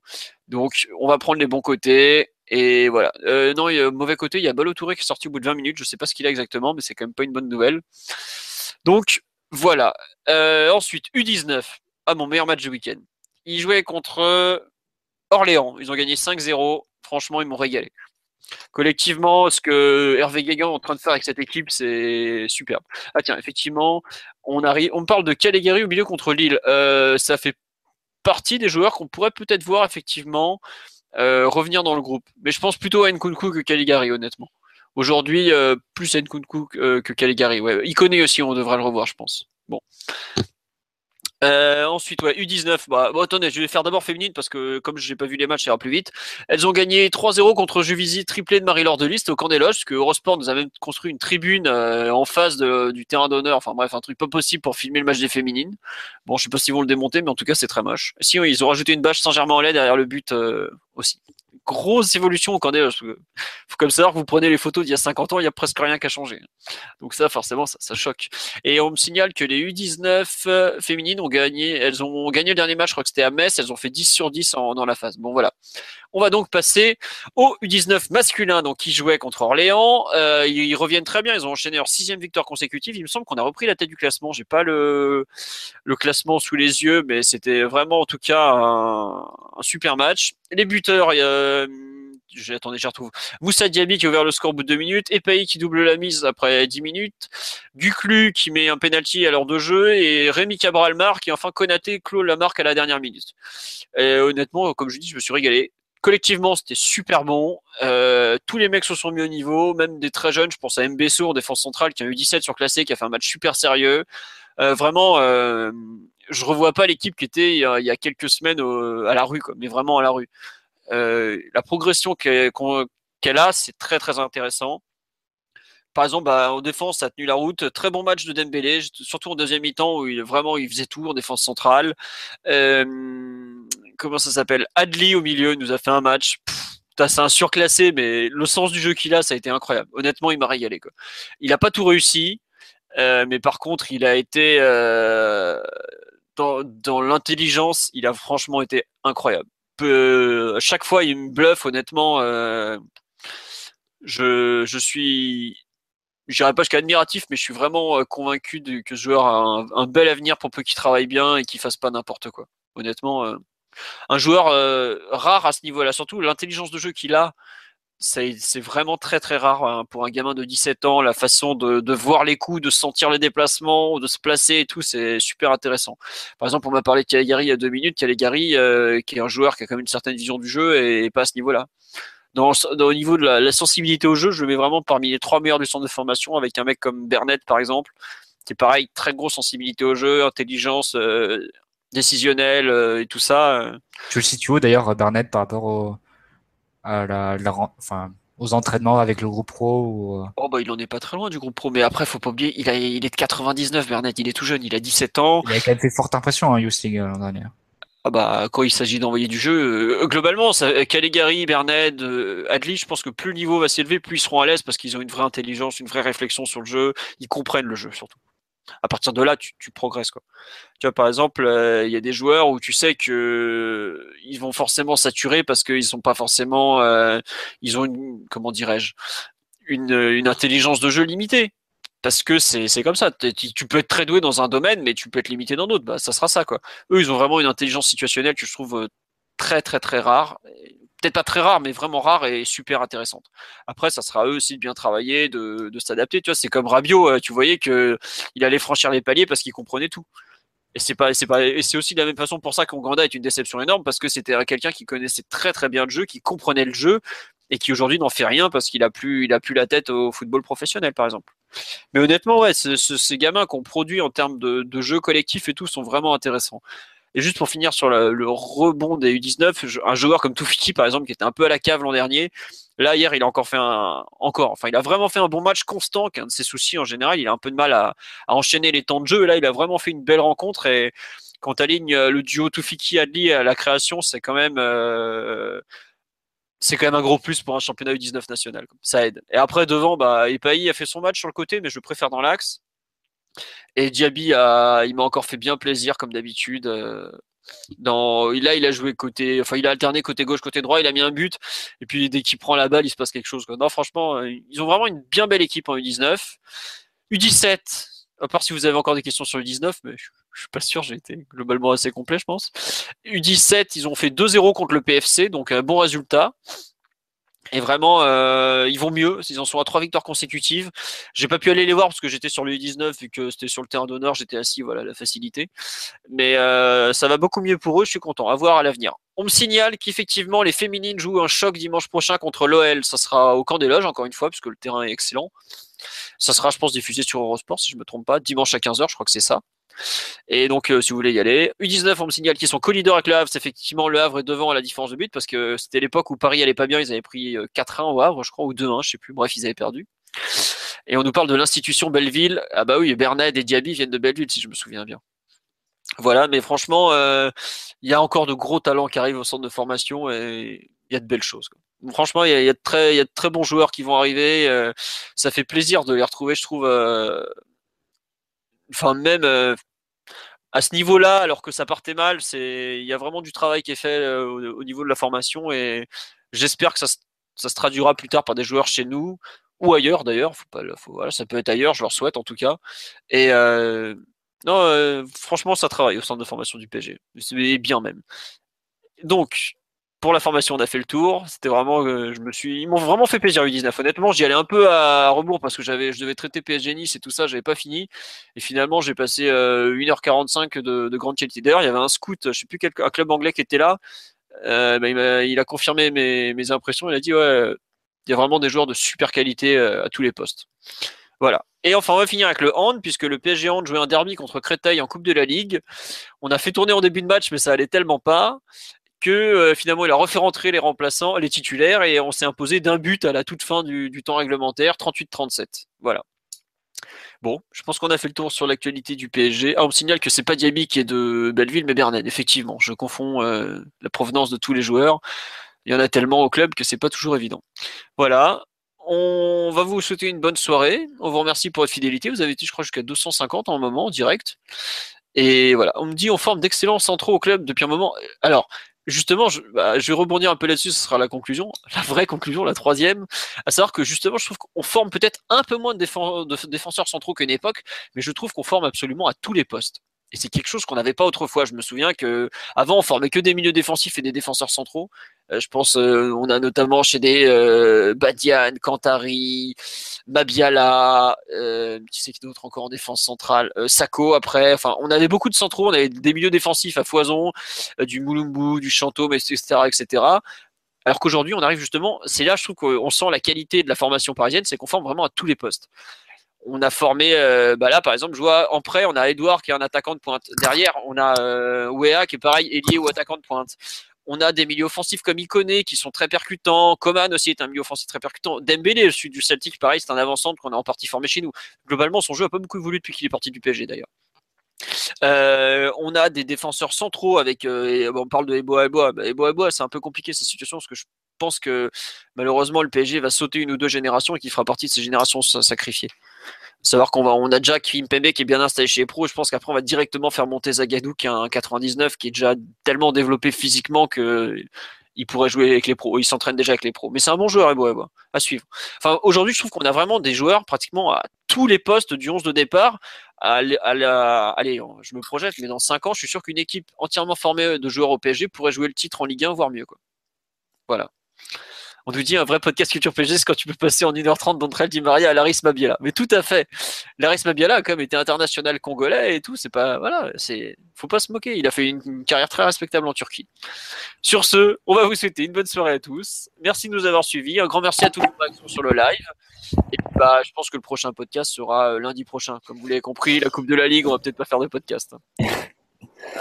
Donc on va prendre les bons côtés. Et voilà. Euh, non, il y a mauvais côté, il y a Balo Touré qui est sorti au bout de 20 minutes. Je sais pas ce qu'il a exactement, mais c'est quand même pas une bonne nouvelle. Donc voilà. Euh, ensuite, U19. Ah, mon meilleur match du week-end. Ils jouaient contre Orléans. Ils ont gagné 5-0. Franchement, ils m'ont régalé. Collectivement, ce que Hervé Guégan est en train de faire avec cette équipe, c'est superbe. Ah tiens, effectivement, on arrive, on parle de Caligari au milieu contre Lille. Euh, ça fait partie des joueurs qu'on pourrait peut-être voir effectivement euh, revenir dans le groupe. Mais je pense plutôt à Nkunku que Caligari, honnêtement. Aujourd'hui, euh, plus Nkunku que, Caligari. Ouais. Connaît aussi, on devrait le revoir, je pense. Bon. Euh, ensuite, ouais, U19. Bah, bon, attendez, je vais faire d'abord féminine parce que comme je n'ai pas vu les matchs, ça ira plus vite. Elles ont gagné 3-0 contre Juvisy, triplé de Marie-Laure de Liste au camp des que Eurosport nous a même construit une tribune euh, en face du terrain d'honneur. Enfin bref, un truc pas possible pour filmer le match des féminines. Bon, je sais pas s'ils vont le démonter, mais en tout cas, c'est très moche. Si, ils ont rajouté une bâche Saint-Germain-en-Laye derrière le but euh, aussi. Grosse évolution au loges. Faut comme savoir que vous prenez les photos d'il y a 50 ans, il y a presque rien qui a changé. Donc ça, forcément, ça, ça choque. Et on me signale que les U19 euh, féminines ont gagné, elles ont gagné le dernier match, je crois que c'était à Metz, elles ont fait 10 sur 10 en, dans la phase. Bon voilà. On va donc passer au U19 masculin, donc qui jouait contre Orléans. Euh, ils, ils reviennent très bien, ils ont enchaîné leur sixième victoire consécutive. Il me semble qu'on a repris la tête du classement. J'ai pas le, le classement sous les yeux, mais c'était vraiment en tout cas un, un super match. Les buteurs, il y a j'ai- attendez, je retrouve. Moussa Diaby qui a ouvert le score au bout de deux minutes, Epaï qui double la mise après 10 minutes, Guclu qui met un penalty à l'heure de jeu et Rémi Cabral-Mar qui enfin Konaté clôt la marque à la dernière minute. Et honnêtement, comme je dis, je me suis régalé. Collectivement, c'était super bon. Euh, tous les mecs se sont mis au niveau, même des très jeunes. Je pense à Mbesso en défense centrale qui a eu 17 sur classé, qui a fait un match super sérieux. Euh, vraiment, euh, je revois pas l'équipe qui était il y a, il y a quelques semaines à la rue, quoi, mais vraiment à la rue. Euh, la progression qu'elle a, c'est très très intéressant. Par exemple, bah, en défense, ça a tenu la route. Très bon match de Dembélé, surtout en deuxième mi-temps où il vraiment il faisait tout en défense centrale. Euh, comment ça s'appelle? Adli au milieu nous a fait un match. C'est un surclassé, mais le sens du jeu qu'il a, ça a été incroyable. Honnêtement, il m'a régalé. Il n'a pas tout réussi, euh, mais par contre, il a été euh, dans, l'intelligence, il a franchement été incroyable. Peu, chaque fois, il me bluffe, honnêtement. euh, je, je suis, pas jusqu'à admiratif, mais je suis vraiment euh, convaincu que ce joueur a un, bel avenir pour peu qu'il travaille bien et qu'il fasse pas n'importe quoi. Honnêtement, euh, un joueur rare à ce niveau-là, surtout l'intelligence de jeu qu'il a. C'est vraiment très très rare hein, pour un gamin de 17 ans, la façon de, voir les coups, de sentir les déplacements, de se placer et tout, c'est super intéressant. Par exemple, on m'a parlé de Caligari il y a deux minutes, Caligari euh, qui est un joueur qui a quand même une certaine vision du jeu et, pas à ce niveau-là. Dans, au niveau de la, sensibilité au jeu, je le mets vraiment parmi les trois meilleurs du centre de formation avec un mec comme Bernet par exemple, qui est pareil, très grosse sensibilité au jeu, intelligence euh, décisionnelle euh, et tout ça. Tu le situes d'ailleurs, Bernard, par rapport au, à la, la ren- enfin, aux entraînements avec le groupe pro ou, euh, Oh bah il en est pas très loin du groupe pro, mais après faut pas oublier, il, a, il est de 99 Bernet, il est tout jeune, il a 17 ans. Il avait quand même fait forte impression, hein, euh, l'an dernier. Ah bah quand il s'agit d'envoyer du jeu, euh, globalement, ça, Caligari, Bernet, euh, Adli, je pense que plus le niveau va s'élever, plus ils seront à l'aise parce qu'ils ont une vraie intelligence, une vraie réflexion sur le jeu, ils comprennent le jeu surtout. À partir de là, tu, progresses quoi. Tu vois par exemple, euh, il y a des joueurs où tu sais que ils vont forcément saturer parce qu'ils sont pas forcément, euh, ils ont une, comment dirais-je, une, une intelligence de jeu limitée. Parce que c'est comme ça. Tu peux être très doué dans un domaine, mais tu peux être limité dans d'autres. Bah, ça sera ça, quoi. Eux, ils ont vraiment une intelligence situationnelle que je trouve euh, très, très, très rare. Peut-être pas très rare, mais vraiment rare et super intéressante. Après, ça sera à eux aussi de bien travailler, de, s'adapter. Tu vois, c'est comme Rabiot. euh, Tu voyais que il allait franchir les paliers parce qu'il comprenait tout. Et c'est pas, et c'est aussi de la même façon pour ça qu'Onganda est une déception énorme parce que c'était quelqu'un qui connaissait très très bien le jeu, qui comprenait le jeu et qui aujourd'hui n'en fait rien parce qu'il a plus, la tête au football professionnel, par exemple. Mais honnêtement, ouais, ce- ce- ces gamins qu'on produit en termes de, de jeux collectifs et tout sont vraiment intéressants. Et juste pour finir sur le, rebond des U19, je- un joueur comme Toufiki, par exemple, qui était un peu à la cave l'an dernier, là, hier, il a encore fait un, vraiment fait un bon match constant, qu'un de ses soucis en général, il a un peu de mal à, enchaîner les temps de jeu. Et là, il a vraiment fait une belle rencontre et quand tu alignes le duo Toufiki-Adli à la création, c'est quand même, euh, c'est quand même un gros plus pour un championnat U19 national. Ça aide. Et après, devant, bah, a fait son match sur le côté, mais je préfère dans l'axe. Et Diaby, a, il m'a encore fait bien plaisir, comme d'habitude. euh, Dans, là, il a joué côté, enfin, il a alterné côté gauche, côté droit. Il a mis un but. Et puis, dès qu'il prend la balle, il se passe quelque chose. Non, franchement, euh, ils ont vraiment une bien belle équipe en U19. U17, à part si vous avez encore des questions sur U19, mais je, je suis pas sûr, j'ai été globalement assez complet, je pense. U17, ils ont fait 2-0 contre le PFC, donc un bon résultat. Et vraiment, euh, ils vont mieux. Ils en sont à trois victoires consécutives. J'ai pas pu aller les voir parce que j'étais sur le U19 vu que c'était sur le terrain d'honneur. J'étais assis, voilà, la facilité. Mais euh, ça va beaucoup mieux pour eux. Je suis content. À voir à l'avenir. On me signale qu'effectivement les féminines jouent un choc dimanche prochain contre l'OL. Ça sera au camp des loges encore une fois puisque le terrain est excellent. Ça sera, je pense, diffusé sur Eurosport si je me trompe pas, dimanche à 15h. Je crois que c'est ça. Et donc, euh, si vous voulez y aller. U19, on me signale qu'ils sont co-leaders avec le Havre. C'est effectivement, le Havre est devant à la différence de but parce que c'était l'époque où Paris allait pas bien. Ils avaient pris euh, 4-1 au Havre, je crois, ou 2-1, je sais plus. Bref, ils avaient perdu. Et on nous parle de l'institution Belleville. Ah bah oui, Bernard et Diaby viennent de Belleville, si je me souviens bien. Voilà, mais franchement, euh, il y a encore de gros talents qui arrivent au centre de formation et il y a de belles choses. Franchement, il y a de très bons joueurs qui vont arriver. ça fait plaisir de les retrouver, je trouve. Enfin, même à ce niveau-là, alors que ça partait mal, c'est il y a vraiment du travail qui est fait au, niveau de la formation et j'espère que ça, ça se traduira plus tard par des joueurs chez nous ou ailleurs d'ailleurs. Ça peut être ailleurs, je leur souhaite en tout cas. Et euh, non, euh, franchement, ça travaille au centre de formation du PG, c'est bien même. Donc, pour la formation, on a fait le tour. C'était vraiment, euh, je me suis, ils m'ont vraiment fait plaisir U19. Honnêtement, j'y allais un peu à rebours parce que je devais traiter PSG Nice et tout ça, j'avais pas fini. Et finalement, j'ai passé 1h45 de, de grande qualité. D'ailleurs, il y avait un scout, je sais plus quel un club anglais qui était là. Euh, bah, il, a, confirmé mes, mes, impressions. Il a dit ouais, il y a vraiment des joueurs de super qualité euh, à tous les postes. Voilà. Et enfin, on va finir avec le hand, puisque le PSG hand jouait un derby contre Créteil en Coupe de la Ligue. On a fait tourner en début de match, mais ça allait tellement pas que euh, finalement il a refait rentrer les remplaçants, les titulaires, et on s'est imposé d'un but à la toute fin du, temps réglementaire, 38-37. Voilà. Bon, je pense qu'on a fait le tour sur l'actualité du PSG. Ah, on me signale que c'est pas Diaby qui est de Belleville, mais Bernard. Effectivement, je confonds euh, la provenance de tous les joueurs. Il y en a tellement au club que c'est pas toujours évident. Voilà. On va vous souhaiter une bonne soirée. On vous remercie pour votre fidélité. Vous avez été, je crois, jusqu'à 250 en moment, en direct. Et voilà, on me dit on forme d'excellents centraux au club depuis un moment. Alors, justement, je, bah, je, vais rebondir un peu là-dessus, ce sera la conclusion, la vraie conclusion, la troisième, à savoir que justement, je trouve qu'on forme peut-être un peu moins de, de défenseurs centraux qu'à une époque, mais je trouve qu'on forme absolument à tous les postes. Et c'est quelque chose qu'on n'avait pas autrefois. Je me souviens que avant on formait que des milieux défensifs et des défenseurs centraux. Euh, je pense, euh, on a notamment chez des euh, Badian, Kantari, Mabiala, qui sais qui d'autre encore en défense centrale, Sako après. Enfin, on avait beaucoup de centraux, on avait des milieux défensifs à foison, du Moulumbu, du Chantôme, etc., etc. Alors qu'aujourd'hui, on arrive justement, c'est là, je trouve qu'on sent la qualité de la formation parisienne, c'est qu'on forme vraiment à tous les postes on a formé, bah là par exemple, je vois en prêt, on a Edouard qui est un attaquant de pointe. Derrière, on a euh, qui est pareil, ailier ou attaquant de pointe. On a des milieux offensifs comme Iconé qui sont très percutants. Coman aussi est un milieu offensif très percutant. Dembélé, le sud du Celtic, pareil, c'est un avant-centre qu'on a en partie formé chez nous. Globalement, son jeu a pas beaucoup évolué depuis qu'il est parti du PSG d'ailleurs. Euh, on a des défenseurs centraux avec. on parle de Eboa Eboa. Bah, Eboa Eboa, c'est un peu compliqué cette situation parce que je pense que malheureusement le PSG va sauter une ou deux générations et qu'il fera partie de ces générations sacrifiées. Savoir qu'on va, on a déjà Kimpembe qui est bien installé chez les pros. Je pense qu'après on va directement faire monter Zagadou qui a un 99 qui est déjà tellement développé physiquement que il pourrait jouer avec les pros. Il s'entraîne déjà avec les pros. Mais c'est un bon joueur, à suivre. Enfin, aujourd'hui, je trouve qu'on a vraiment des joueurs pratiquement à tous les postes du 11 de départ. Allez, je me projette, mais dans 5 ans, je suis sûr qu'une équipe entièrement formée de joueurs au PSG pourrait jouer le titre en Ligue 1, voire mieux. Quoi. Voilà on nous dit un vrai podcast culture PG, c'est quand tu peux passer en 1h30 d'entre elles, dit Maria à Laris Mabiala. Mais tout à fait. Laris Mabiala a quand même été international congolais et tout. C'est pas, voilà, c'est, faut pas se moquer. Il a fait une, carrière très respectable en Turquie. Sur ce, on va vous souhaiter une bonne soirée à tous. Merci de nous avoir suivis. Un grand merci à tous les qui sont sur le live. Et puis, bah, je pense que le prochain podcast sera euh, lundi prochain. Comme vous l'avez compris, la Coupe de la Ligue, on va peut-être pas faire de podcast.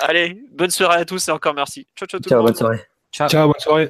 Allez, bonne soirée à tous et encore merci. Ciao, ciao, tout ciao, bonne soirée. Ciao, ciao bonne soirée.